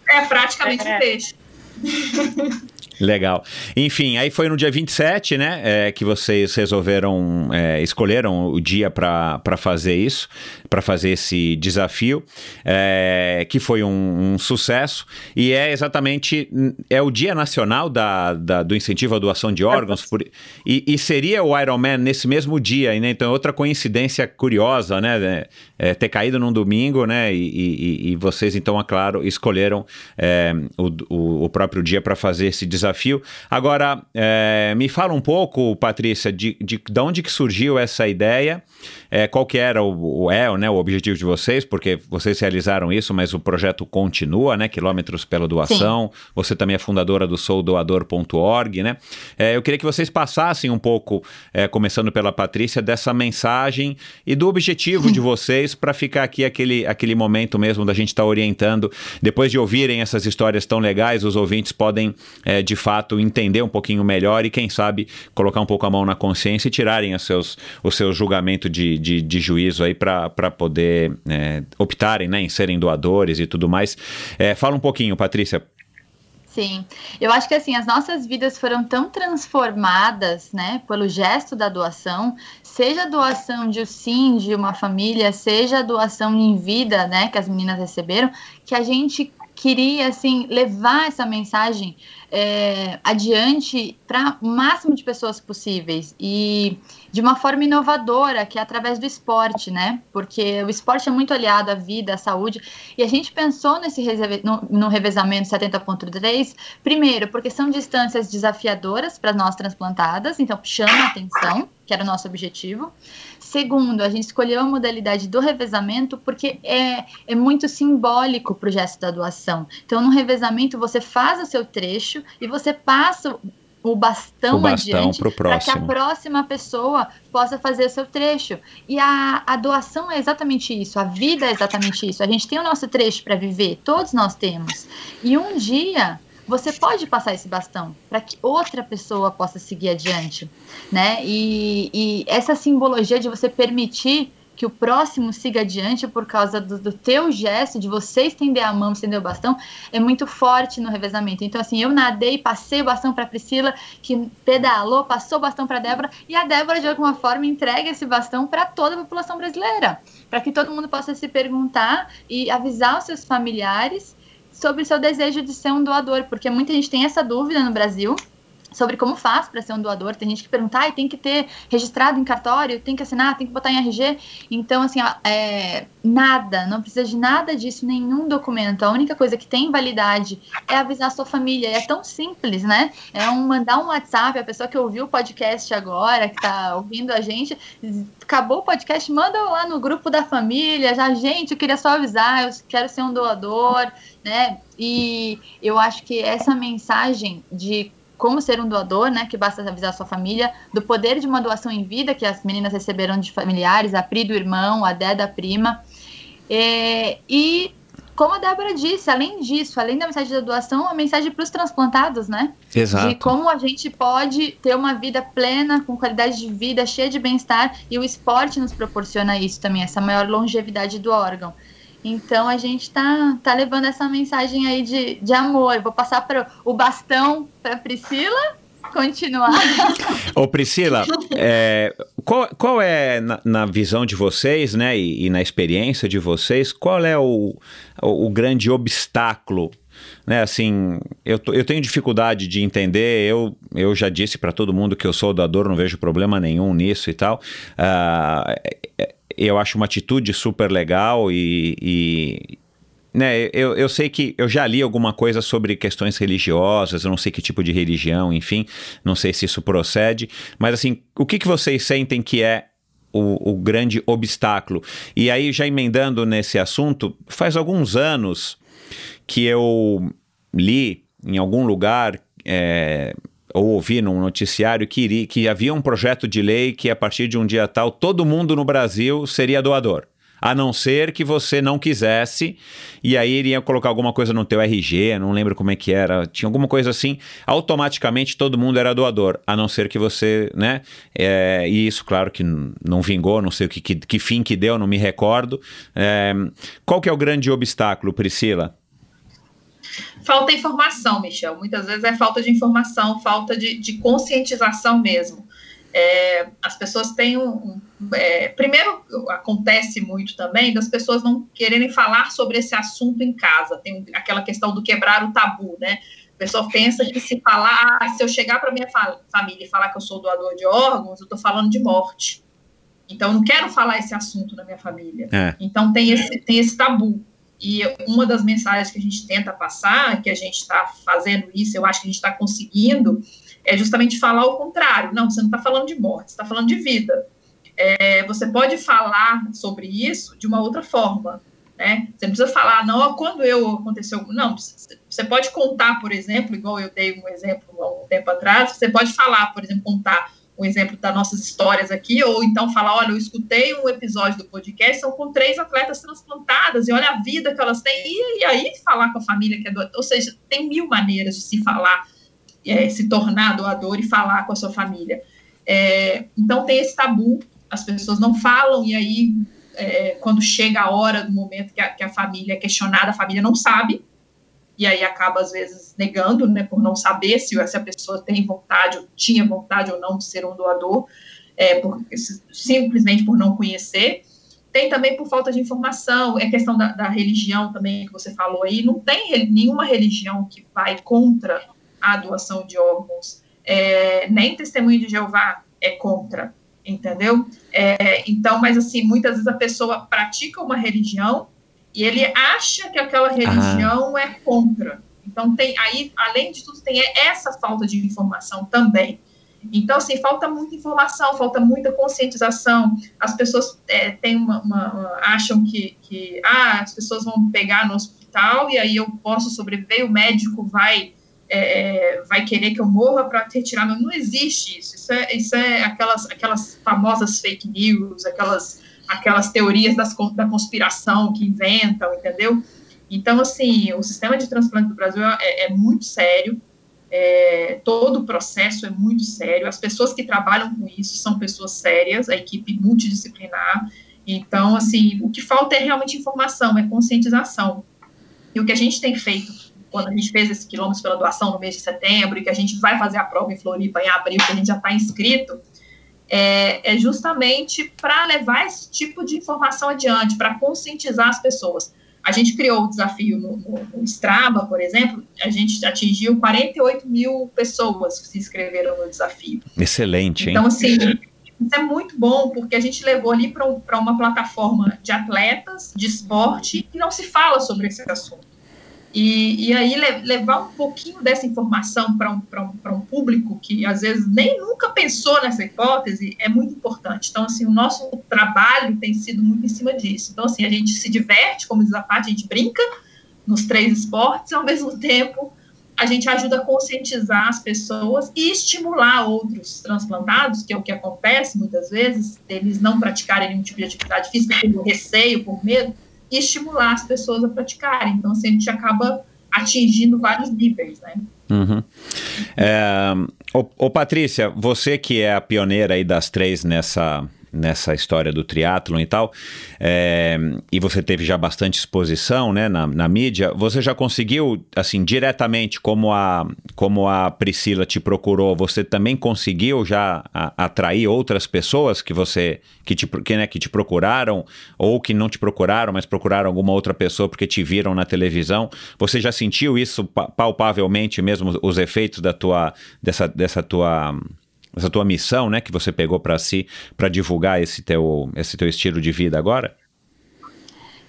é praticamente É. um peixe. [laughs] Legal. Enfim, aí foi no dia 27, né, é, que vocês resolveram, é, escolheram o dia para fazer isso, para fazer esse desafio, é, que foi um, um sucesso, e é exatamente, é o Dia Nacional da, da- do Incentivo à Doação de Órgãos, por- e, e seria o Ironman nesse mesmo dia, né, então é outra coincidência curiosa, né, né, é, ter caído num domingo, né, e, e- e vocês, então, é claro, escolheram é, o, o- o próprio dia para fazer esse desafio. Agora, é, me fala um pouco, Patrícia, de, de, de onde que surgiu essa ideia, é, qual que era o, o, é, né, o objetivo de vocês, porque vocês realizaram isso, mas o projeto continua, né, Quilômetros pela Doação, você também é fundadora do soudoador.org, né, É, eu queria que vocês passassem um pouco, é, começando pela Patrícia, dessa mensagem e do objetivo de [laughs] vocês para ficar aqui aquele, aquele momento mesmo da gente estar orientando. Depois de ouvirem essas histórias tão legais, os ouvintes podem, é, de fato, entender um pouquinho melhor e, quem sabe, colocar um pouco a mão na consciência e tirarem os seus, o seu julgamento de, de, de juízo aí para poder é, optarem né, em serem doadores e tudo mais. É, fala um pouquinho, Patrícia. Sim, eu acho que assim, as nossas vidas foram tão transformadas, né, pelo gesto da doação, seja a doação de um sim de uma família, seja a doação em vida, né, que as meninas receberam, que a gente queria assim levar essa mensagem é, adiante para o máximo de pessoas possíveis e de uma forma inovadora, que é através do esporte, né? Porque o esporte é muito aliado à vida, à saúde, e a gente pensou nesse no, no revezamento 70.3, primeiro, porque são distâncias desafiadoras para nós transplantadas, então chama a atenção, que era o nosso objetivo. Segundo, a gente escolheu a modalidade do revezamento porque é, é muito simbólico para o gesto da doação. Então, no revezamento, você faz o seu trecho e você passa o bastão, o bastão adiante para que a próxima pessoa possa fazer o seu trecho. E a, a doação é exatamente isso, a vida é exatamente isso. A gente tem o nosso trecho para viver, todos nós temos. E um dia você pode passar esse bastão para que outra pessoa possa seguir adiante, né? E, e, essa simbologia de você permitir que o próximo siga adiante por causa do, do teu gesto, de você estender a mão, estender o bastão, é muito forte no revezamento. Então, assim, eu nadei, passei o bastão para Priscila, que pedalou, passou o bastão para Débora, e a Débora, de alguma forma, entrega esse bastão para toda a população brasileira, para que todo mundo possa se perguntar e avisar os seus familiares sobre seu desejo de ser um doador, porque muita gente tem essa dúvida no Brasil sobre como faz para ser um doador. Tem gente que pergunta, ah, tem que ter registrado em cartório, tem que assinar, tem que botar em RG. Então, assim, é, nada, não precisa de nada disso, nenhum documento. A única coisa que tem validade é avisar a sua família. E é tão simples, né? É um mandar um WhatsApp, a pessoa que ouviu o podcast agora, que está ouvindo a gente, acabou o podcast, manda lá no grupo da família, já, gente, eu queria só avisar, eu quero ser um doador, né? E eu acho que essa mensagem de como ser um doador, né, que basta avisar sua família, do poder de uma doação em vida que as meninas receberam de familiares, a Pri do irmão, a Dé da prima. É, e como a Débora disse, além disso, além da mensagem da doação, a mensagem para os transplantados, né? Exato. De como a gente pode ter uma vida plena, com qualidade de vida, cheia de bem-estar, e o esporte nos proporciona isso também, essa maior longevidade do órgão. Então a gente tá, tá levando essa mensagem aí de, de amor. Vou passar para o bastão para Priscila continuar. [laughs] Ô Priscila, é, qual, qual é na, na, visão de vocês, né, e, e, na experiência de vocês, qual é o, o, o grande obstáculo né, assim, eu, eu tenho dificuldade de entender, eu, eu já disse para todo mundo que eu sou doador, não vejo problema nenhum nisso e tal. Uh, eu acho uma atitude super legal e, e né, eu, eu sei que eu já li alguma coisa sobre questões religiosas, eu não sei que tipo de religião, enfim, não sei se isso procede, mas assim, o que, que vocês sentem que é o, o grande obstáculo? E aí, já emendando nesse assunto, faz alguns anos que eu li em algum lugar. É, ou ouvi num noticiário que, iria, que havia um projeto de lei que a partir de um dia tal todo mundo no Brasil seria doador. A não ser que você não quisesse, e aí iria colocar alguma coisa no teu RG, não lembro como é que era, tinha alguma coisa assim, automaticamente todo mundo era doador, a não ser que você, né? É, e isso, claro, que não vingou, não sei o que, que, que fim que deu, não me recordo. É, qual que é o grande obstáculo, Priscila? Falta informação, Michel. Muitas vezes é falta de informação, falta de, de conscientização mesmo. É, as pessoas têm um. um é, primeiro, acontece muito também das pessoas não quererem falar sobre esse assunto em casa. Tem aquela questão do quebrar o tabu, né? A pessoa pensa que se falar, ah, se eu chegar para minha fa família e falar que eu sou doador de órgãos, eu estou falando de morte. Então, eu não quero falar esse assunto na minha família. É. Então, tem esse, tem esse tabu. E uma das mensagens que a gente tenta passar, que a gente está fazendo isso, eu acho que a gente está conseguindo, é justamente falar o contrário. Não, você não está falando de morte, você está falando de vida. É, você pode falar sobre isso de uma outra forma. Né? Você não precisa falar, não, quando eu aconteceu. Não, você pode contar, por exemplo, igual eu dei um exemplo há um tempo atrás, você pode falar, por exemplo, contar um exemplo das nossas histórias aqui, ou então falar, olha, eu escutei um episódio do podcast, são com três atletas transplantadas, e olha a vida que elas têm, e, e aí falar com a família que é doador, ou seja, tem mil maneiras de se falar, é, se tornar doador e falar com a sua família. É, então tem esse tabu, as pessoas não falam, e aí é, quando chega a hora do momento que a, que a família é questionada, a família não sabe, e aí acaba às vezes negando, né, por não saber se essa pessoa tem vontade, ou tinha vontade ou não de ser um doador, é, por, simplesmente por não conhecer. tem também por falta de informação, é questão da, da religião também que você falou aí, não tem nenhuma religião que vai contra a doação de órgãos, é, nem testemunho de Jeová é contra, entendeu? É, então, mas assim, muitas vezes a pessoa pratica uma religião e ele acha que aquela religião é contra. Então tem aí, além de tudo, tem essa falta de informação também. Então, assim, falta muita informação, falta muita conscientização. As pessoas é, têm uma, uma- uma- acham que, que ah, as pessoas vão pegar no hospital e aí eu posso sobreviver, o médico vai é, é, vai querer que eu morra para retirar meu. Não existe isso. Isso é, isso é aquelas, aquelas famosas fake news, aquelas, aquelas teorias das, da conspiração que inventam, entendeu? Então, assim, o sistema de transplante do Brasil é, é muito sério. É, todo o processo é muito sério. As pessoas que trabalham com isso são pessoas sérias, a equipe multidisciplinar. Então, assim, o que falta é realmente informação, é conscientização. E o que a gente tem feito quando a gente fez esse quilômetros pela doação no mês de setembro e que a gente vai fazer a prova em Floripa em abril, que a gente já está inscrito, é, é justamente para levar esse tipo de informação adiante, para conscientizar as pessoas. A gente criou o desafio no, no, no Strava, por exemplo, a gente atingiu 48 mil pessoas que se inscreveram no desafio. Excelente, hein? Então, assim, isso é muito bom, porque a gente levou ali para um, uma plataforma de atletas, de esporte, e não se fala sobre esse assunto. E, e aí le, levar um pouquinho dessa informação para um, um, um público que às vezes nem nunca pensou nessa hipótese é muito importante. Então, assim, o nosso trabalho tem sido muito em cima disso. Então, assim, a gente se diverte, como diz a parte, a gente brinca nos três esportes, ao [laughs] mesmo tempo a gente ajuda a conscientizar as pessoas e estimular outros transplantados, que é o que acontece muitas vezes, eles não praticarem nenhum tipo de atividade física por receio, por medo, e estimular as pessoas a praticarem. Então, assim, a gente acaba atingindo vários níveis, né? Uhum. É, ô, ô, Patrícia, você que é a pioneira aí das três nessa, nessa história do triatlon e tal, é, e você teve já bastante exposição né, na, na, mídia, você já conseguiu, assim, diretamente, como a, como a Priscila te procurou, você também conseguiu já a, atrair outras pessoas que você, que te, que, né, que te procuraram, ou que não te procuraram, mas procuraram alguma outra pessoa porque te viram na televisão, você já sentiu isso palpavelmente mesmo, os efeitos da tua, dessa, dessa tua essa tua missão, né, que você pegou para si, para divulgar esse teu, esse teu estilo de vida agora?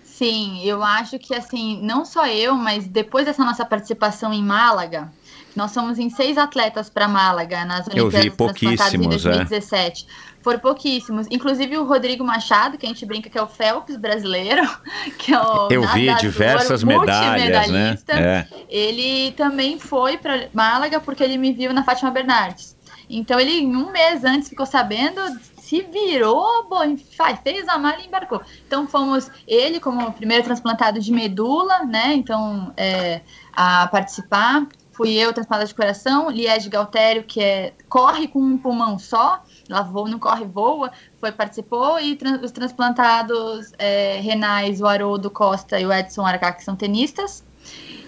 Sim, eu acho que assim, não só eu, mas depois dessa nossa participação em Málaga, nós somos em seis atletas para Málaga nas Olimpíadas em 2017. É. Foram pouquíssimos. Inclusive o Rodrigo Machado, que a gente brinca que é o Phelps brasileiro, [laughs] que é o Eu vi diversas medalhas, né? É. Ele também foi para Málaga porque ele me viu na Fátima Bernardes. Então ele, um mês antes, ficou sabendo, se virou, bom, fez a mala e embarcou. Então fomos ele como o primeiro transplantado de medula, né? Então é, a participar. Fui eu transplantada de coração, Liege Galtério, que é corre com um pulmão só, ela voa, não corre, voa, foi participou, e os transplantados é, renais, o Haroldo Costa e o Edson Aracá, que são tenistas.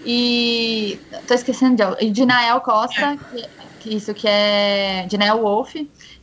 E tô esquecendo de e Dinael Costa, que isso que é Dinael Wolf,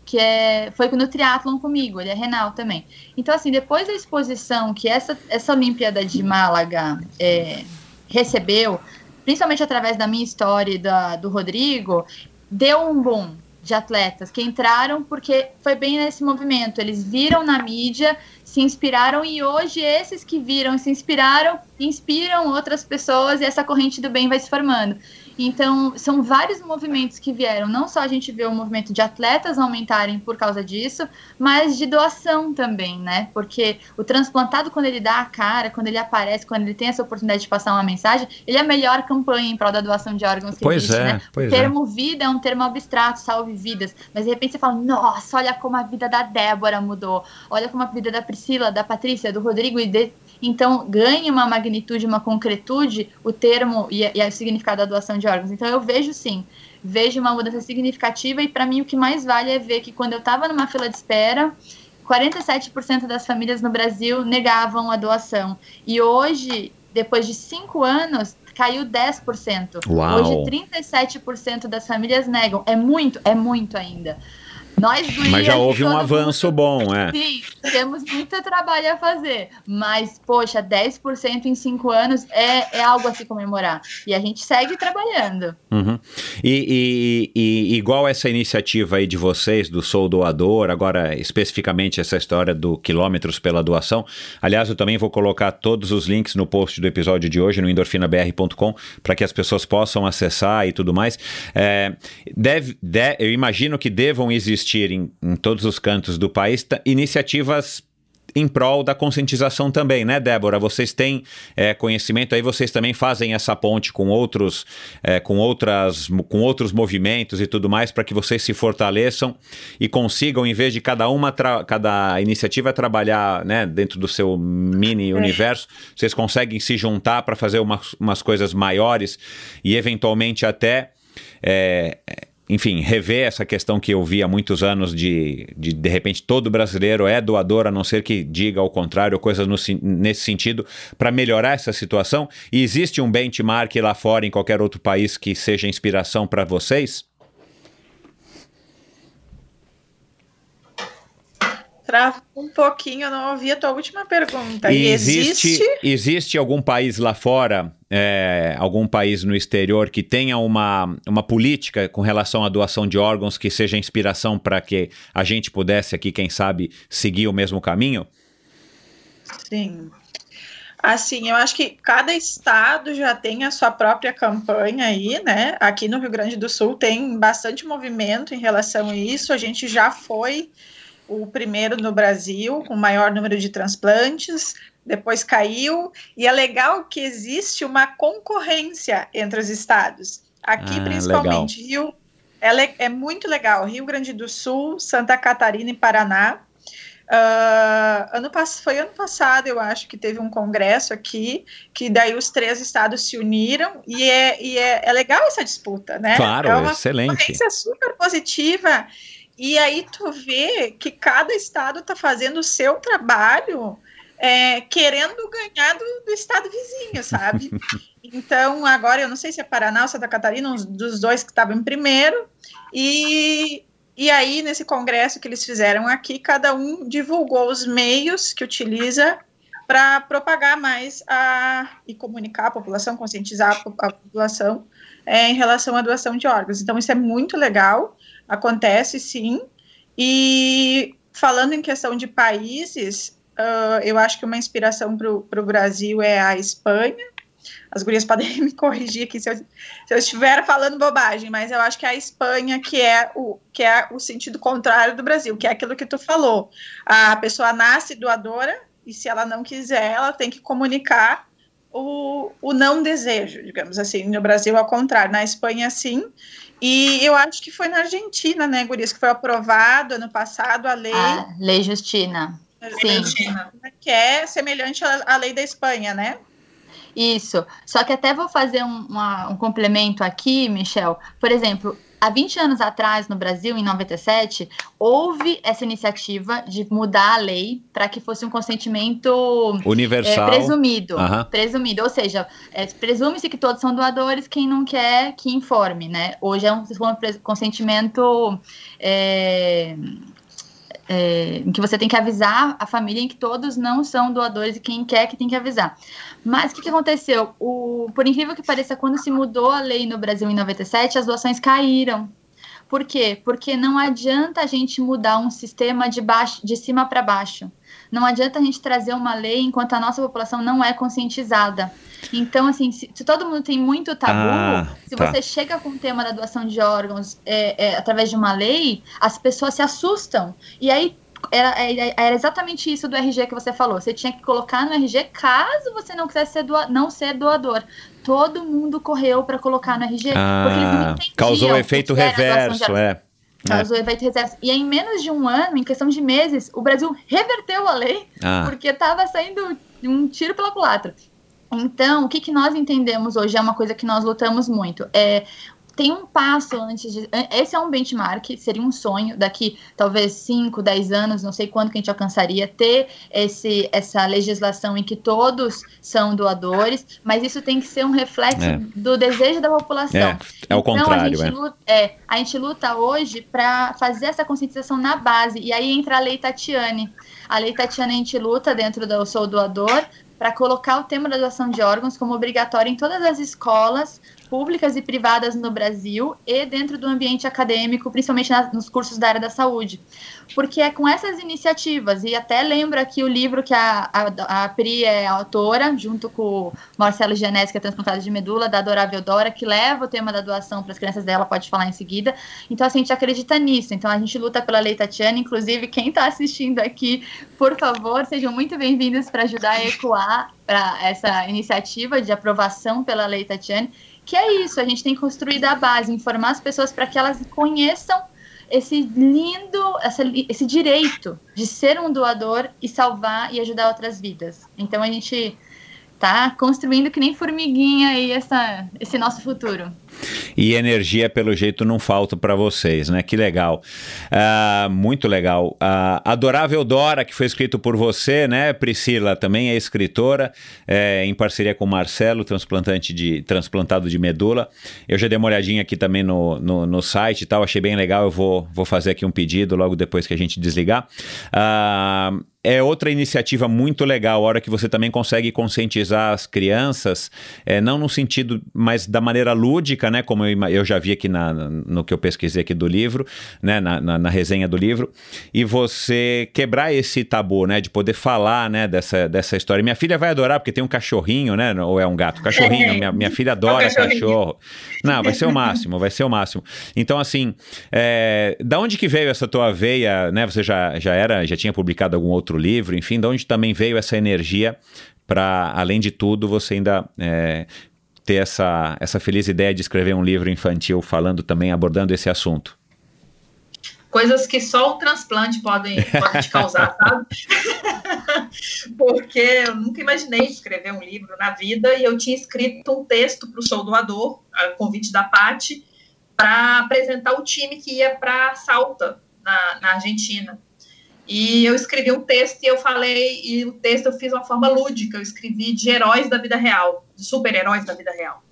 que é, foi no triatlon comigo, ele é renal também. Então, assim, depois da exposição que essa, essa Olimpíada de Málaga é, recebeu, principalmente através da minha história e da, do Rodrigo, deu um boom de atletas que entraram porque foi bem nesse movimento. Eles viram na mídia, se inspiraram e hoje esses que viram se inspiraram inspiram outras pessoas e essa corrente do bem vai se formando. Então, são vários movimentos que vieram. Não só a gente vê o movimento de atletas aumentarem por causa disso, mas de doação também, né? Porque o transplantado, quando ele dá a cara, quando ele aparece, quando ele tem essa oportunidade de passar uma mensagem, ele é a melhor campanha em prol da doação de órgãos que pois existe, é, né? Pois o termo é. vida é um termo abstrato, salve vidas. Mas de repente você fala, nossa, olha como a vida da Débora mudou. Olha como a vida da Priscila, da Patrícia, do Rodrigo e de então, ganha uma magnitude, uma concretude o termo e, e o significado da doação de órgãos. Então, eu vejo sim, vejo uma mudança significativa e para mim o que mais vale é ver que quando eu estava numa fila de espera, 47% das famílias no Brasil negavam a doação. E hoje, depois de cinco anos, caiu 10%. Uau. Hoje, 37% das famílias negam. É muito, é muito ainda. Nós gurias Mas já houve um avanço mundo- bom, é. Sim, temos muito trabalho a fazer. Mas, poxa, 10% em 5 anos é, é algo a se comemorar. E a gente segue trabalhando. Uhum. E, e- e- igual essa iniciativa aí de vocês, do Sou Doador, agora especificamente essa história do Quilômetros pela Doação. Aliás, eu também vou colocar todos os links no post do episódio de hoje no endorfinabr.com para que as pessoas possam acessar e tudo mais. É, deve, de- eu imagino que devam existir em, em todos os cantos do país iniciativas em prol da conscientização também, né, Débora? Vocês têm é, conhecimento aí, vocês também fazem essa ponte com outros, é, com outras, com outros movimentos e tudo mais para que vocês se fortaleçam e consigam, em vez de cada uma, cada iniciativa trabalhar, né, dentro do seu mini universo, vocês conseguem se juntar para fazer umas, umas coisas maiores e eventualmente até é, enfim, rever essa questão que eu vi há muitos anos de, de, de repente, todo brasileiro é doador, a não ser que diga ao contrário, coisas no nesse sentido, para melhorar essa situação. E existe um benchmark lá fora, em qualquer outro país, que seja inspiração para vocês? Trava um pouquinho, eu não ouvi a tua última pergunta. E E existe, existe? existe algum país lá fora, é, algum país no exterior que tenha uma, uma política com relação à doação de órgãos que seja inspiração para que a gente pudesse aqui, quem sabe, seguir o mesmo caminho? Sim. Assim, eu acho que cada estado já tem a sua própria campanha aí, né? Aqui no Rio Grande do Sul tem bastante movimento em relação a isso. A gente já foi o primeiro no Brasil com o maior número de transplantes, depois caiu, e é legal que existe uma concorrência entre os estados. Aqui, Ah, principalmente, Rio é, é muito legal. Rio Grande do Sul, Santa Catarina e Paraná. Ah, ano foi ano passado, eu acho, que teve um congresso aqui, que daí os três estados se uniram, e é, e é, é legal essa disputa, né? Claro, é uma excelente. concorrência super positiva. E aí tu vê que cada estado está fazendo o seu trabalho é, querendo ganhar do, do estado vizinho, sabe? [laughs] então, agora eu não sei se é Paraná ou Santa Catarina, um dos dois que estavam em primeiro, e, e aí, nesse congresso que eles fizeram aqui, cada um divulgou os meios que utiliza para propagar mais a, e comunicar a população, conscientizar a, po- a população é, em relação à doação de órgãos. Então, isso é muito legal, acontece sim. E falando em questão de países, ah, eu acho que uma inspiração para o Brasil é a Espanha. As gurias podem [laughs] me corrigir aqui se eu, se eu estiver falando bobagem, mas eu acho que é a Espanha que é o que é o sentido contrário do Brasil, que é aquilo que tu falou. A pessoa nasce doadora e se ela não quiser, ela tem que comunicar o, o não desejo, digamos assim. No Brasil, ao contrário, na Espanha, sim. E eu acho que foi na Argentina, né, Gurias, que foi aprovado ano passado a lei A Lei Justina. Sim. Argentina. que é semelhante à, à lei da Espanha, né? Isso. Só que até vou fazer um, uma- um complemento aqui, Michel. Por exemplo, há 20 anos atrás, no Brasil, em 97, houve essa iniciativa de mudar a lei para que fosse um consentimento é, Universal. presumido. Aham. Presumido. Ou seja, é, presume-se que todos são doadores, quem não quer, que informe, né? Hoje é um, consentimento. é, é, em que você tem que avisar a família em que todos não são doadores e quem quer que tem que avisar. Mas o que, que aconteceu? O, por incrível que pareça, quando se mudou a lei no Brasil em 97, as doações caíram. Por quê? Porque não adianta a gente mudar um sistema de, baixo, de cima para baixo. Não adianta a gente trazer uma lei enquanto a nossa população não é conscientizada. Então, assim, se, se todo mundo tem muito tabu, Ah, se tá. você chega com o tema da doação de órgãos é, é, através de uma lei, as pessoas se assustam. E aí era, era- era exatamente isso do RG que você falou. Você tinha que colocar no RG caso você não quisesse ser doa- não ser doador. Todo mundo correu para colocar no RG. porque eles não Ah, causou o efeito que era órgãos. é. Efeito reverso. E em menos de um ano, em questão de meses, o Brasil reverteu a lei Ah, porque estava saindo um tiro pela culatra. Então, o que, que nós entendemos hoje é uma coisa que nós lutamos muito. É tem um passo antes de. Esse é um benchmark, seria um sonho, daqui talvez 5, 10 anos, não sei quando que a gente alcançaria, ter esse, essa legislação em que todos são doadores, mas isso tem que ser um reflexo É. do desejo da população. É, é o Então, contrário, a é. gente, luta, é, a gente luta hoje para fazer essa conscientização na base. E aí entra a Lei Tatiane. A Lei Tatiane a gente luta dentro do Sou Doador para colocar o tema da doação de órgãos como obrigatório em todas as escolas públicas e privadas no Brasil e dentro do ambiente acadêmico, principalmente nas- nos cursos da área da saúde. Porque é com essas iniciativas, e até lembro aqui o livro que a, a, a Pri é autora, junto com o Marcelo Genesi, que é transplantado de medula, da Adorável Dora, que leva o tema da doação para as crianças dela, pode falar em seguida. Então, assim, a gente acredita nisso. Então, a gente luta pela Lei Tatiana. Inclusive, quem está assistindo aqui, por favor, sejam muito bem-vindos para ajudar a ecoar essa iniciativa de aprovação pela Lei Tatiana. Que é isso, a gente tem construído a base, informar as pessoas para que elas conheçam esse lindo, essa esse direito de ser um doador e salvar e ajudar outras vidas. Então a gente tá construindo que nem formiguinha aí essa, esse nosso futuro. E energia, pelo jeito, não falta para vocês, né? Que legal. Ah, muito legal. Ah, Adorável Dora, que foi escrito por você, né? Priscila também é escritora, é, em parceria com o Marcelo, transplantante de, transplantado de medula. Eu já dei uma olhadinha aqui também no, no, no site e tal, achei bem legal. Eu vou, vou fazer aqui um pedido logo depois que a gente desligar. Ah, é outra iniciativa muito legal, a hora que você também consegue conscientizar as crianças, é, não no sentido, mas da maneira lúdica, né? Como eu, eu já vi aqui na, no que eu pesquisei aqui do livro, né? Na, na, na resenha do livro, e você quebrar esse tabu, né? De poder falar, né? Dessa, dessa história. Minha filha vai adorar, porque tem um cachorrinho, né? Ou é um gato? Cachorrinho, É. minha, minha filha adora cachorrinho. cachorro. Não, vai ser o máximo, vai ser o máximo. Então, assim, é, da onde que veio essa tua veia, né? Você já, já era, já tinha publicado algum outro livro, enfim, da onde também veio essa energia para, além de tudo, você ainda é, ter essa, essa feliz ideia de escrever um livro infantil falando também, abordando esse assunto? coisas que só o transplante podem, pode te causar, [laughs] sabe? Porque eu nunca imaginei escrever um livro na vida e eu tinha escrito um texto para o Sou Doador, a convite da Pati, para apresentar o time que ia para Salta, na, na Argentina. E eu escrevi um texto e eu falei, e o texto eu fiz uma forma lúdica, eu escrevi de heróis da vida real, de super-heróis da vida real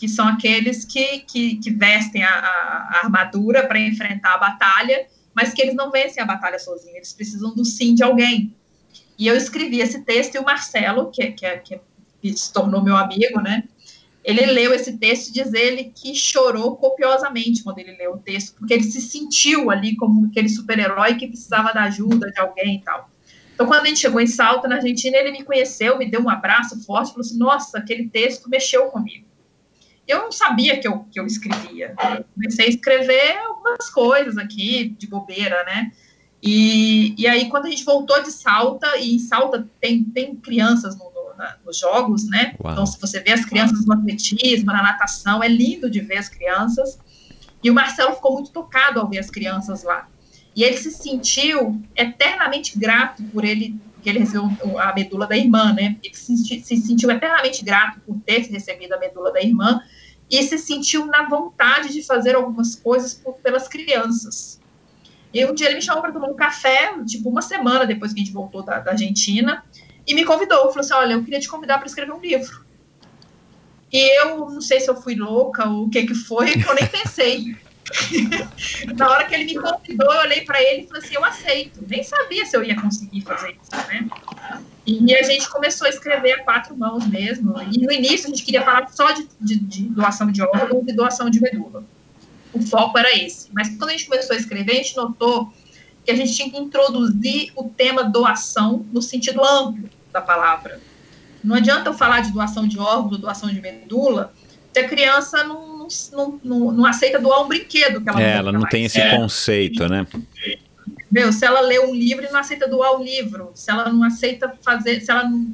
que são aqueles que, que, que vestem a, a, armadura para enfrentar a batalha, mas que eles não vencem a batalha sozinhos, eles precisam do sim de alguém. E eu escrevi esse texto e o Marcelo, que, que, que, que se tornou meu amigo, né? Ele leu esse texto e diz ele que chorou copiosamente quando ele leu o texto, porque ele se sentiu ali como aquele super-herói que precisava da ajuda de alguém e tal. Então, quando a gente chegou em Salta, na Argentina, ele me conheceu, me deu um abraço forte, falou assim: Nossa, aquele texto mexeu comigo eu não sabia que eu, que eu escrevia. Eu comecei a escrever algumas coisas aqui, de bobeira, né? E, e aí, quando a gente voltou de Salta, e em Salta tem, tem crianças no, na, nos jogos, né? Uau. Então, se você vê as crianças no atletismo, na natação, é lindo de ver as crianças. E o Marcelo ficou muito tocado ao ver as crianças lá. E ele se sentiu eternamente grato por ele, porque ele recebeu a medula da irmã, né? Ele se, se sentiu eternamente grato por ter recebido a medula da irmã e se sentiu na vontade de fazer algumas coisas por, pelas crianças. E um dia ele me chamou para tomar um café, tipo uma semana depois que a gente voltou da, da Argentina, e me convidou. Falou assim: Olha, eu queria te convidar para escrever um livro. E eu não sei se eu fui louca ou o que que foi, que [laughs] eu nem pensei. [laughs] Na hora que ele me convidou, eu olhei para ele e falei assim: Eu aceito. Nem sabia se eu ia conseguir fazer isso, né? E a gente começou a escrever a quatro mãos mesmo. E no início a gente queria falar só de, de, de doação de órgãos e doação de medula. O foco era esse. Mas quando a gente começou a escrever, a gente notou que a gente tinha que introduzir o tema doação no sentido amplo da palavra. Não adianta eu falar de doação de órgãos ou doação de medula se a criança não, não, não, não aceita doar um brinquedo que ela É, não ela não tem esse é. conceito, né? Meu, se ela lê um livro e não aceita doar o livro, se ela não aceita fazer, se ela não,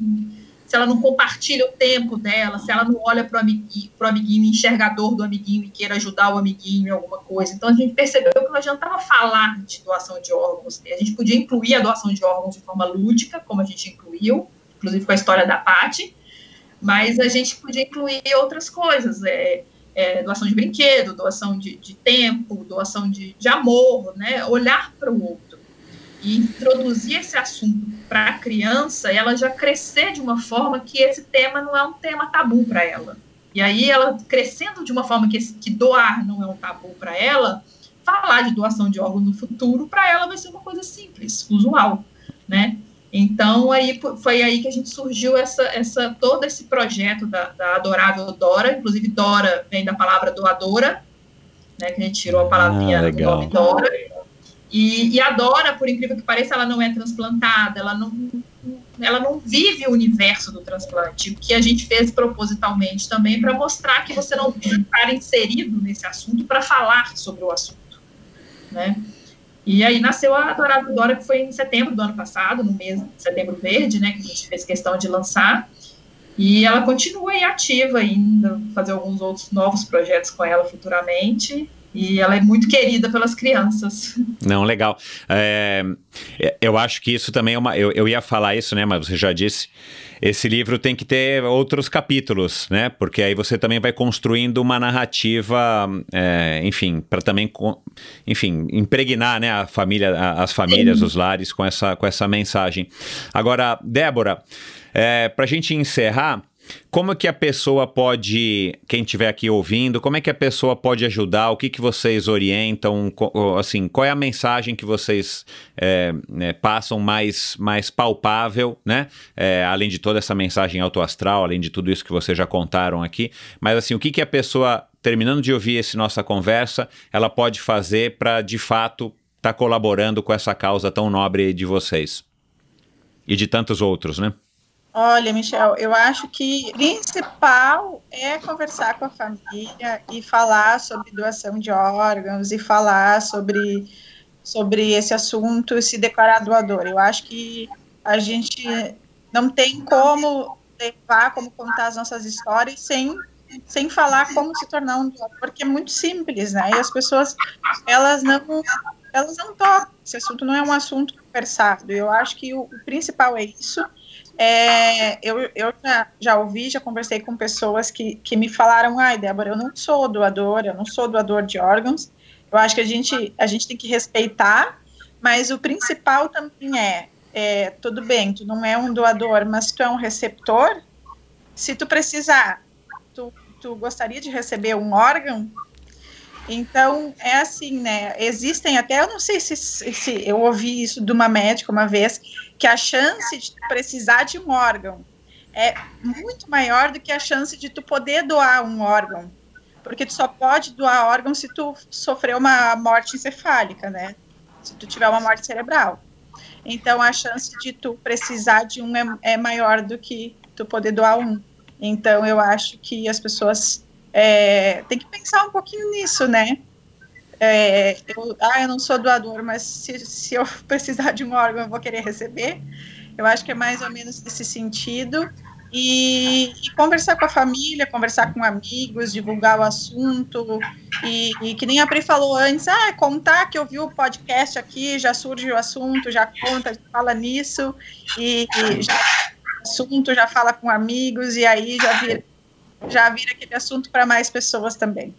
se ela não compartilha o tempo dela, se ela não olha para o amiguinho, pro amiguinho enxergador do amiguinho e queira ajudar o amiguinho em alguma coisa. Então a gente percebeu que não adiantava falar de doação de órgãos. A gente podia incluir a doação de órgãos de forma lúdica, como a gente incluiu, inclusive com a história da Paty, mas a gente podia incluir outras coisas. É, é, doação de brinquedo, doação de, de tempo, doação de, de amor, né? Olhar para o outro e introduzir esse assunto para a criança, ela já crescer de uma forma que esse tema não é um tema tabu para ela. E aí ela crescendo de uma forma que, que doar não é um tabu para ela, falar de doação de órgãos no futuro para ela vai ser uma coisa simples, usual, né? Então aí foi aí que a gente surgiu essa, essa todo esse projeto da, da adorável Dora, inclusive Dora vem da palavra doadora, né? Que a gente tirou a palavrinha ah, do nome Dora. E, e a Dora, por incrível que pareça, ela não é transplantada, ela não, ela não vive o universo do transplante, o que a gente fez propositalmente também para mostrar que você não que estar inserido nesse assunto para falar sobre o assunto, né? E aí nasceu a Dourado Dora, que foi em setembro do ano passado, no mês de setembro verde, né, que a gente fez questão de lançar. E ela continua aí ativa ainda, fazer alguns outros novos projetos com ela futuramente. E ela é muito querida pelas crianças. Não, legal. É, eu acho que isso também é uma. Eu, eu ia falar isso, né? Mas você já disse. Esse livro tem que ter outros capítulos, né? Porque aí você também vai construindo uma narrativa, é, enfim, para também, enfim, impregnar, né, a família, as famílias, Sim. os lares com essa, com essa mensagem. Agora, Débora, é, para a gente encerrar. Como que a pessoa pode, quem estiver aqui ouvindo, como é que a pessoa pode ajudar? O que, que vocês orientam? Assim, qual é a mensagem que vocês é, é, passam mais, mais palpável, né? É, além de toda essa mensagem autoastral, além de tudo isso que vocês já contaram aqui. Mas assim, o que, que a pessoa, terminando de ouvir essa nossa conversa, ela pode fazer para, de fato, estar tá colaborando com essa causa tão nobre de vocês? E de tantos outros, né? Olha, Michel, eu acho que principal é conversar com a família e falar sobre doação de órgãos e falar sobre, sobre esse assunto se declarar doador. Eu acho que a gente não tem como levar, como contar as nossas histórias sem, sem falar como se tornar um doador, porque é muito simples, né? E as pessoas, elas não elas não tocam. Esse assunto não é um assunto conversado. Eu acho que o, o principal é isso é, eu eu já, já, ouvi, já conversei com pessoas que, que me falaram, ai, Débora, eu não sou doadora, eu não sou doador de órgãos. Eu acho que a gente, a gente tem que respeitar, mas o principal também é, é, tudo bem, tu não é um doador, mas tu é um receptor. Se tu precisar, tu, tu gostaria de receber um órgão, então, é assim, né? Existem até, eu não sei se, se, eu ouvi isso de uma médica uma vez, que a chance de precisar de um órgão é muito maior do que a chance de tu poder doar um órgão. Porque tu só pode doar órgão se tu sofrer uma morte encefálica, né? Se tu tiver uma morte cerebral. Então, a chance de tu precisar de um é, é maior do que tu poder doar um. Então, eu acho que as pessoas é, tem que pensar um pouquinho nisso, né? É, eu, ah, eu não sou doador, mas se, se eu [laughs] precisar de um órgão, eu vou querer receber. Eu acho que é mais ou menos nesse sentido. E, e, conversar com a família, conversar com amigos, divulgar o assunto. E, e, que nem a Pri falou antes, ah, contar que eu vi o podcast aqui, já surge o assunto, já conta, já fala nisso, e, e já assunto, já fala com amigos, e aí já vira já vira aquele assunto para mais pessoas também.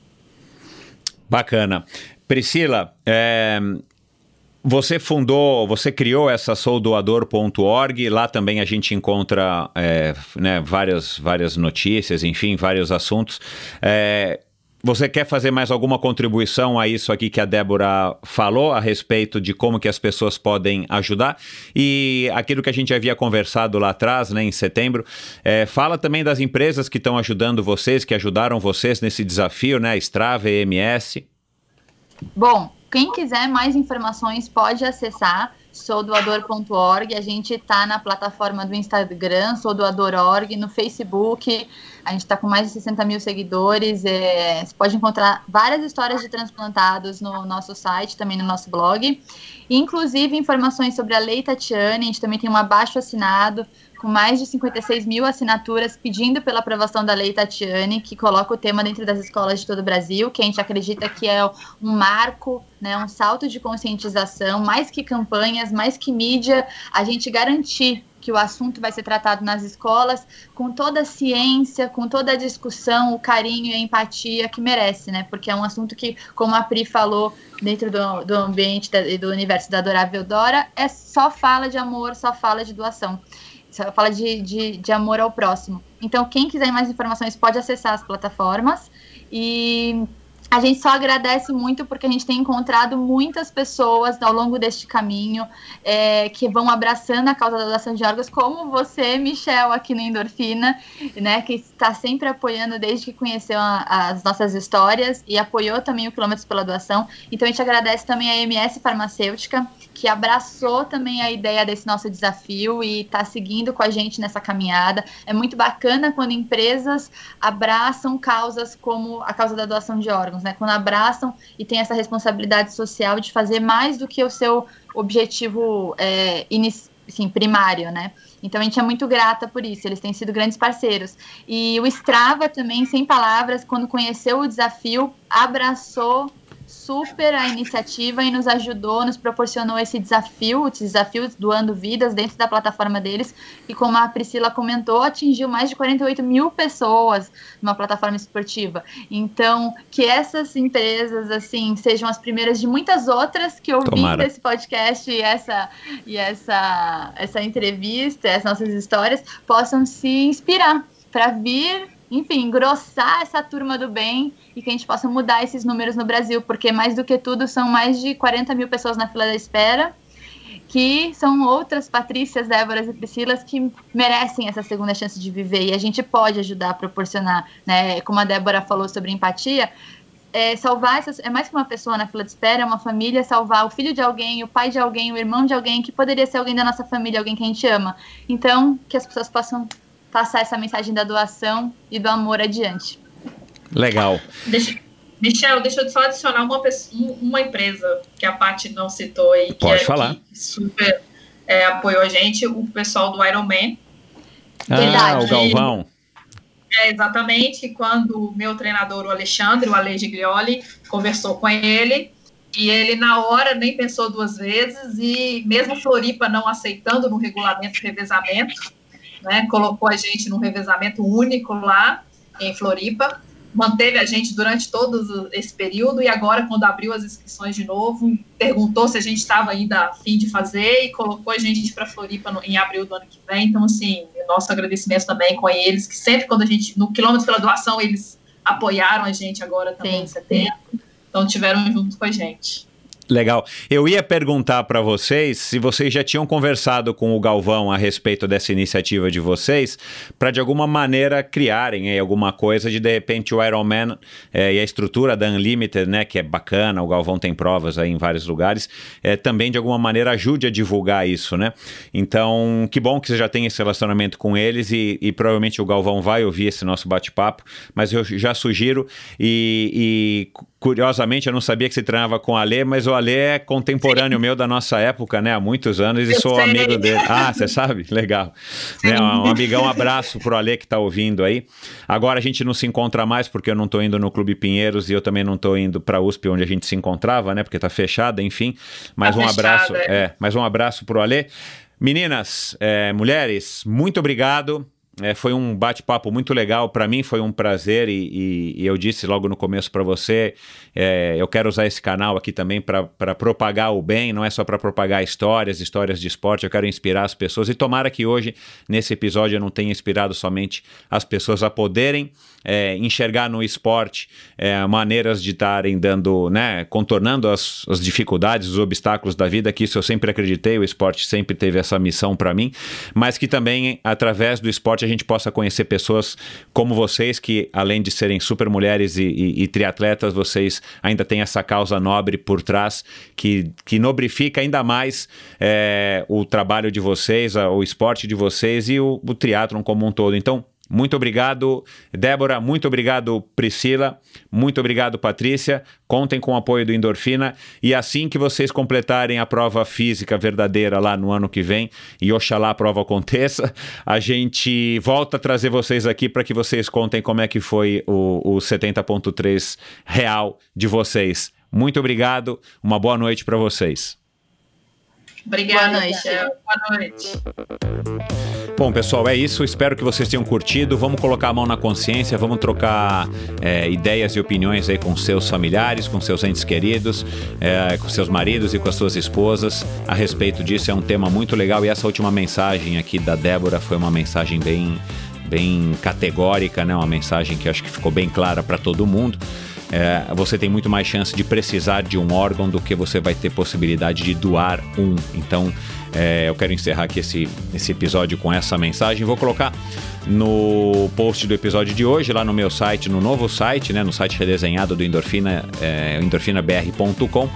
Bacana. Priscila, é, você fundou, você criou essa soudoador.org, lá também a gente encontra é, né, várias, várias notícias, enfim, vários assuntos. É, você quer fazer mais alguma contribuição a isso aqui que a Débora falou a respeito de como que as pessoas podem ajudar? E aquilo que a gente havia conversado lá atrás, né, em setembro, é, fala também das empresas que estão ajudando vocês, que ajudaram vocês nesse desafio, né? Strava, EMS. Bom, quem quiser mais informações pode acessar soudoador.org. A gente está na plataforma do Instagram, soudoador.org, no Facebook. A gente está com mais de 60 mil seguidores. É, você pode encontrar várias histórias de transplantados no nosso site, também no nosso blog. Inclusive, informações sobre a Lei Tatiane. A gente também tem um abaixo assinado com mais de 56 mil assinaturas pedindo pela aprovação da Lei Tatiane, que coloca o tema dentro das escolas de todo o Brasil, que a gente acredita que é um marco, né, um salto de conscientização, mais que campanhas, mais que mídia, a gente garantir que o assunto vai ser tratado nas escolas com toda a ciência, com toda a discussão, o carinho e a empatia que merece, né? Porque é um assunto que, como a Pri falou, dentro do, do ambiente e do universo da Adorável Dora, é só fala de amor, só fala de doação. Fala de, de, de amor ao próximo. Então, quem quiser mais informações pode acessar as plataformas e a gente só agradece muito porque a gente tem encontrado muitas pessoas ao longo deste caminho é, que vão abraçando a causa da doação de órgãos, como você, Michel, aqui no Endorfina, né, que está sempre apoiando desde que conheceu a, as nossas histórias e apoiou também o Quilômetros pela Doação. Então a gente agradece também a MS Farmacêutica, que abraçou também a ideia desse nosso desafio e está seguindo com a gente nessa caminhada. É muito bacana quando empresas abraçam causas como a causa da doação de órgãos, né? Quando abraçam e têm essa responsabilidade social de fazer mais do que o seu objetivo é, assim, primário, né? Então a gente é muito grata por isso, eles têm sido grandes parceiros. E o Strava também, sem palavras, quando conheceu o desafio, abraçou super a iniciativa e nos ajudou, nos proporcionou esse desafio, o desafio doando vidas dentro da plataforma deles, e como a Priscila comentou, atingiu mais de 48 mil pessoas numa plataforma esportiva. Então, que essas empresas, assim, sejam as primeiras de muitas outras que ouvindo esse podcast e essa, e essa, essa entrevista, essas nossas histórias, possam se inspirar para vir enfim, engrossar essa turma do bem e que a gente possa mudar esses números no Brasil, porque mais do que tudo são mais de 40 mil pessoas na fila da espera, que são outras Patrícias, Déboras e Priscilas que merecem essa segunda chance de viver e a gente pode ajudar a proporcionar, né? Como a Débora falou sobre empatia, é, salvar essas, é mais que uma pessoa na fila de espera, é uma família salvar o filho de alguém, o pai de alguém, o irmão de alguém que poderia ser alguém da nossa família, alguém que a gente ama. Então, que as pessoas possam passar essa mensagem da doação e do amor adiante. Legal. Deixa, Michel, deixa eu só adicionar uma, pessoa, uma empresa que a Paty não citou aí. Que Pode é, falar. Que super é, apoiou a gente, o pessoal do Iron Man. Ah, Verdade. o Galvão. É, exatamente, quando o meu treinador, o Alexandre, o Ale Giglioli, conversou com ele, e ele, na hora, nem pensou duas vezes, e mesmo Floripa não aceitando no regulamento de revezamento, né, colocou a gente num revezamento único lá em Floripa, manteve a gente durante todo esse período e agora, quando abriu as inscrições de novo, perguntou se a gente estava ainda a fim de fazer e colocou a gente para Floripa no, em abril do ano que vem. Então, assim, nosso agradecimento também com eles, que sempre quando a gente, no quilômetro pela doação, eles apoiaram a gente agora também Sim. em setembro. Então, tiveram junto com a gente. Legal. Eu ia perguntar para vocês se vocês já tinham conversado com o Galvão a respeito dessa iniciativa de vocês, para de alguma maneira criarem aí, alguma coisa de de repente o Iron Man é, e a estrutura da Unlimited, né, que é bacana, o Galvão tem provas aí em vários lugares, é, também de alguma maneira ajude a divulgar isso, né? Então, que bom que você já tem esse relacionamento com eles e, e provavelmente o Galvão vai ouvir esse nosso bate-papo, mas eu já sugiro e, e curiosamente eu não sabia que você treinava com o Alê, mas o Alê é contemporâneo meu da nossa época, né? Há muitos anos e Eu sou sei. amigo dele. Ah, você sabe? Legal. Né, um amigão, um abraço pro Alê que tá ouvindo aí. Agora a gente não se encontra mais porque eu não tô indo no Clube Pinheiros e eu também não tô indo pra USP onde a gente se encontrava, né? Porque tá fechada, enfim. Mas Tá um fechada, abraço, é. é, mais um abraço pro Alê. Meninas, é, mulheres, muito obrigado. É, foi um bate-papo muito legal. Para mim foi um prazer e, e- e eu disse logo no começo para você, é, eu quero usar esse canal aqui também para propagar o bem, não é só para propagar histórias, histórias de esporte. Eu quero inspirar as pessoas e tomara que hoje nesse episódio eu não tenha inspirado somente as pessoas a poderem é, enxergar no esporte é, maneiras de estarem dando, né, contornando as, as dificuldades, os obstáculos da vida. Que isso eu sempre acreditei. O esporte sempre teve essa missão para mim, mas que também através do esporte a gente possa conhecer pessoas como vocês, que além de serem super mulheres e, e- e triatletas, vocês ainda têm essa causa nobre por trás, que, que nobrifica ainda mais é, o trabalho de vocês, o esporte de vocês e o, o triatlon como um todo. Então, muito obrigado, Débora. Muito obrigado, Priscila. Muito obrigado, Patrícia. Contem com o apoio do Endorfina. E assim que vocês completarem a prova física verdadeira lá no ano que vem, e oxalá a prova aconteça, a gente volta a trazer vocês aqui para que vocês contem como é que foi o, o 70.3 real de vocês. Muito obrigado. Uma boa noite para vocês. Obrigada, Boa noite. Michel. Boa noite. Bom, pessoal, é isso. Espero que vocês tenham curtido. Vamos colocar a mão na consciência, vamos trocar é, ideias e opiniões aí com seus familiares, com seus entes queridos, é, com seus maridos e com as suas esposas a respeito disso. É um tema muito legal e essa última mensagem aqui da Débora foi uma mensagem bem, bem categórica, né? Uma mensagem que acho que ficou bem clara para todo mundo. É, você tem muito mais chance de precisar de um órgão do que você vai ter possibilidade de doar um. Então, é, eu quero encerrar aqui esse, esse episódio com essa mensagem. Vou colocar no post do episódio de hoje, lá no meu site, no novo site, né, no site redesenhado do Endorfina, é, endorfinabr.com.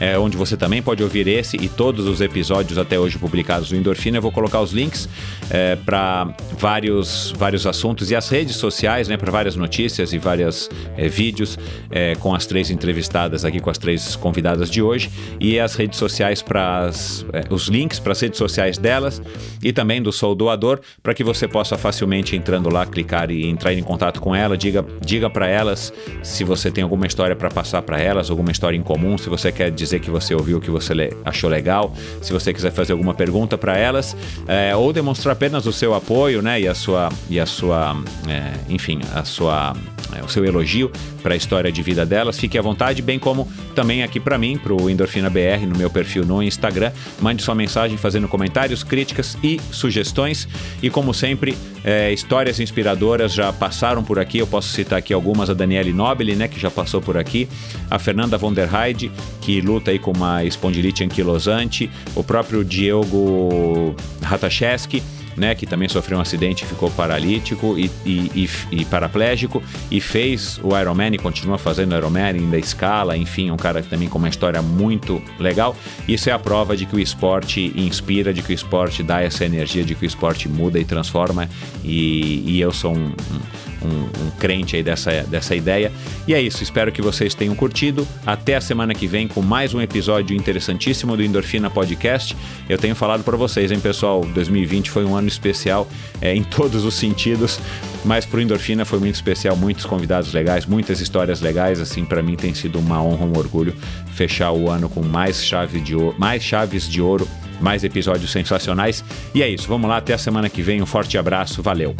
É, onde você também pode ouvir esse e todos os episódios até hoje publicados do Endorfina. Eu vou colocar os links é, para vários, vários assuntos e as redes sociais, né, para várias notícias e vários é, vídeos é, com as três entrevistadas aqui, com as três convidadas de hoje, e as redes sociais para é, os links para as redes sociais delas e também do Sou Doador, para que você possa facilmente entrando lá, clicar e entrar em contato com ela. Diga, diga para elas se você tem alguma história para passar para elas, alguma história em comum, se você quer dizer que você ouviu, que você achou legal, se você quiser fazer alguma pergunta para elas, é, ou demonstrar apenas o seu apoio, né, e a sua, e a sua, é, enfim, a sua, é, o seu elogio para a história de vida delas, fique à vontade, bem como também aqui para mim, para o Endorfina BR, no meu perfil no Instagram, mande sua mensagem fazendo comentários, críticas e sugestões, e como sempre, é, histórias inspiradoras já passaram por aqui, eu posso citar aqui algumas, a Daniele Nobili, né, que já passou por aqui, a Fernanda von der Heide, que luta aí com uma espondilite anquilosante, o próprio Diogo Ratacheski, né, que também sofreu um acidente e ficou paralítico e, e, e, e paraplégico e fez o Ironman e continua fazendo o Ironman ainda escala, enfim, um cara também com uma história muito legal. Isso é a prova de que o esporte inspira, de que o esporte dá essa energia, de que o esporte muda e transforma e, e eu sou um, um, um crente aí dessa, dessa ideia. E é isso, espero que vocês tenham curtido. Até a semana que vem com mais um episódio interessantíssimo do Endorfina Podcast. Eu tenho falado para vocês, hein, pessoal? 2020 foi um ano especial é, em todos os sentidos, mas pro Endorfina foi muito especial, muitos convidados legais, muitas histórias legais. Assim, para mim tem sido uma honra, um orgulho fechar o ano com mais chave de ouro, mais chaves de ouro, mais episódios sensacionais. E é isso, vamos lá, até a semana que vem. Um forte abraço, valeu.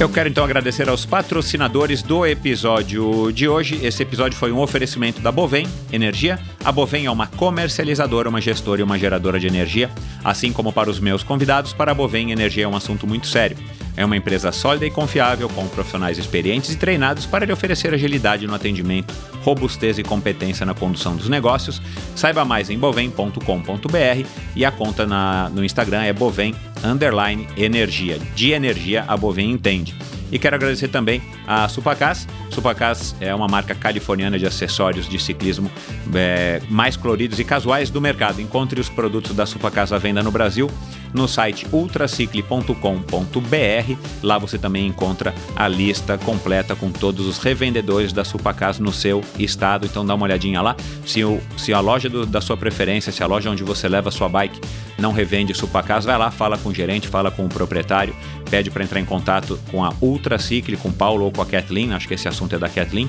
Eu quero então agradecer aos patrocinadores do episódio de hoje. Esse episódio foi um oferecimento da Bovem Energia. A Bovem é uma comercializadora, uma gestora e uma geradora de energia. Assim como para os meus convidados, para a Bovem Energia é um assunto muito sério. É uma empresa sólida e confiável, com profissionais experientes e treinados para lhe oferecer agilidade no atendimento, robustez e competência na condução dos negócios. Saiba mais em bovem.com.br e a conta na, no Instagram é bovem underline energia. De energia a Bovem entende. E quero agradecer também a Supacas. Supacas é uma marca californiana de acessórios de ciclismo é, mais coloridos e casuais do mercado. Encontre os produtos da Supacas à venda no Brasil no site ultracicle.com.br. Lá você também encontra a lista completa com todos os revendedores da Supacas no seu estado. Então dá uma olhadinha lá. Se, o, se a loja do, da sua preferência, se a loja onde você leva a sua bike não revende Supacas, vai lá, fala com o gerente, fala com o proprietário, pede para entrar em contato com a Ultracicle, com o Paulo ou com a Kathleen. Acho que esse assunto é da Kathleen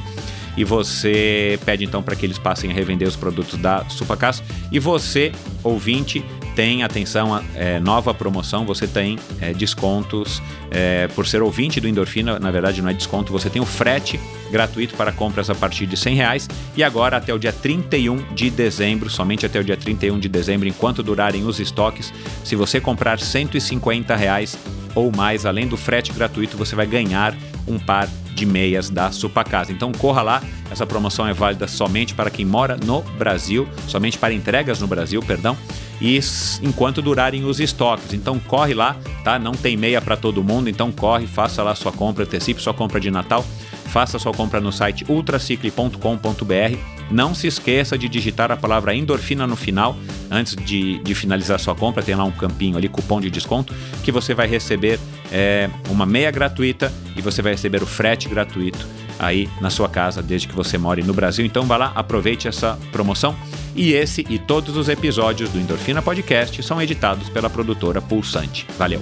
e você pede então para que eles passem a revender os produtos da Supacas. E você, ouvinte, tem atenção, é, nova promoção, você tem é, descontos é, por ser ouvinte do Endorfina, na verdade não é desconto, você tem o frete gratuito para compras a partir de 100 reais. E agora até o dia 31 de dezembro, somente até o dia 31 de dezembro, enquanto durarem os estoques, se você comprar 150 reais ou mais, além do frete gratuito, você vai ganhar um par de meias da Supacasa. Então corra lá, essa promoção é válida somente para quem mora no Brasil, somente para entregas no Brasil, perdão, e enquanto durarem os estoques. Então corre lá, tá? Não tem meia para todo mundo, então corre, faça lá sua compra, antecipe sua compra de Natal, faça sua compra no site ultracicle.com.br. Não se esqueça de digitar a palavra endorfina no final, antes de, de, finalizar sua compra, tem lá um campinho ali, cupom de desconto, que você vai receber é, uma meia gratuita e você vai receber o frete gratuito aí na sua casa, desde que você more no Brasil. Então vá lá, aproveite essa promoção. E esse e todos os episódios do Endorfina Podcast são editados pela produtora Pulsante. Valeu!